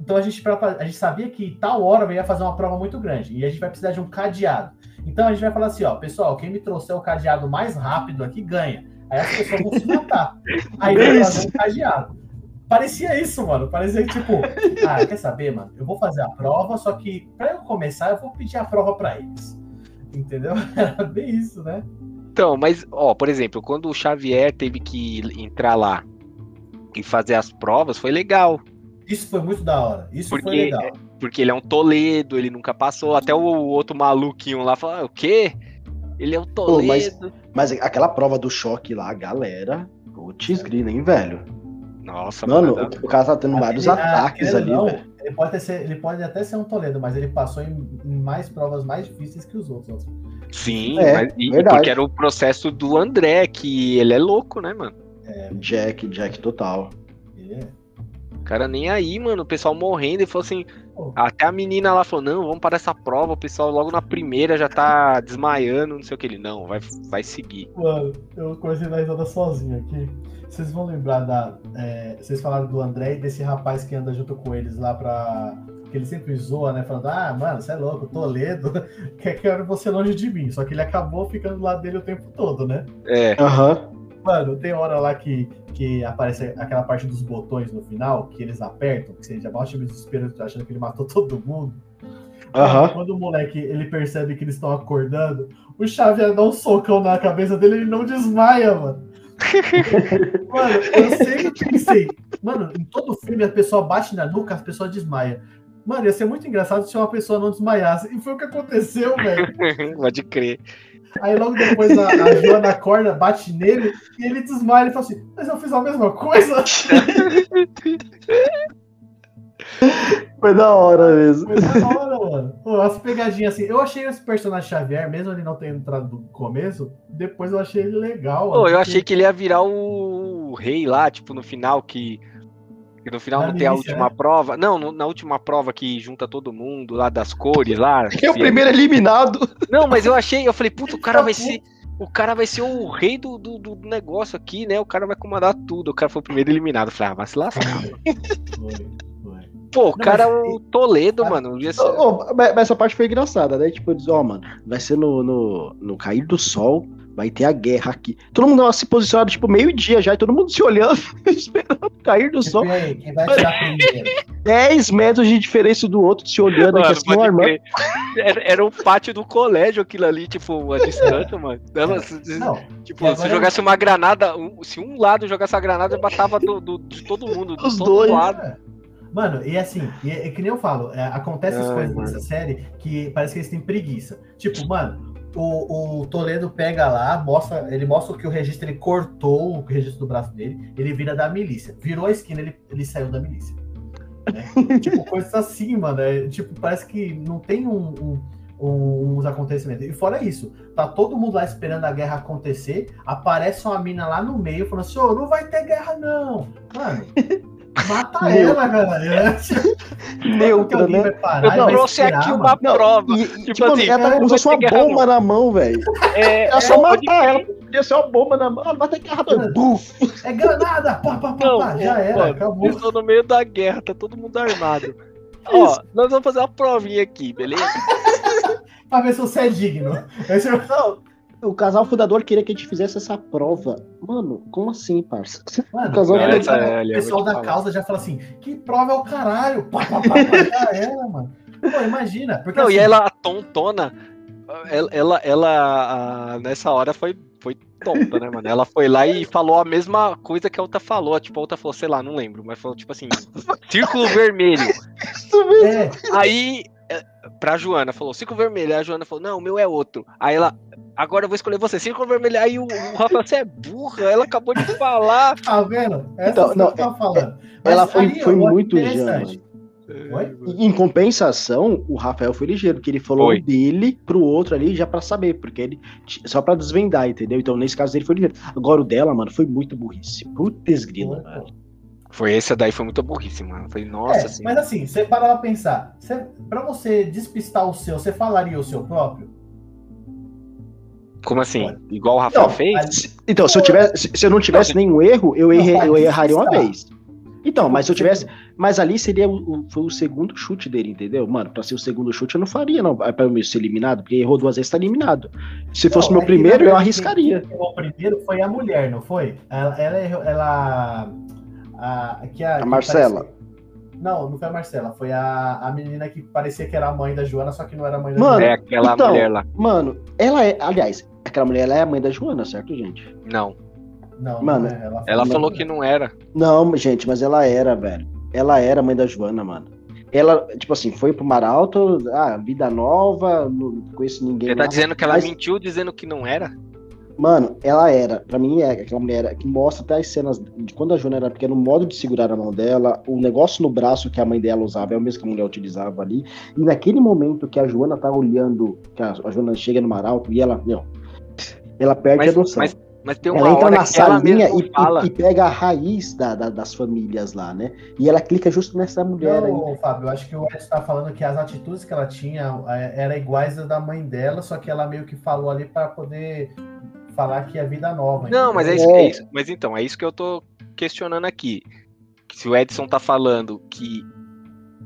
Então a gente, a gente sabia que tal hora eu ia fazer uma prova muito grande e a gente vai precisar de um cadeado. Então a gente vai falar assim, ó, pessoal, quem me trouxer o cadeado mais rápido aqui ganha. Aí as pessoas vão se matar. Aí vai fazer um cadeado. Parecia isso, mano. Parecia tipo, ah, quer saber, mano? Eu vou fazer a prova, só que pra eu começar, eu vou pedir a prova pra eles. Entendeu? Era bem isso, né? Então, mas, ó, por exemplo, quando o Xavier teve que entrar lá e fazer as provas, foi legal. Isso foi muito da hora. Isso Porque- foi legal. Porque ele é um Toledo, ele nunca passou. Até o outro maluquinho lá falou: ah, o quê? Ele é um Toledo. mas- Mas aquela prova do choque lá, galera. Putz, grina, hein, velho? Nossa, Mano, mano. o, o cara tá tendo vários Aquele- ah, ataques ali, não, velho. Ele pode, ser- ele pode até ser um Toledo, mas ele passou em, em mais provas mais difíceis que os outros. Sim, É, mas, e- verdade. porque era o processo do André, que ele é louco, né, mano? Jack, Jack total. Ele é. O cara nem aí, mano. O pessoal morrendo e falou assim. Pô. Até a menina lá falou: não, vamos parar essa prova. O pessoal logo na primeira já tá desmaiando, não sei o que. Ele, não, vai, vai seguir. Mano, eu comecei a dar risada sozinho aqui. Vocês vão lembrar da. é, vocês falaram do André e desse rapaz que anda junto com eles lá pra. Que ele sempre zoa, né? Falando, ah, mano, você é louco, Toledo, quer que era você longe de mim. Só que ele acabou ficando do lado dele o tempo todo, né? É, Aham. Mano, tem hora lá que, que aparece aquela parte dos botões no final, que eles apertam, que você já baixa o desespero achando que ele matou todo mundo. Aham. Quando o moleque ele percebe que eles estão acordando, o Xavier dá um socão na cabeça dele e ele não desmaia, mano. mano, eu sempre pensei, mano, em todo filme a pessoa bate na nuca, as pessoas desmaiam. Mano, ia ser muito engraçado se uma pessoa não desmaiasse. E foi o que aconteceu, velho. pode crer. Aí logo depois a, a Joana acorda, bate nele e ele desmaia. Ele fala assim: Mas eu fiz a mesma coisa. Foi da hora mesmo. Foi da hora, mano. Pô, as pegadinhas assim. Eu achei esse personagem Xavier, mesmo ele não tendo entrado do começo, depois eu achei ele legal. Pô, eu achei que ele ia virar o rei lá, tipo, no final que. Que no final Na não tem a última né? prova. Não, no- na última prova que junta todo mundo lá das cores lá. É o se- primeiro eliminado. Não, mas eu achei, eu falei, puta, o cara Tá vai ser. O cara vai ser o rei do, do, do negócio aqui, né? O cara vai comandar tudo. O cara foi o primeiro eliminado. Eu falei, ah, vai se lascar. Foi, foi. Pô, o cara é mas- o Toledo, Ah, mano. Ia ser- ô, mas essa parte foi engraçada, né? Tipo, eles, ó, mano, vai ser no, no, no cair do sol, vai ter a guerra aqui. Todo mundo se posicionado, tipo, meio-dia já, e todo mundo se olhando, esperando cair do sol. E aí, quem vai tirar primeiro? 10 metros de diferença do outro, se olhando aqui Mano, assim, armando. crer. Era, era o pátio do colégio aquilo ali, tipo, a distância, mano. Não, se- Não, tipo, e se agora- jogasse uma granada, um- se um lado jogasse a granada, matava do, do- de todo mundo, Os todo dois. lado. É. Mano, e assim, e é, é que nem eu falo, é, acontece as coisas mano. nessa série que parece que eles têm preguiça. Tipo, mano, o, o Toledo pega lá, mostra, ele mostra que o registro ele cortou o registro do braço dele, ele vira da milícia. Virou a esquina, ele, ele saiu da milícia. né? tipo, coisas assim, mano. é, tipo, parece que não tem um, um- um- uns acontecimentos. E fora isso, tá todo mundo lá esperando a guerra acontecer, aparece uma mina lá no meio falando assim, ô, não vai ter guerra, não. Mano, mata ela, galera. Neutra, né? parar Eu trouxe esperar, aqui mano. uma Não, prova. E, Tipo tipo, assim, ela tá só ter guerra, bomba na mão, velho. É, É só é, matar ela. Podia ser uma bomba na mão. Ela vai ter guerra do buf. É granada! Pá, pá, pá, Não, pá, já era, mano, acabou. Eu tô no meio da guerra, tá todo mundo armado. Ó, nós vamos fazer uma provinha aqui, beleza? Pra ver se você é digno. Esse é o- Não, o casal fundador queria que a gente fizesse essa prova. Mano, como assim, parça? Mano, O casal o é, eu pessoal da falar. causa já fala assim: que prova é o caralho? Pá, pá, pá, pá, já era, mano. Pô, imagina. Porque, Não, assim, e ela, a tontona, ela, ela, ela, ah, nessa hora foi, foi tonta, né, mano? Ela foi lá e falou a mesma coisa que a outra falou. Tipo, a outra falou, sei lá, não lembro, mas falou tipo assim: círculo vermelho. Isso mesmo. É, Aí, é, pra Joana, falou, círculo vermelho. Aí a Joana falou, não, o meu é outro. Aí ela, agora eu vou escolher você, círculo vermelho. Aí o, o Rafa, você é burra, ela acabou de falar. tá vendo? Essa Então, não, que eu tava falando. Mas Ela foi, aí foi muito interessante. Oi? E, Em compensação, o Rafael foi ligeiro, porque ele falou Foi. dele pro outro ali já pra saber, porque ele só pra desvendar, entendeu? Então nesse caso dele foi ligeiro. Agora o dela, mano, foi muito burrice. Putz grila, Pô, velho. Foi essa daí, foi muito burrice, mano. Falei, nossa, É, assim. mas assim, você parar pra pensar, você, pra você despistar o seu, você falaria o seu próprio? Como assim? Olha. Igual o Rafael Não, fez? mas- Então, se eu tivesse, se eu não tivesse nenhum erro, eu, errei, eu erraria uma despistar. vez. Então, mas se eu Você- tivesse. Mas ali seria o, o- foi o segundo chute dele, entendeu? Mano, pra ser o segundo chute eu não faria, não. Pra eu ser eliminado, porque errou duas vezes, tá eliminado. Se fosse Não, meu é primeiro, eu arriscaria. Errou primeiro foi a mulher, não foi? Ela, ela, errou- ela- A, que a, A Marcela. parecia- Não, não foi a Marcela. Foi a, a menina que parecia que era a mãe da Joana, só que não era a mãe da Mano, Joana. É aquela então, mulher lá. Mano, ela é. Aliás, aquela mulher ela é a mãe da Joana, certo, gente? Não. Não, Mano, não é. Ela, Ela falou que não era. Não, gente, mas ela era, velho. Ela era a mãe da Joana, mano. Ela, tipo assim, foi pro Maralto, ah, vida nova, não conheço ninguém. Você tá lá. dizendo que ela Mas- mentiu dizendo que não era? Mano, ela era, pra mim, é aquela mulher que mostra até as cenas de quando a Joana era pequena, o modo de segurar a mão dela, o negócio no braço que a mãe dela usava é o mesmo que a mulher utilizava ali. E naquele momento que a Joana tá olhando, que a, a Joana chega no Maralto e ela, meu, ela perde Mas, a noção. mas, mas tem uma ela entra hora na salinha e, fala. e- pega a raiz da- da- das famílias lá, né? E ela clica justo nessa mulher aí. Não, Fábio, eu acho que o Edson tá falando que as atitudes que ela tinha é, era iguais às da mãe dela, só que ela meio que falou ali para poder falar que é vida nova. Não, mas é isso, É. é isso. Mas então, é isso que eu tô questionando aqui. Se o Edson tá falando que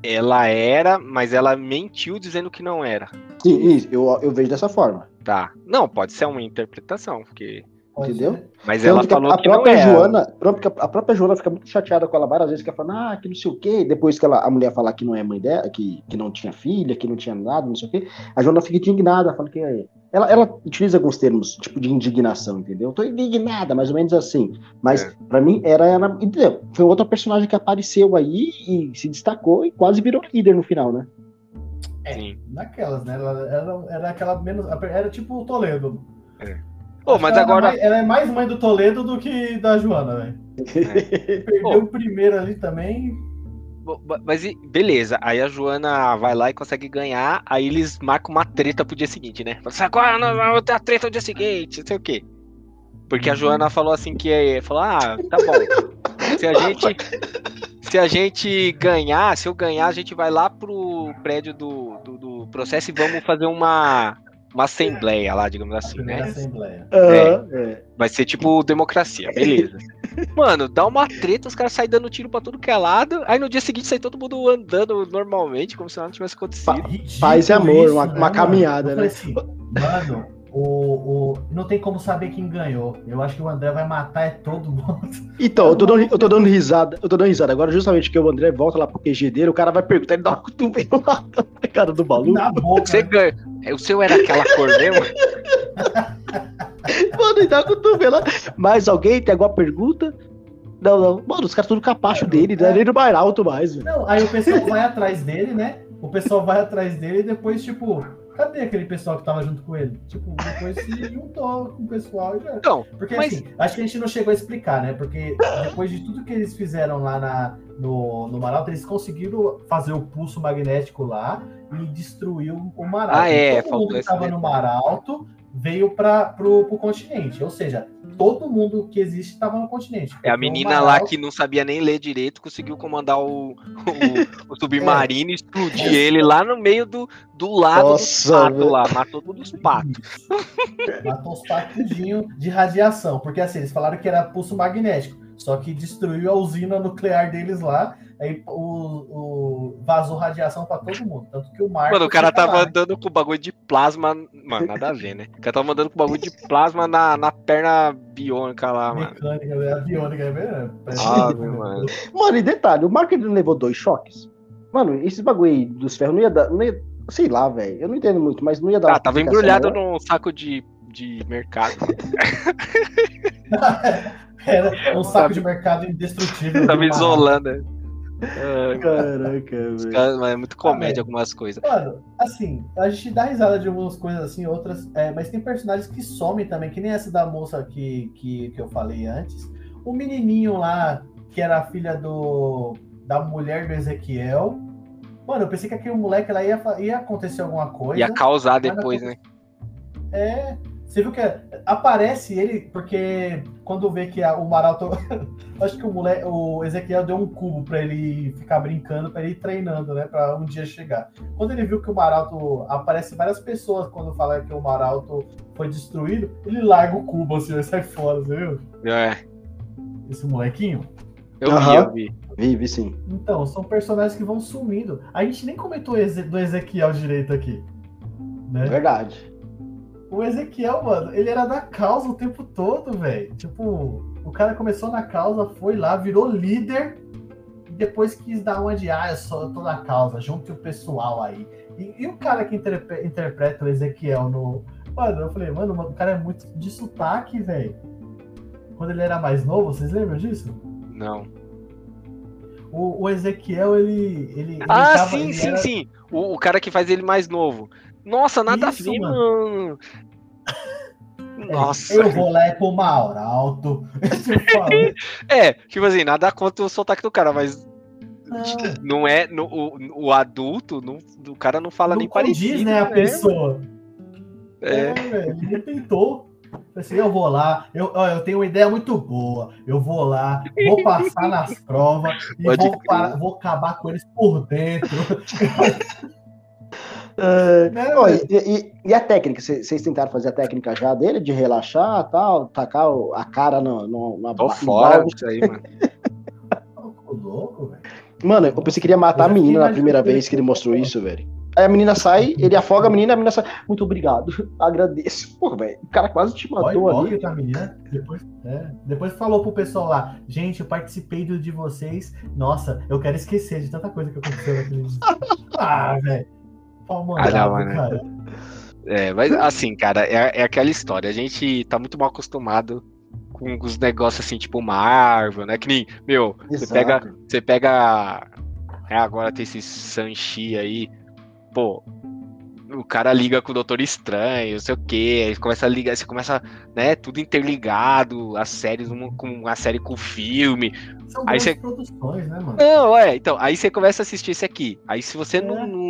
ela era, mas ela mentiu dizendo que não era. Sim, isso, eu, eu vejo dessa forma. Tá. Não, pode ser uma interpretação, porque. Entendeu? Mas Tanto ela que a- falou a que não própria era. Joana, própria- a própria Joana fica muito chateada com ela várias vezes, que ela fala, ah, que não sei o quê. Depois que ela, a mulher fala que não é mãe dela, que, que não tinha filha, que não tinha nada, não sei o quê, a Joana fica indignada, fala que é. Ela, ela utiliza alguns termos, tipo, de indignação, entendeu? Tô indignada, mais ou menos assim. Mas, É. pra mim, era ela. Entendeu? Foi outra personagem que apareceu aí e se destacou e quase virou líder no final, né? Sim. Naquelas, né? Ela era, era aquela menos. Era tipo o Toledo. Pô, Acho mas ela era agora. mais- ela é mais mãe do Toledo do que da Joana, velho. Perdeu Pô. o primeiro ali também. Mas beleza, aí a Joana vai lá e consegue ganhar, aí eles marcam uma treta pro dia seguinte, né? Fala assim, agora não, não, a treta no dia seguinte, não sei o quê. Porque a Uhum. Joana falou assim que é, falou, ah, tá bom. Se a gente se a gente ganhar, se eu ganhar, a gente vai lá pro prédio do, do, do processo e vamos fazer uma uma assembleia lá, digamos assim, né? assembleia. Aham, é. Vai ser tipo democracia, beleza. Mano, dá uma treta, os caras saem dando tiro pra tudo que é lado. Aí no dia seguinte sai todo mundo andando normalmente, como se nada tivesse acontecido. Paz e amor, isso, uma- né, uma caminhada, né? assim, mano, o, o, não tem como saber quem ganhou. Eu acho que o André vai matar é todo mundo. Então, eu tô, dando, eu tô dando risada, eu tô dando risada. Agora, justamente que o André volta lá pro QG dele, o cara vai perguntar, ele dá uma cotovelo lá na cara do maluco. Na boca. Você né? ganha. É, O seu era aquela cor mesmo? Mano, ele dá uma cotovelo lá. Mais alguém tem alguma pergunta? Não, não. Mano, os caras tudo capacho dele, não é é. nem no mais alto mais. Não, aí o pessoal vai atrás dele, né? O pessoal vai atrás dele e depois, tipo, cadê aquele pessoal que tava junto com ele? Tipo, depois se juntou com o pessoal e já. Não, Porque Mas- assim, acho que a gente não chegou a explicar, né? Porque depois de tudo que eles fizeram lá na, no, no Maralto, eles conseguiram fazer o pulso magnético lá e destruir o, Maralto. Ah, é, todo mundo que estava no. Maralto veio para pro, pro continente. Ou seja, todo mundo que existe estava no continente. é a Porque o menina lá que não sabia nem ler direito, conseguiu comandar o, o, o submarino e explodir ele lá no meio do, do lado Nossa, patos velho. lá. Matou todos os patos. Matou os patudinhos de radiação. Porque assim, eles falaram que era pulso magnético. Só que destruiu a usina nuclear deles lá. Aí o, o- vazou radiação pra todo mundo. Tanto que o Marco. Mano, o cara fica lá, tava né? andando com o bagulho de plasma. Mano, nada a ver, né? O cara tava andando com o bagulho de plasma na, na perna biônica lá, mano. Mecânica, né? aviônica, é verdade. Parece Ah, né? mano. Mano, e detalhe, o Marco ele não levou dois choques? Mano, esses bagulho aí dos ferros não ia dar. Não ia, sei lá, velho. Eu não entendo muito, mas não ia dar. Ah, tava embrulhado maior? num saco de, de mercado. Era um saco de mercado indestrutível. tava isolando. né? Ah, Caraca, os velho. caras- mas é muito comédia velho. algumas coisas. Mano, assim, a gente dá risada de algumas coisas assim, outras. é, mas tem personagens que somem também, que nem essa da moça que, que, que eu falei antes. O menininho lá, que era a filha do, da mulher do Ezequiel. Mano, eu pensei que aquele moleque lá ia, ia acontecer alguma coisa. Ia causar depois, né? É. Você viu que aparece ele, porque quando vê que a- o Maralto. acho que o, moleque, o Ezequiel deu um cubo pra ele ficar brincando, pra ele ir treinando, né? Pra um dia chegar. Quando ele viu que o Maralto. Aparece várias pessoas quando fala que o Maralto foi destruído, ele larga o cubo assim, ele sai fora, você viu? É. Esse molequinho. Eu vi, Aham. eu vi. Vive sim. Então, são personagens que vão sumindo. A gente nem comentou do Ezequiel direito aqui. Né? Verdade. O Ezequiel, mano, ele era da causa o tempo todo, velho. Tipo, o cara começou na causa, foi lá, virou líder e depois quis dar uma de ah, eu eu tô na causa, junte o pessoal aí. E, e o cara que interpre, interpreta o Ezequiel no. Mano, eu falei, mano, o cara é muito de sotaque, velho. Quando ele era mais novo, vocês lembram disso? Não. O, o Ezequiel, ele. ele, ele ah, tava, sim, ele sim, era... sim. O, o, cara que faz ele mais novo. Nossa, nada Isso, a ver, mano. mano. Nossa. Eu vou lá é pro Mauro Alto. é, tipo assim, nada contra o sotaque do cara, mas. Não, Não é. No, o, o adulto, não, o cara não fala não nem parecido. né, a pessoa. É. É, velho, ele tentou. Falei Assim, eu vou lá, eu, ó, eu tenho uma ideia muito boa. Eu vou lá, vou passar nas provas e Pode vou, vou acabar com eles por dentro. Ó, velho? e, e- e a técnica? Cê- Vocês tentaram fazer a técnica já dele, de relaxar tal, tacar o- a cara no, no, na Tô no fora disso aí, mano. Louco, velho. Mano, eu pensei que ele ia matar Eu a menina na primeira vez que ele mostrou isso, velho. Aí a menina sai, ele afoga a menina, a menina sai. Muito obrigado, agradeço. Pô, velho, o cara quase te matou ali. menina. Depois, é, depois falou pro pessoal lá, gente, eu participei do de vocês. Nossa, eu quero esquecer de tanta coisa que aconteceu naquele dia. Ah, velho. Mandado, Ah, mano. cara. É, mas assim, cara, é, é aquela história. A gente tá muito mal acostumado com os negócios assim, tipo Marvel, né? Que nem, meu, você Exato. pega. Você pega. É, agora tem esse Sanchi aí. Pô, o cara liga com o Doutor Estranho, não sei o quê. Aí começa a ligar, você começa, né, tudo interligado, as séries, uma com a série com o filme. São Aí você- produções, né, mano? Não, é, então, aí você começa a assistir esse aqui. Aí se você É. não, não-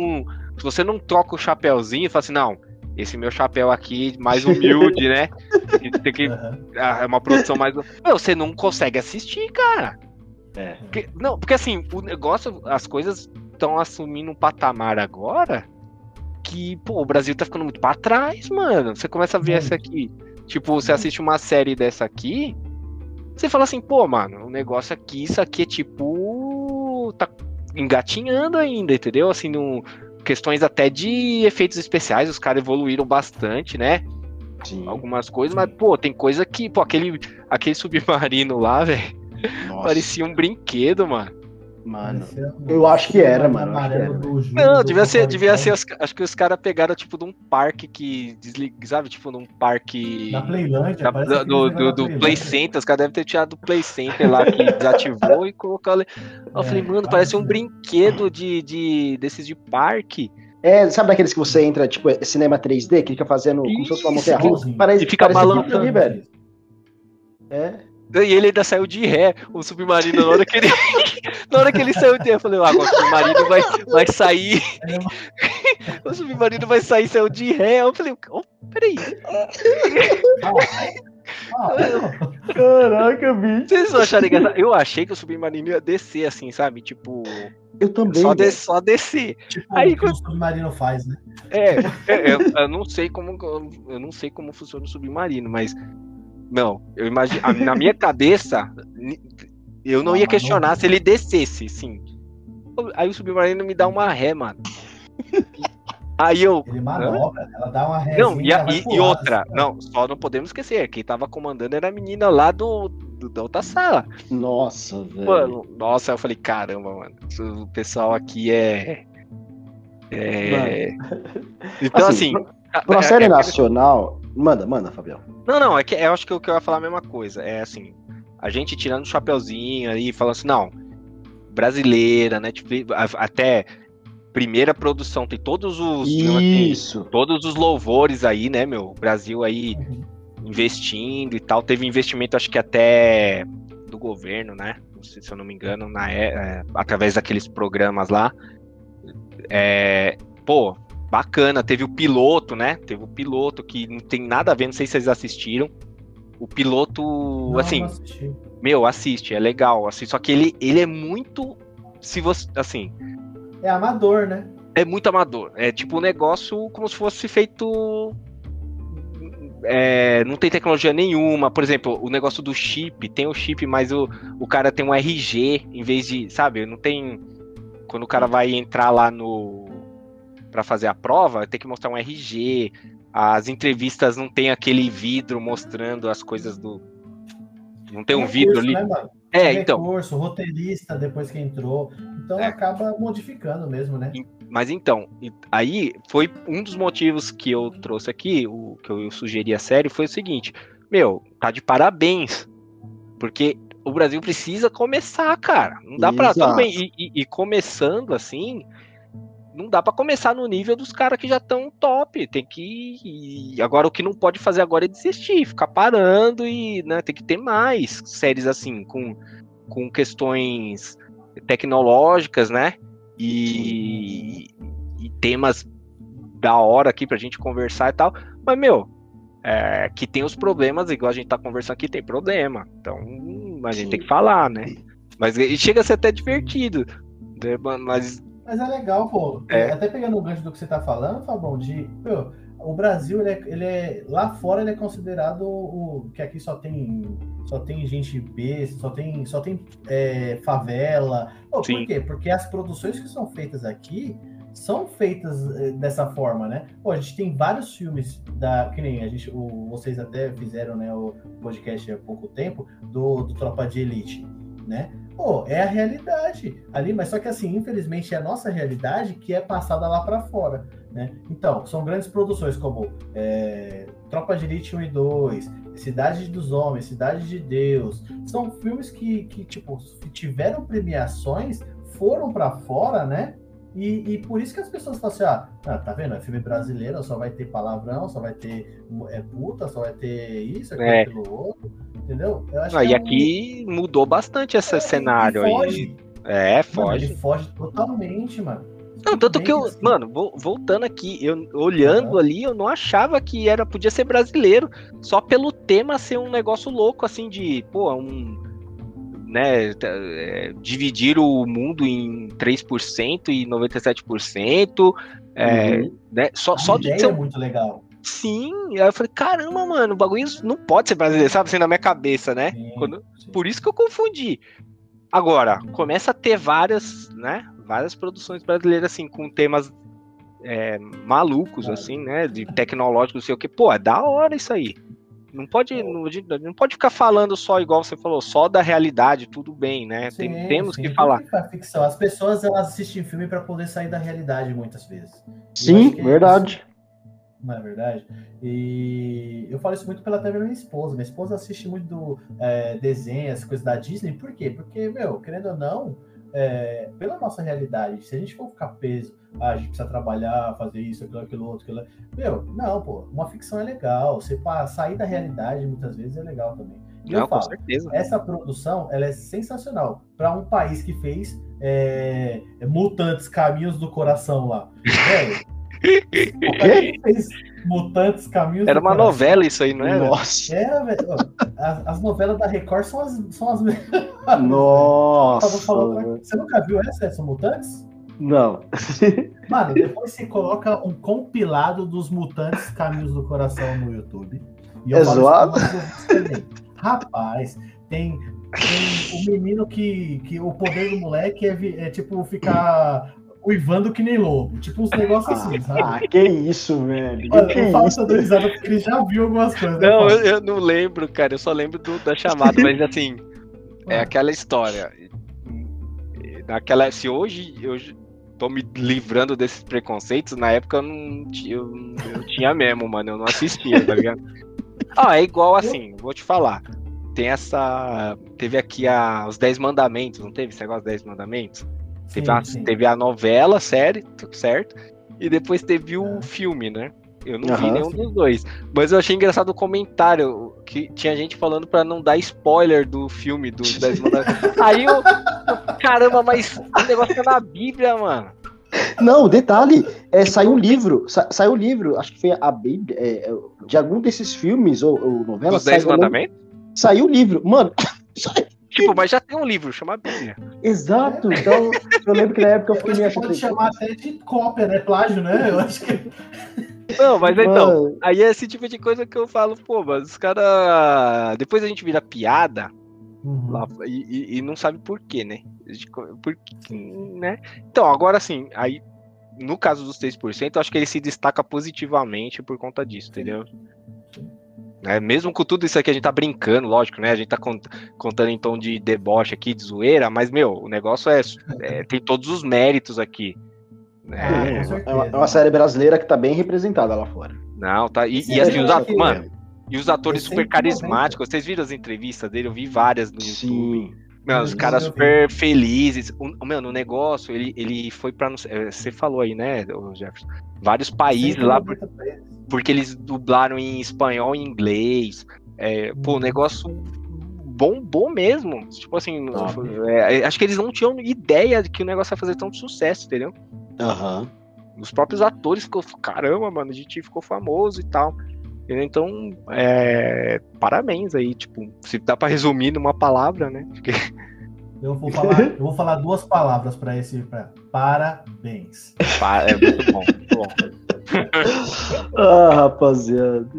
Se você não troca o chapéuzinho, fala assim, não, esse meu chapéu aqui, mais humilde, né? Tem que- Tem que. Aham. ah, É uma produção mais. Meu, você não consegue assistir, cara. É. Porque- não, porque assim, o negócio, as coisas estão assumindo um patamar agora que, pô, o Brasil tá ficando muito pra trás, mano. Você começa a ver Muito. essa aqui. Tipo, você assiste uma série dessa aqui, você fala assim, pô, mano, o negócio aqui, isso aqui é tipo. tá engatinhando ainda, entendeu? Assim, no, questões até de efeitos especiais, os caras evoluíram bastante, né? Sim. Algumas coisas, mas, pô, tem coisa que, pô, aquele, aquele submarino lá, velho, parecia um brinquedo, mano. Mano. Eu acho que era, mano, que era. do Não, do devia ser, devia ser, os- acho que os caras pegaram, tipo, de um parque que desliga, sabe, tipo, num parque Da Playlândia. da- do, do, da do Play. Center, os caras devem ter tirado do Play Center lá que desativou e colocou ali. Eu É, falei, mano, quase parece um brinquedo de, de, desses de parque. É, sabe daqueles que você entra, tipo, é cinema 3D, que fica fazendo como se fosse uma montanha russa? Parece, E fica parece balançando. ali, velho. É. E ele ainda saiu de ré, o submarino, na hora que ele, na hora que ele saiu de ré, eu falei, ah, agora o submarino vai, vai sair, o submarino vai sair, saiu de ré, eu falei, oh, peraí, Caraca, bicho. vocês não acharam engraçado? Eu achei que o submarino ia descer, assim, sabe, tipo, Eu também. só, des, só descer. tipo Aí o que o submarino faz, né? É, é, eu, eu não sei como eu não sei como funciona o submarino, mas não, eu imagino na minha cabeça eu não Ah, ia questionar não- se ele descesse, sim. Aí o submarino me dá uma ré, mano. Aí eu Ele manobra, ela dá uma rézinha não, e, a- e- e outra, assim, não, só não podemos esquecer, quem tava comandando era a menina lá do, do- da outra sala. Nossa, velho. Mano, nossa, eu falei, caramba, mano, o pessoal aqui é. É. Então, Assim, assim. Pra uma é- série é- nacional. Manda, manda, Fabião. Não, não, é que eu acho que eu, que eu ia falar a mesma coisa. É assim, a gente tirando o chapeuzinho aí, falando assim, não, brasileira, né? Tipo, a- até primeira produção, tem todos os. assim, Isso. todos os louvores aí, né, meu? O Brasil aí Uhum. investindo e tal. Teve investimento, acho que até do governo, né? Não sei se eu não me engano, na, é, é, através daqueles programas lá. É, pô, bacana. Teve o piloto, né? Teve o piloto que não tem nada a ver, não sei se vocês assistiram. O piloto, Não, assim, não meu, assiste, é legal. Assim, só que ele, ele é muito. Se você. Assim, É amador, né? é muito amador. É tipo um negócio como se fosse feito. é, não tem tecnologia nenhuma. Por exemplo, o negócio do chip, tem o chip, mas o, o cara tem um RG em vez de. Sabe? Não tem. Quando o cara vai entrar lá no. Para fazer a prova, tem que mostrar um RG, as entrevistas não tem aquele vidro mostrando as coisas do. Não tem um recurso, vidro ali. Né, é, então. Recurso, roteirista depois que entrou. Então é. acaba modificando mesmo, né? Mas então, aí foi um dos motivos que eu trouxe aqui, o que eu sugeri a série, foi o seguinte: meu, tá de parabéns. Porque o Brasil precisa começar, cara. Não dá para Tudo bem. E, e, e, começando assim, não dá para começar no nível dos caras que já estão top. Tem que. Agora, o que não pode fazer agora é desistir, ficar parando e né, tem que ter mais séries assim, com, com questões tecnológicas, né? E, e temas da hora aqui pra gente conversar e tal. Mas, meu, é, que tem os problemas, igual a gente tá conversando aqui, tem problema. Então, a gente Sim. tem que falar, né? Mas chega a ser até divertido. Né? Mas. Mas é legal, pô. É. Até pegando o gancho do que você tá falando, Fabão, de. Meu, o Brasil, ele é, ele é, Lá fora ele é considerado o. Que aqui só tem. Só tem gente B, só tem, só tem é, favela. Pô, por quê? Porque as produções que são feitas aqui são feitas eh, dessa forma, né? Pô, a gente tem vários filmes da que nem a gente, o, vocês até fizeram, né, o podcast há pouco tempo do, do Tropa de Elite, né? Pô, é a realidade ali, mas só que assim, infelizmente é a nossa realidade que é passada lá para fora, né? Então, são grandes produções como é, Tropa de Elite 1 e 2, Cidade dos Homens, Cidade de Deus, são filmes que, que tipo, tiveram premiações, foram para fora, né? E, e, por isso que as pessoas falam assim, ah, ah, tá vendo? É filme brasileiro, só vai ter palavrão, só vai ter é puta, só vai ter isso, aquilo, é. aquilo outro, entendeu? ah, e é aqui um... mudou bastante esse é, cenário aí. É, foge. Mano, ele foge totalmente, mano. Não, tanto que eu, assim. mano, voltando aqui, eu olhando ali, eu não achava que era podia ser brasileiro, só pelo tema ser um negócio louco assim de, pô, um né, é, dividir o mundo em 3% e 97%. É, uhum. né, só, A só de ser... é muito legal. Sim, aí eu falei, caramba, mano, o bagulho não pode ser brasileiro, sabe, assim, na minha cabeça, né? Sim, Quando... sim. Por isso que eu confundi. Agora, começa a ter várias, né, várias produções brasileiras, assim, com temas é, malucos, assim, né, de tecnológicos, não sei o que. Pô, é da hora isso aí. Não pode, não, não, pode ficar falando só, igual você falou, só da realidade, tudo bem, né? Sim, Tem, temos sim, que falar. ficção. As pessoas elas assistem filme para poder sair da realidade muitas vezes. Sim, é verdade. Não é verdade? E eu falo isso muito pela TV minha esposa. Minha esposa assiste muito do, é, desenhos, coisas da Disney. Por quê? Porque, meu, querendo ou não, é, pela nossa realidade, se a gente for ficar peso, ah, a gente precisa trabalhar, fazer isso, aquilo, aquilo outro, aquilo. Meu, não, pô, uma ficção é legal. Você sair da realidade muitas vezes é legal também. E não, eu falo, com certeza. essa produção ela é sensacional para um país que fez é, Mutantes Caminhos do Coração lá. Velho, fez Mutantes Caminhos Era uma coração. novela isso aí, não era? Nossa. Era, velho. As, as, novelas da Record são as, são as Nossa. Você nunca viu essa, essa Mutantes? Não. Mano, depois você coloca um compilado dos Mutantes Caminhos do Coração no YouTube. E é zoado? Rapaz, tem, tem o menino que, que o poder do moleque é, é tipo ficar uivando que nem lobo. Tipo uns negócios assim, sabe? Ah, que isso, velho. Olha, que eu falo risada porque ele já viu algumas coisas. Né, não, eu, eu, não lembro, cara. Eu só lembro do, da chamada, mas assim, é aquela história. Naquela, se hoje eu tô me livrando desses preconceitos, na época eu não eu, eu tinha mesmo, mano. Eu não assistia, tá ligado? Ah, é igual assim, vou te falar. Tem essa. Teve aqui a, os 10 mandamentos, não teve esse negócio dos 10 mandamentos? Sim, teve, a, teve a novela, série, certo? E depois teve o é. filme, né? Eu não uhum, vi nenhum sim. dos dois. Mas eu achei engraçado o comentário que tinha gente falando para não dar spoiler do filme 10 Mandamentos. Aí eu. Caramba, mas o negócio tá na Bíblia, mano. Não, detalhe, é, saiu um livro, sa, saiu um livro, acho que foi a Bíblia, é, de algum desses filmes ou, ou novelas. Os 10 Mandamentos? Saiu o livro. Mano, Tipo, mas já tem um livro chamado Bíblia. Exato, então eu lembro que na época eu fui meio Pode chamar até de cópia, né? Plágio, né? Eu acho que. Não, mas então, aí é esse tipo de coisa que eu falo, pô, mas os caras. Depois a gente vira piada uhum. lá, e, e, não sabe por quê, né? Por, né? Então, agora assim, aí no caso dos 3%, eu acho que ele se destaca positivamente por conta disso, entendeu? É, mesmo com tudo isso aqui, a gente tá brincando, lógico, né? A gente tá cont contando em tom de deboche aqui, de zoeira, mas, meu, o negócio é, é tem todos os méritos aqui. Né? É, é, uma, é, uma, série brasileira que tá bem representada lá fora. Não, tá. E, e assim, os atores, mano, e os atores super carismáticos. Vocês viram as entrevistas dele? Eu vi várias no Sim. YouTube. Meu, os caras super felizes. O, meu, no negócio, ele, ele foi pra. É, você falou aí, né, Jefferson? Vários países lá. Por, porque eles dublaram em espanhol e inglês. É, pô, o hum. negócio bombou mesmo. Tipo assim, é, acho que eles não tinham ideia de que o negócio ia fazer tanto sucesso, entendeu? Aham. Uhum. Os próprios atores ficou, caramba, mano, a gente ficou famoso e tal. Então, é, parabéns aí, tipo, se dá para resumir numa palavra, né? Porque... Eu vou falar, eu vou falar duas palavras para esse pra, parabéns. É muito bom, muito bom. ah, rapaziada.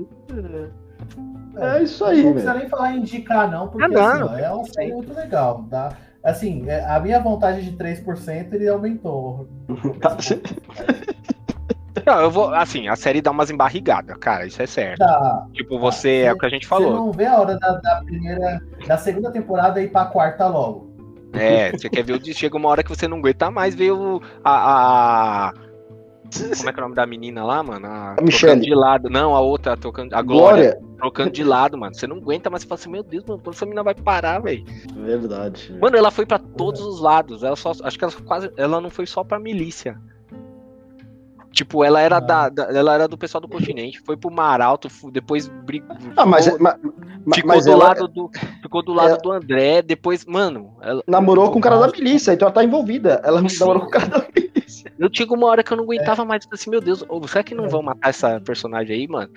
É, é isso aí, Não precisa nem falar em indicar, não, porque ah, não, assim, ó, é uma série muito legal. Tá? Assim, é, a minha vontade de 3% ele aumentou. Não, eu vou. Assim, a série dá umas embarrigadas, cara, isso é certo. Tá. Tipo, você, é o que a gente falou. Você não vê a hora da, da primeira. Da segunda temporada ir pra quarta logo. É, você quer ver o. Chega uma hora que você não aguenta mais ver o. a, a como é que é o nome da menina lá, mano? A, a Michelle. de lado. Não, a outra, tocando, a Glória. Glória. Trocando de lado, mano. Você não aguenta, mas você fala assim, meu Deus, mano, quando essa menina vai parar, velho? Verdade. Mano, ela foi para todos os lados. Ela só, acho que ela quase, ela não foi só pra milícia. Tipo, ela era, ah. da, da, ela era do pessoal do continente, foi pro Mar Alto, depois brigou. Ah, mas, mas, ficou, mas do ela, lado do, ficou do lado ela, do André, depois, mano. Ela, namorou com o cara da milícia, então ela tá envolvida. Ela Sim. namorou com o cara da milícia. Eu tinha uma hora que eu não aguentava é. mais, assim, meu Deus, será que não é. vão matar essa personagem aí, mano?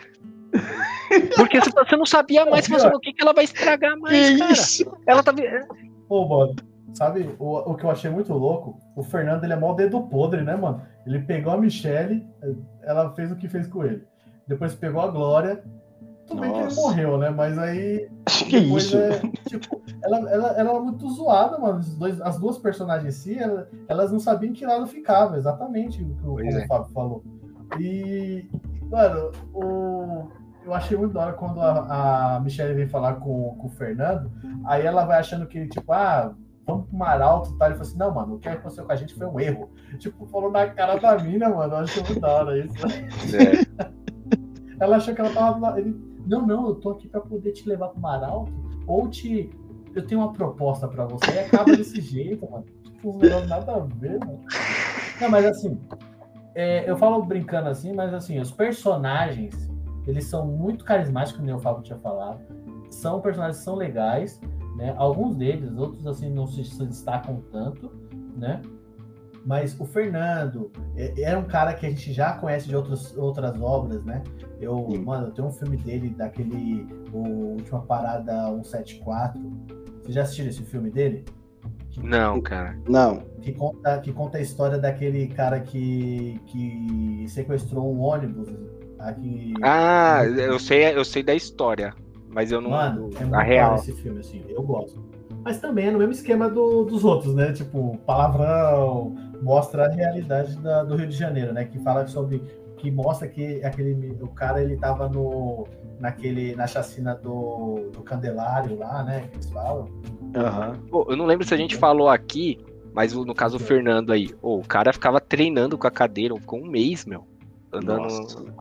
Porque você não sabia mais mas, o que, que ela vai estragar mais, que cara. Isso? Ela tá. Ô, mano, sabe o, o que eu achei muito louco? O Fernando, ele é mó dedo podre, né, mano? Ele pegou a Michelle, ela fez o que fez com ele. Depois pegou a Glória. Tudo bem que ele morreu, né? Mas aí. Que isso? É, tipo, ela, ela, ela era muito zoada, mano. Os dois, as duas personagens em si, ela, elas não sabiam que lado ficava, exatamente o que o, é. o Fábio falou. E, mano, o, eu achei muito da hora quando a, a Michelle vem falar com, com o Fernando, aí ela vai achando que, tipo, ah, vamos pro Mar Alto e tal. Ele falou assim, não, mano, o que aconteceu com a gente foi um erro. Tipo, falou na cara da mina, mano. Eu achei muito da hora isso. É. ela achou que ela tava. Ele, não, não, eu tô aqui pra poder te levar pro Mar Alto, ou te. Eu tenho uma proposta pra você. E acaba desse jeito, mano. Tipo, não nada a ver, mano. Não, mas assim, é, eu falo brincando assim, mas assim, os personagens, eles são muito carismáticos, como o Fábio tinha falado. São personagens que são legais, né? Alguns deles, outros assim não se, destacam tanto, né? Mas o Fernando é, era um cara que a gente já conhece de outras, outras obras, né? Eu, Sim. mano, eu tenho um filme dele, daquele o Última Parada 174. Você já assistiu esse filme dele? Não, cara. Não. Que conta, que conta a história daquele cara que, que sequestrou um ônibus aqui. Ah, eu sei, eu sei da história. Mas eu não. Mano, é muito real. esse filme, assim. Eu gosto. Mas também é no mesmo esquema do, dos outros, né? Tipo, palavrão, mostra a realidade da, do Rio de Janeiro, né? Que fala sobre. Que mostra que aquele, o cara ele tava no, naquele, na chacina do, do Candelário lá, né? Que eles falam. Uhum. Pô, eu não lembro se a gente falou aqui, mas no caso o Fernando aí, oh, o cara ficava treinando com a cadeira, ficou um mês, meu. Andando,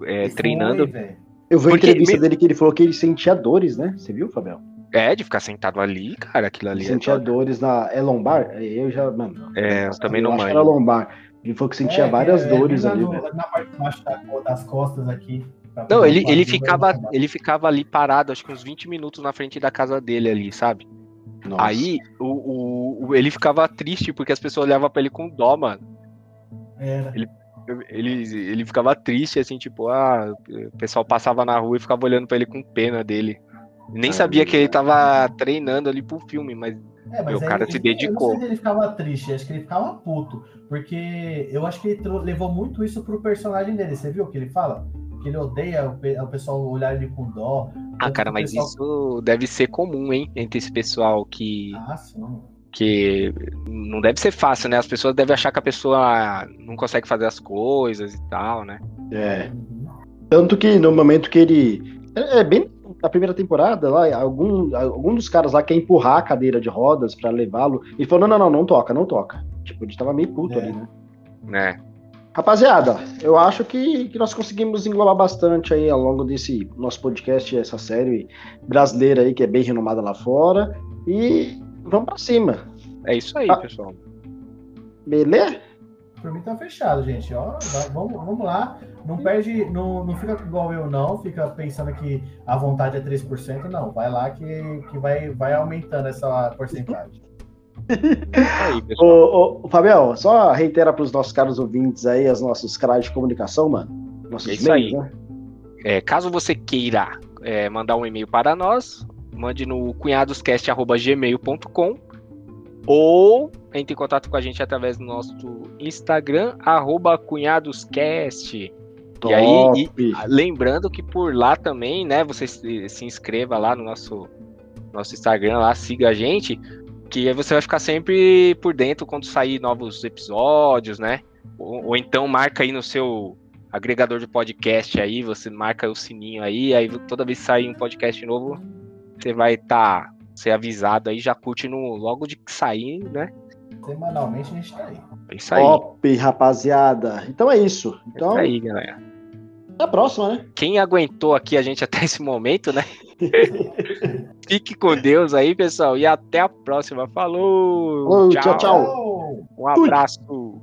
é, treinando. Foi, eu vi a entrevista me... dele que ele falou que ele sentia dores, né? Você viu, Fabião? É, de ficar sentado ali, cara, aquilo ali. É sentia é dores na. É lombar? Eu já. Mano, é, eu também não acho que era lombar. Ele falou que sentia é, várias é, dores ali. No, na parte de baixo das costas aqui. Não, ele, ele, ficava, ele ficava ali parado, acho que uns 20 minutos na frente da casa dele ali, sabe? Nossa. Aí o, o, ele ficava triste porque as pessoas olhavam pra ele com dó, mano. Era. Ele, ele, ele ficava triste, assim, tipo, ah, o pessoal passava na rua e ficava olhando para ele com pena dele. Nem sabia que ele tava treinando ali pro filme, mas, é, mas o cara ele, se dedicou. Eu não sei se ele ficava triste, acho que ele ficava puto. Porque eu acho que ele levou muito isso pro personagem dele. Você viu o que ele fala? Que ele odeia o, pessoal olhar ele com dó. Ah, cara, mas pessoal... isso deve ser comum, hein? Entre esse pessoal que. Ah, sim. Que não deve ser fácil, né? As pessoas devem achar que a pessoa não consegue fazer as coisas e tal, né? É. Tanto que no momento que ele. É, é bem na primeira temporada, lá, algum, algum dos caras lá quer empurrar a cadeira de rodas para levá-lo. E falou: não, não, não, não toca, não toca. Tipo, a gente tava meio puto é. ali, né? É. Rapaziada, eu acho que, que nós conseguimos englobar bastante aí ao longo desse nosso podcast, essa série brasileira aí, que é bem renomada lá fora. E vamos pra cima. É isso aí, ah. pessoal. Beleza? Por mim tá fechado, gente. Ó, vamos, vamos lá. Não perde, não, não fica igual eu, não. Fica pensando que a vontade é 3%. Não, vai lá que, que vai, vai aumentando essa porcentagem. aí, ô, ô, ô, Fabiel, só reitera para os nossos caros ouvintes aí os nossos canais de comunicação, mano. Nossos é isso meios, aí. Né? É, caso você queira é, mandar um e-mail para nós, mande no cunhadoscast.gmail.com ou entre em contato com a gente através do nosso Instagram, arroba cunhadoscast. Top. E aí, e, lembrando que por lá também, né, você se, se inscreva lá no nosso, nosso Instagram, lá, siga a gente, que aí você vai ficar sempre por dentro quando sair novos episódios, né? Ou, ou, então marca aí no seu agregador de podcast aí, você marca o sininho aí, aí toda vez que sair um podcast novo, você vai estar tá, ser avisado aí, já curte no, logo de que sair, né? Semanalmente a gente tá aí. É isso aí. Top, rapaziada. Então é isso. Então... É isso aí, galera. Até a próxima, né? Quem aguentou aqui a gente até esse momento, né? Fique com Deus aí, pessoal. E até a próxima. Falou! Falou tchau, tchau. Um abraço.